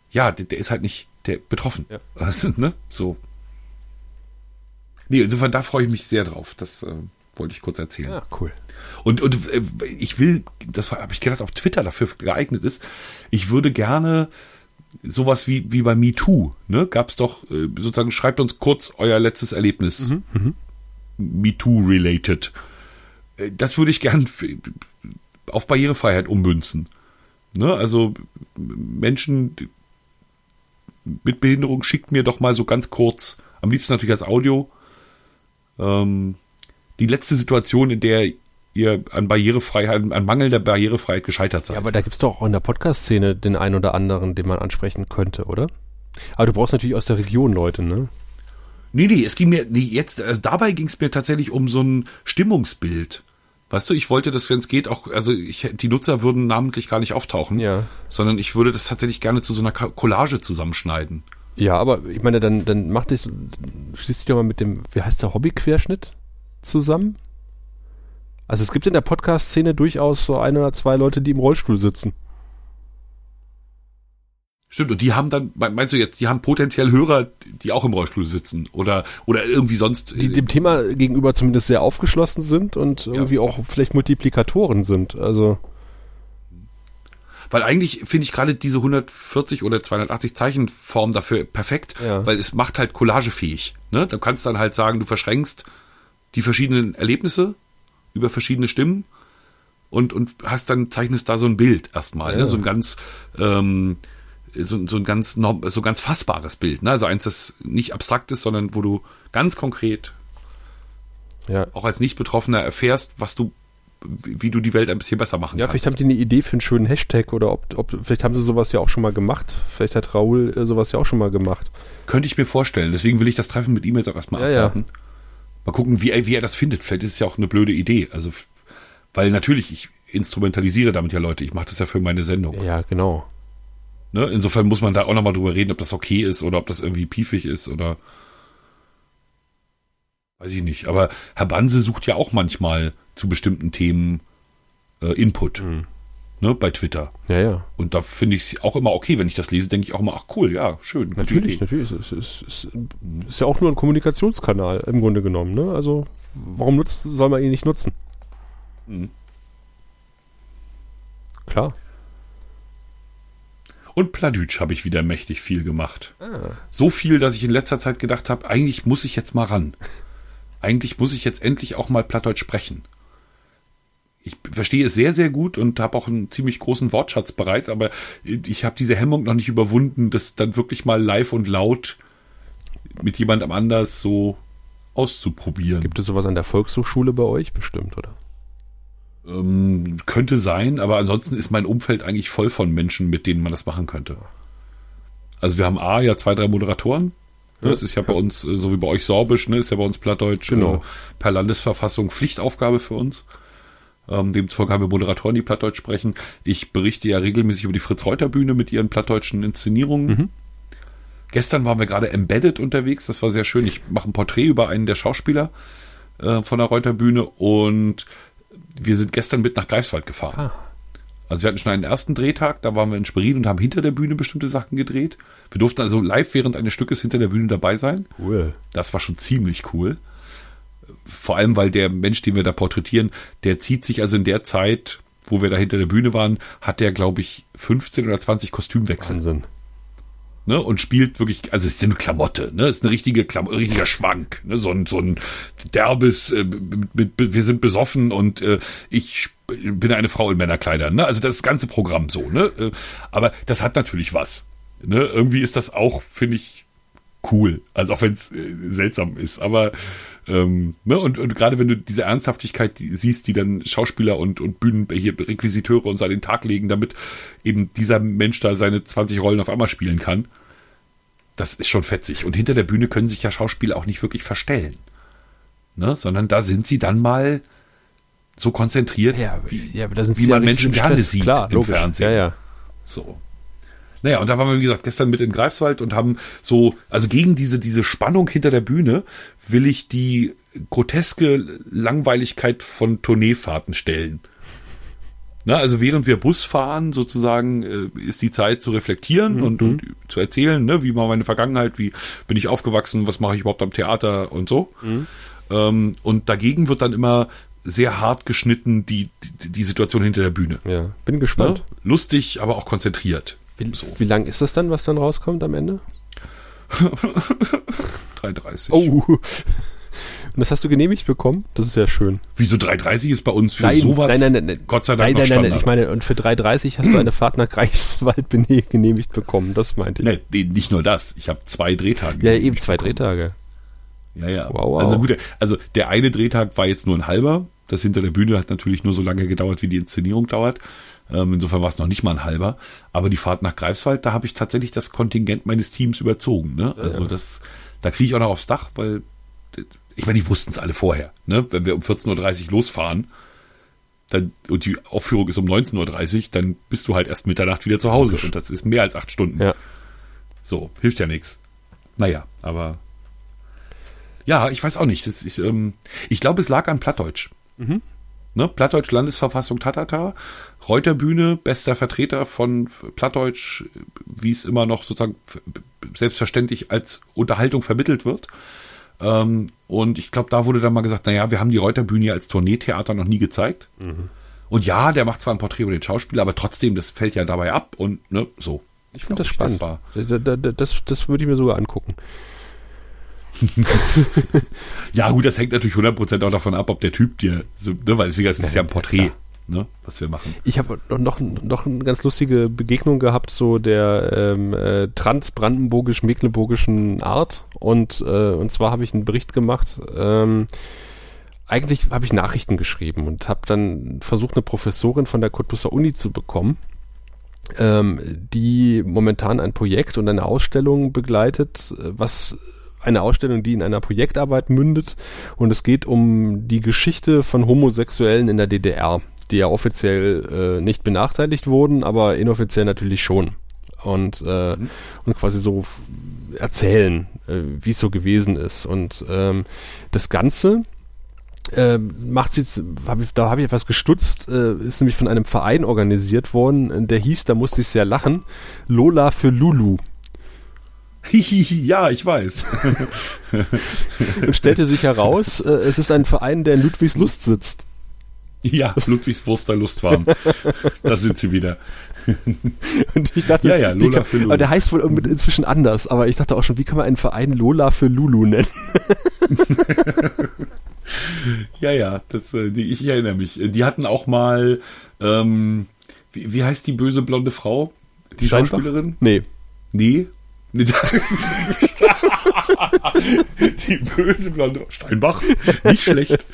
ja, der, der ist halt nicht der betroffen. Ja. Also, ne? So. Nee, insofern, da freue ich mich sehr drauf. Das äh, wollte ich kurz erzählen. Ja, cool. Und, und äh, ich will, das habe ich gedacht, auf Twitter dafür geeignet ist, ich würde gerne sowas wie, wie bei MeToo, ne? Gab es doch äh, sozusagen, schreibt uns kurz euer letztes Erlebnis. Mhm, MeToo-related. Äh, Das würde ich gern auf Barrierefreiheit ummünzen. Ne? Also Menschen mit Behinderung schickt mir doch mal so ganz kurz, am liebsten natürlich als Audio, ähm, die letzte Situation, in der ihr an Barrierefreiheit, an Mangel der Barrierefreiheit gescheitert seid. Ja, aber da gibt's doch auch in der Podcast-Szene den einen oder anderen, den man ansprechen könnte, oder? Aber du brauchst natürlich aus der Region Leute, ne? Nee, nee, es ging mir, nee, jetzt, also dabei ging es mir tatsächlich um so ein Stimmungsbild. Weißt du, ich wollte das, wenn es geht, auch, also ich, die Nutzer würden namentlich gar nicht auftauchen, Ja. sondern ich würde das tatsächlich gerne zu so einer Collage zusammenschneiden. Ja, aber ich meine, dann, dann mach dich, schließ dich doch mal mit dem, wie heißt der Hobbyquerschnitt zusammen? Also es gibt in der Podcast-Szene durchaus so ein oder zwei Leute, die im Rollstuhl sitzen. Stimmt, und die haben dann, me- meinst du jetzt, die haben potenziell Hörer, die auch im Rollstuhl sitzen oder, oder irgendwie sonst. Die dem Thema gegenüber zumindest sehr aufgeschlossen sind und irgendwie auch vielleicht Multiplikatoren sind. Also, Weil eigentlich finde ich gerade diese 140 oder 280 Zeichenform dafür perfekt, Ja. weil es macht halt collagefähig. Ne? Du kannst dann halt sagen, du verschränkst die verschiedenen Erlebnisse über verschiedene Stimmen und, und hast dann, zeichnest da so ein Bild erstmal, Ja. ne? so ein ganz, ähm, so, so ein ganz, so ganz fassbares Bild, ne? Also eins, das nicht abstrakt ist, sondern wo du ganz konkret ja. auch als Nicht-Betroffener erfährst, was du, wie du die Welt ein bisschen besser machen Ja, kannst. vielleicht haben die eine Idee für einen schönen Hashtag oder ob, ob vielleicht haben sie sowas ja auch schon mal gemacht. Vielleicht hat Raoul äh, sowas ja auch schon mal gemacht. Könnte ich mir vorstellen. Deswegen will ich das Treffen mit ihm jetzt auch erstmal Ja, ja. Mal gucken, wie er, wie er das findet. Vielleicht ist es ja auch eine blöde Idee. Also, weil natürlich, ich instrumentalisiere damit ja Leute. Ich mache das ja für meine Sendung. Ja, genau. Ne? Insofern muss man da auch nochmal drüber reden, ob das okay ist oder ob das irgendwie piefig ist oder weiß ich nicht. Aber Herr Banse sucht ja auch manchmal zu bestimmten Themen äh, Input. Ne, bei Twitter. Ja, ja. Und da finde ich es auch immer okay, wenn ich das lese, denke ich auch immer, ach cool, ja, schön. Natürlich, natürlich. Es ist, es ist, ist ja auch nur ein Kommunikationskanal im Grunde genommen. Ne? Also warum nutzt, soll man ihn nicht nutzen? Mhm. Klar. Und Pladütsch habe ich wieder mächtig viel gemacht. Ah. So viel, dass ich in letzter Zeit gedacht habe, eigentlich muss ich jetzt mal ran. Eigentlich muss ich jetzt endlich auch mal Plattdeutsch sprechen. Ich verstehe es sehr, sehr gut und habe auch einen ziemlich großen Wortschatz bereit, aber ich habe diese Hemmung noch nicht überwunden, das dann wirklich mal live und laut mit jemandem anders so auszuprobieren. Gibt es sowas an der Volkshochschule bei euch? Bestimmt, oder? Ähm, könnte sein, aber ansonsten ist mein Umfeld eigentlich voll von Menschen, mit denen man das machen könnte. Also wir haben A, ja zwei, drei Moderatoren. Ne, Das ist ja bei uns, äh, so wie bei euch Sorbisch, ne, ist ja bei uns Plattdeutsch Genau. per Landesverfassung Pflichtaufgabe für uns. Ähm, demzufolge haben wir Moderatoren, die Plattdeutsch sprechen. Ich berichte ja regelmäßig über die Fritz-Reuter-Bühne mit ihren plattdeutschen Inszenierungen. Gestern waren wir gerade embedded unterwegs, das war sehr schön. Ich mache ein Porträt über einen der Schauspieler äh, von der Reuter-Bühne und wir sind gestern mit nach Greifswald gefahren. Also wir hatten schon einen ersten Drehtag, da waren wir in Schwerin und haben hinter der Bühne bestimmte Sachen gedreht. Wir durften also live während eines Stückes hinter der Bühne dabei sein. Cool. Das war schon ziemlich cool. Vor allem, weil der Mensch, den wir da porträtieren, der zieht sich also in der Zeit, wo wir da hinter der Bühne waren, hat der, glaube ich, 15 oder 20 Kostümwechsel Wahnsinn. ne, und spielt wirklich, also es ist eine Klamotte, ne, es ist eine richtige Klam richtiger Schwank, ne, so ein, so ein derbes, äh, mit, mit, wir sind besoffen und äh, ich bin eine Frau in Männerkleidern, ne, also das ganze Programm so, ne, äh, aber das hat natürlich was, ne, irgendwie ist das auch, finde ich, cool, also auch wenn es äh, seltsam ist, aber ähm, ne, und, und gerade wenn du diese Ernsthaftigkeit siehst, die dann Schauspieler und, und Bühnen, hier Requisiteure und so an den Tag legen, damit eben dieser Mensch da seine 20 Rollen auf einmal spielen kann, das ist schon fetzig. Und hinter der Bühne können sich ja Schauspieler auch nicht wirklich verstellen. Ne? Sondern da sind sie dann mal so konzentriert, Ja, wie, ja wie man Menschen gerne sieht Klar, im logisch. Fernsehen. Ja, ja. so. Naja, und da waren wir, wie gesagt, gestern mit in Greifswald und haben so, also gegen diese, diese Spannung hinter der Bühne will ich die groteske Langweiligkeit von Tourneefahrten stellen. Na, also während wir Bus fahren, sozusagen, äh, ist die Zeit zu reflektieren und, und zu erzählen, ne, wie war meine Vergangenheit, wie bin ich aufgewachsen, was mache ich überhaupt am Theater und so. Ähm, und dagegen wird dann immer sehr hart geschnitten die, die, die Situation hinter der Bühne. ja. Bin Ne? gespannt. Lustig, aber auch konzentriert. Wie, So. wie lang ist das dann, was dann rauskommt am Ende? 3,30. Oh. Und das hast du genehmigt bekommen? Das ist ja schön. Wieso 3,30 ist bei uns für Nein, sowas nein, nein, nein, nein. Gott sei Dank Nein, nein, nein, Standard. ich meine, und für 3,30 hast du eine Fahrt nach Greifswald genehmigt bekommen. Das meinte ich. Nee, nicht nur das. Ich habe zwei Drehtage. Ja, eben zwei Drehtage. Ja, ja. Wow, wow. Also gut, also der eine Drehtag war jetzt nur ein halber. Das hinter der Bühne hat natürlich nur so lange gedauert, wie die Inszenierung dauert. Ähm, insofern war es noch nicht mal ein halber. Aber die Fahrt nach Greifswald, da habe ich tatsächlich das Kontingent meines Teams überzogen. Ne? Also das, da kriege ich auch noch aufs Dach, weil ich meine, die wussten es alle vorher. Ne? Wenn wir um 14.30 Uhr losfahren dann, und die Aufführung ist um 19.30 Uhr, dann bist du halt erst Mitternacht wieder zu Hause. Und das ist mehr als acht Stunden. Ja. So, hilft ja nichts. Naja, aber ja, ich weiß auch nicht. Ist, ähm, ich glaube, es lag an Plattdeutsch. Ne? Plattdeutsch Landesverfassung Tatata, Reuterbühne, bester Vertreter von Plattdeutsch, wie es immer noch sozusagen selbstverständlich als Unterhaltung vermittelt wird. Ähm, und ich glaube, da wurde dann mal gesagt, naja, wir haben die Reuterbühne ja als Tourneetheater noch nie gezeigt. Und ja, der macht zwar ein Porträt über den Schauspieler, aber trotzdem, das fällt ja dabei ab und ne, so. Ich finde das spannend. das, das, das würde ich mir sogar angucken. Ja, gut, das hängt natürlich 100% auch davon ab, ob der Typ dir, so, ne, weil deswegen, es ist ja ein Porträt, ne, was wir machen. Ich habe noch, noch, noch eine ganz lustige Begegnung gehabt, so der ähm, äh, trans-brandenburgisch-mecklenburgischen Art. Und, äh, und zwar habe ich einen Bericht gemacht. Ähm, eigentlich habe ich Nachrichten geschrieben und habe dann versucht, eine Professorin von der Cottbusser Uni zu bekommen, ähm, die momentan ein Projekt und eine Ausstellung begleitet, äh, was eine Ausstellung, die in einer Projektarbeit mündet. Und es geht um die Geschichte von Homosexuellen in der DDR, die ja offiziell äh, nicht benachteiligt wurden, aber inoffiziell natürlich schon. Und, äh, und quasi so erzählen, äh, wie es so gewesen ist. Und ähm, das Ganze ähm, macht jetzt, hab ich, da habe ich etwas gestutzt, äh, ist nämlich von einem Verein organisiert worden, äh, der hieß, da musste ich sehr lachen, Lola für Lulu. ja, ich weiß. Und stellte sich heraus, äh, es ist ein Verein, der in Ludwigslust sitzt. ja, Ludwigswurster Lustfahren. da sind sie wieder. Und ich dachte, Ja, ja, Lola kann, für Lulu. Aber der heißt wohl inzwischen anders, aber ich dachte auch schon, wie kann man einen Verein Lola für Lulu nennen? Ja, ja, das, äh, die, ich erinnere mich. Die hatten auch mal, ähm, wie, wie heißt die böse blonde Frau? Die Steinbach? Schauspielerin? Nee. Nee. Die böse blonde Steinbach, nicht schlecht.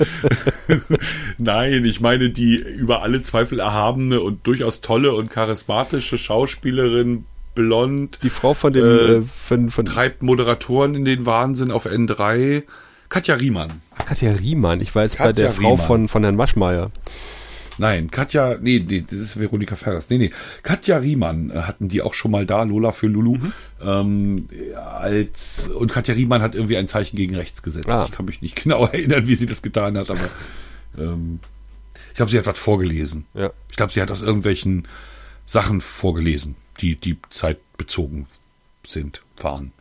Nein, ich meine die über alle Zweifel erhabene und durchaus tolle und charismatische Schauspielerin, blond, Die Frau von dem, Äh, äh, von, von treibt Moderatoren in den Wahnsinn auf N3. Katja Riemann. Ach, Katja Riemann. Ich war jetzt bei Katja der Frau Riemann. von, von Herrn Maschmeyer. Nein, Katja, nee, nee, das ist Veronika Ferres. Nee, nee. Katja Riemann äh, hatten die auch schon mal da, Lola für Lulu. Mhm. Ähm, als, und Katja Riemann hat irgendwie ein Zeichen gegen rechts gesetzt. Ah. Ich kann mich nicht genau erinnern, wie sie das getan hat, aber ähm, ich glaube, sie hat was vorgelesen. Ja. Ich glaube, sie hat aus irgendwelchen Sachen vorgelesen, die, die zeitbezogen sind, waren.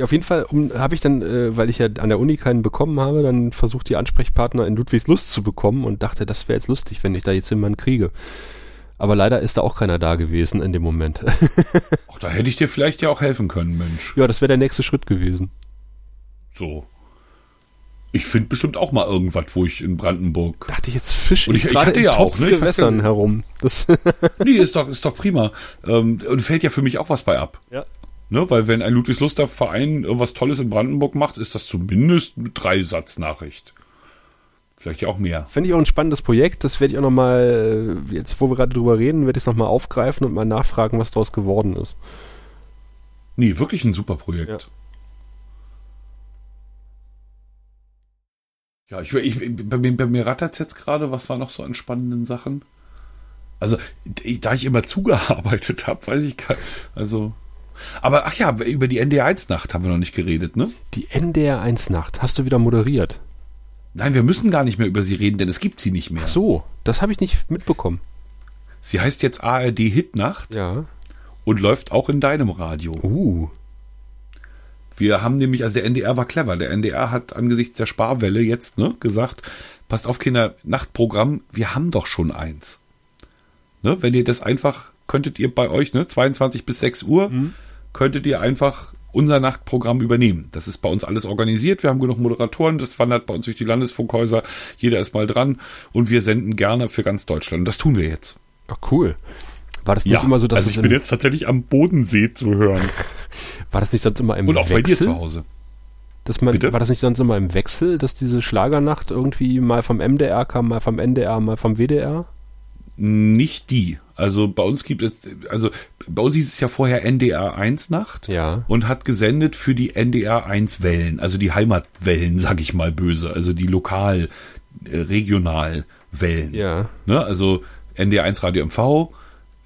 Auf jeden Fall um, habe ich dann, äh, weil ich ja an der Uni keinen bekommen habe, dann versucht, die Ansprechpartner in Ludwigslust zu bekommen und dachte, das wäre jetzt lustig, wenn ich da jetzt jemanden kriege. Aber leider ist da auch keiner da gewesen in dem Moment. Ach, da hätte ich dir vielleicht ja auch helfen können, Mensch. ja, das wäre der nächste Schritt gewesen. So. Ich finde bestimmt auch mal irgendwas, wo ich in Brandenburg Dachte ich, jetzt fisch Und ich, ich- hatte ja auch, ne? Ja- herum. Das Nee, ist doch, ist doch prima. Ähm, und fällt ja für mich auch was bei ab. ja. Ne? Weil wenn ein Ludwigsluster Verein irgendwas Tolles in Brandenburg macht, ist das zumindest eine Dreisatznachricht. Vielleicht ja auch mehr. Fände ich auch ein spannendes Projekt. Das werde ich auch nochmal, jetzt wo wir gerade drüber reden, werde ich es nochmal aufgreifen und mal nachfragen, was daraus geworden ist. Nee, wirklich ein super Projekt. Ja. Ja, ich, ich, bei, mir, bei mir rattert jetzt gerade, was war noch so an spannenden Sachen? Also, ich, da ich immer zugearbeitet habe, weiß ich gar Also, aber ach ja, über die NDR1-Nacht haben wir noch nicht geredet, ne? Die NDR1-Nacht hast du wieder moderiert. Nein, wir müssen gar nicht mehr über sie reden, denn es gibt sie nicht mehr. Ach so, das habe ich nicht mitbekommen. Sie heißt jetzt ARD Hitnacht Ja. und läuft auch in deinem Radio. Uh. Wir haben nämlich, also der NDR war clever. Der NDR hat angesichts der Sparwelle jetzt ne, gesagt, passt auf, Kinder, Nachtprogramm, wir haben doch schon eins. Ne, wenn ihr das einfach könntet ihr bei euch, ne, 22 bis 6 Uhr, mhm. Könntet ihr einfach unser Nachtprogramm übernehmen. Das ist bei uns alles organisiert. Wir haben genug Moderatoren. Das wandert bei uns durch die Landesfunkhäuser. Jeder ist mal dran. Und wir senden gerne für ganz Deutschland. Und das tun wir jetzt. Ach, cool. War das nicht ja, immer so, dass also ich bin jetzt tatsächlich am Bodensee zu hören. War das nicht sonst immer im Wechsel? Und auch bei dir zu Hause. Dass man, Bitte? war das nicht sonst immer im Wechsel, dass diese Schlagernacht irgendwie mal vom MDR kam, mal vom NDR, mal vom WDR? Nicht die. Also bei uns gibt es, also bei uns hieß es ja vorher NDR 1 Nacht ja. und hat gesendet für die NDR 1 Wellen, also die Heimatwellen, sag ich mal böse, also die lokal, äh, regional Wellen. Ja. Ne? Also NDR 1 Radio MV,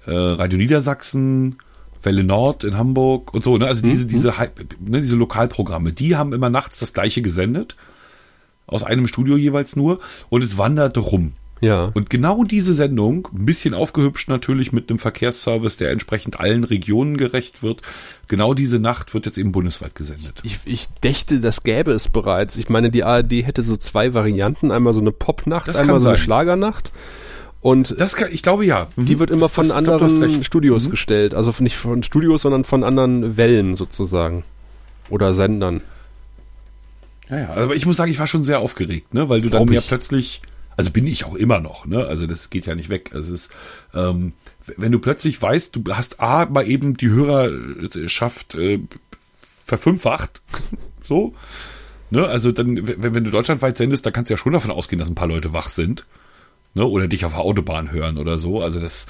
äh, Radio Niedersachsen, Welle Nord in Hamburg und so, ne? Also diese, mhm. diese, ne, diese Lokalprogramme, die haben immer nachts das gleiche gesendet. Aus einem Studio jeweils nur. Und es wanderte rum. Ja. Und genau diese Sendung, ein bisschen aufgehübscht natürlich mit einem Verkehrsservice, der entsprechend allen Regionen gerecht wird, genau diese Nacht wird jetzt eben bundesweit gesendet. Ich, ich dächte, das gäbe es bereits. Ich meine, die ARD hätte so zwei Varianten, einmal so eine Popnacht, einmal so eine Schlagernacht. Und das kann, ich glaube ja. Mhm. Die wird immer das, von das, anderen Studios mhm. gestellt. Also nicht von Studios, sondern von anderen Wellen sozusagen. Oder Sendern. Ja, ja, aber ich muss sagen, ich war schon sehr aufgeregt, ne? Weil das du dann ja plötzlich, also bin ich auch immer noch, ne? Also das geht ja nicht weg. Also es ist, ähm, wenn du plötzlich weißt, du hast A, mal eben die Hörerschaft äh, verfünffacht, so, ne? Also dann, wenn, wenn du deutschlandweit sendest, da kannst du ja schon davon ausgehen, dass ein paar Leute wach sind ne, oder dich auf der Autobahn hören oder so. Also das,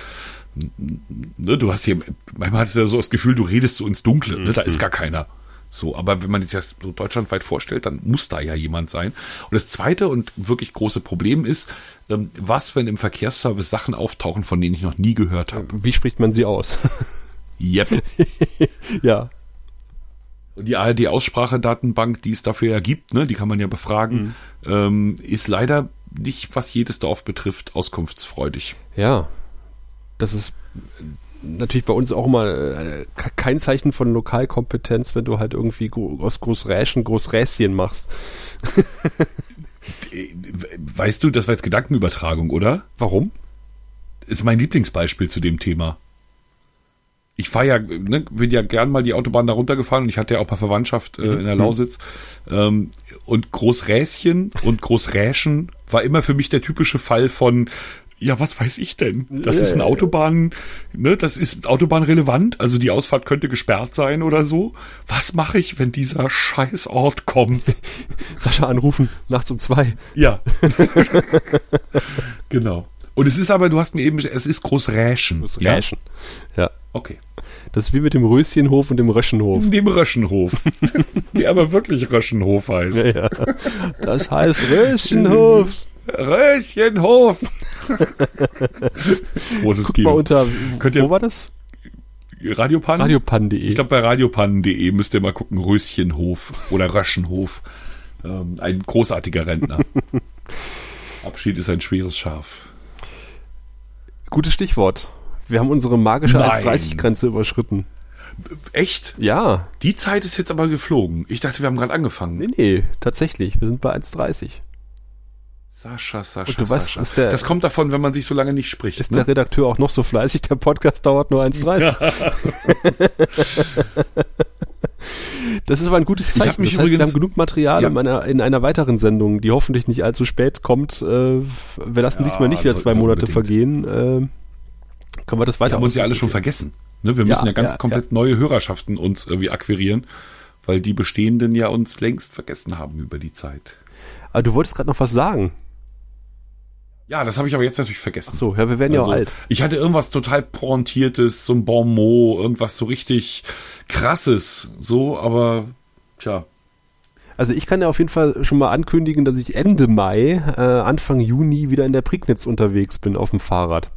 ne, du hast hier, manchmal hast du ja so das Gefühl, du redest so ins Dunkle, ne, da ist mhm. gar keiner. So, aber wenn man jetzt das so deutschlandweit vorstellt, dann muss da ja jemand sein. Und das zweite und wirklich große Problem ist, ähm, was, wenn im Verkehrsservice Sachen auftauchen, von denen ich noch nie gehört habe? Wie spricht man sie aus? Yep. ja. Und die ARD-Aussprachedatenbank, die es dafür ja gibt, ne, die kann man ja befragen, mhm. ähm, ist leider nicht, was jedes Dorf betrifft, auskunftsfreudig. Ja, das ist natürlich bei uns auch mal äh, kein Zeichen von Lokalkompetenz, wenn du halt irgendwie aus Großräschen Großräschen machst. weißt du, das war jetzt Gedankenübertragung, oder? Warum? Ist mein Lieblingsbeispiel zu dem Thema ich fahre ja, ne, bin ja gern mal die Autobahn da runtergefahren und ich hatte ja auch paar Verwandtschaft äh, in der mhm. Lausitz. Ähm, und Großräschen und Großräschen war immer für mich der typische Fall von, ja, was weiß ich denn? Das ist ein Autobahn, ne, das ist autobahnrelevant, also die Ausfahrt könnte gesperrt sein oder so. Was mache ich, wenn dieser Scheißort kommt? Sascha anrufen, nachts um zwei. Ja. genau. Und es ist aber, du hast mir eben, es ist Großräschen. Großräschen. Ja? ja. Okay. Das ist wie mit dem Röschenhof und dem Röschenhof. Dem Röschenhof. Der aber wirklich Röschenhof heißt. Ja, ja. Das heißt Röschenhof. Röschenhof. Großes Kino. Unter, Könnt ihr, wo war das? Radiopan? Radiopan.de. Ich glaube, bei radiopan.de müsst ihr mal gucken, Röschenhof oder Röschenhof. Ähm, ein großartiger Rentner. Abschied ist ein schweres Schaf. Gutes Stichwort. Wir haben unsere magische 1,30-Grenze überschritten. Echt? Ja. Die Zeit ist jetzt aber geflogen. Ich dachte, wir haben gerade angefangen. Nee, nee, tatsächlich. Wir sind bei 1,30. Sascha, Sascha, Und du Sascha. Weißt, der, das kommt davon, wenn man sich so lange nicht spricht. Ist ne? der Redakteur auch noch so fleißig? Der Podcast dauert nur 1,30. das ist aber ein gutes Zeichen. Ich mich das heißt, übrigens, wir haben genug Material ja. in, einer, in einer weiteren Sendung, die hoffentlich nicht allzu spät kommt. Äh, wir lassen ja, diesmal nicht wieder zwei Monate unbedingt. vergehen. Äh, können wir das weiter Wir haben uns ja alle schon vergessen. Ne? Wir müssen ja, ja ganz ja, komplett ja. neue Hörerschaften uns irgendwie akquirieren, weil die bestehenden ja uns längst vergessen haben über die Zeit. Aber du wolltest gerade noch was sagen. Ja, das habe ich aber jetzt natürlich vergessen. Ach so, ja, wir werden also, ja auch alt. Ich hatte irgendwas total pointiertes, so ein Bon mot, irgendwas so richtig krasses, so, aber tja. Also ich kann ja auf jeden Fall schon mal ankündigen, dass ich Ende Mai, äh, Anfang Juni wieder in der Prignitz unterwegs bin auf dem Fahrrad.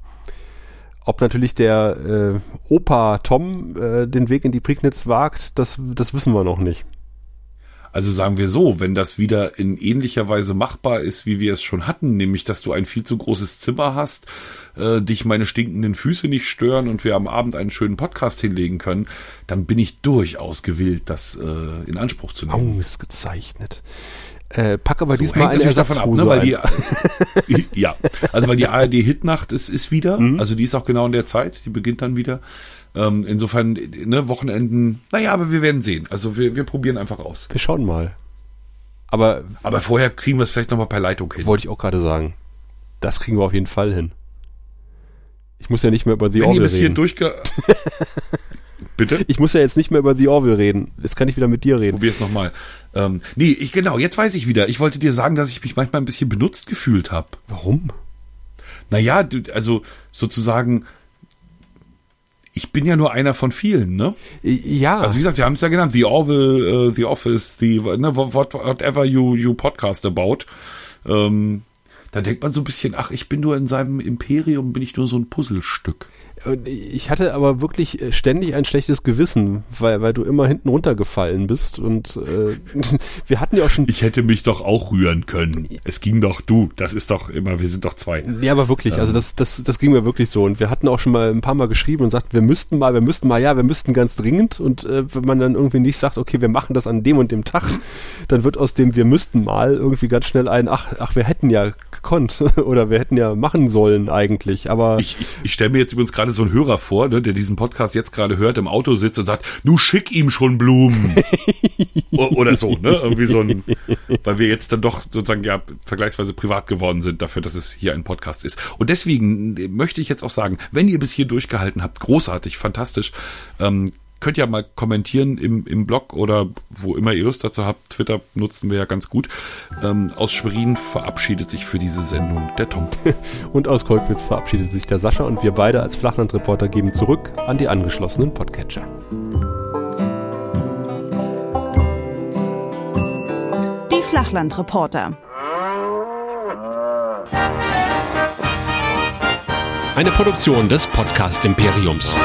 Ob natürlich der äh, Opa Tom äh, den Weg in die Prignitz wagt, das, das wissen wir noch nicht. Also sagen wir so, wenn das wieder in ähnlicher Weise machbar ist, wie wir es schon hatten, nämlich dass du ein viel zu großes Zimmer hast, äh, dich meine stinkenden Füße nicht stören und wir am Abend einen schönen Podcast hinlegen können, dann bin ich durchaus gewillt, das äh, in Anspruch zu nehmen. Ausgezeichnet. Äh, pack aber So, diesmal hängt eine natürlich davon ab, ne, Ersatzhose weil die, ja, also weil die ARD Hitnacht ist, ist wieder, Mhm. also die ist auch genau in der Zeit, die beginnt dann wieder. Ähm, insofern, ne, Wochenenden, naja, aber wir werden sehen. Also wir, wir probieren einfach aus. Wir schauen mal. Aber Aber vorher kriegen wir es vielleicht nochmal per Leitung hin. wollte ich auch gerade sagen, das kriegen wir auf jeden Fall hin. Ich muss ja nicht mehr über The Wenn Orville bis hier reden. durchge... Bitte? Ich muss ja jetzt nicht mehr über The Orville reden. Jetzt kann ich wieder mit dir reden. Probier es nochmal. Ähm, nee, ich, genau, jetzt weiß ich wieder. Ich wollte dir sagen, dass ich mich manchmal ein bisschen benutzt gefühlt habe. Warum? Naja, du, also sozusagen, ich bin ja nur einer von vielen, ne? Ja. Also wie gesagt, wir haben es ja genannt, The Orville, äh, The Office, The, ne, what, whatever you, you podcast about. Ähm, da denkt man so ein bisschen, ach, ich bin nur in seinem Imperium, bin ich nur so ein Puzzlestück. Ich hatte aber wirklich äh, ständig ein schlechtes Gewissen, weil, weil du immer hinten runtergefallen bist. Und äh, wir hatten ja auch schon. Ich hätte mich doch auch rühren können. Es ging doch du. Das ist doch immer, wir sind doch zwei. Ja, aber wirklich, also das, das, das ging mir wirklich so. Und wir hatten auch schon mal ein paar Mal geschrieben und sagt, wir müssten mal, wir müssten mal, ja, wir müssten ganz dringend. Und äh, wenn man dann irgendwie nicht sagt, okay, wir machen das an dem und dem Tag, dann wird aus dem wir müssten mal irgendwie ganz schnell ein, ach, ach, wir hätten ja gekonnt oder wir hätten ja machen sollen eigentlich. Aber Ich, ich, ich stelle mir jetzt übrigens gerade so einen Hörer vor, ne, der diesen Podcast jetzt gerade hört, im Auto sitzt und sagt, nu schick ihm schon Blumen. Oder so, ne? Irgendwie so ein, weil wir jetzt dann doch sozusagen ja vergleichsweise privat geworden sind dafür, dass es hier ein Podcast ist. Und deswegen möchte ich jetzt auch sagen, wenn ihr bis hier durchgehalten habt, großartig, fantastisch, ähm, könnt ihr mal kommentieren im, im Blog oder wo immer ihr Lust dazu habt. Twitter nutzen wir ja ganz gut. Ähm, aus Schwerin verabschiedet sich für diese Sendung der Tom. und aus Kolkwitz verabschiedet sich der Sascha und wir beide als Flachlandreporter geben zurück an die angeschlossenen Podcatcher. Die Flachlandreporter. Eine Produktion des Podcast Imperiums.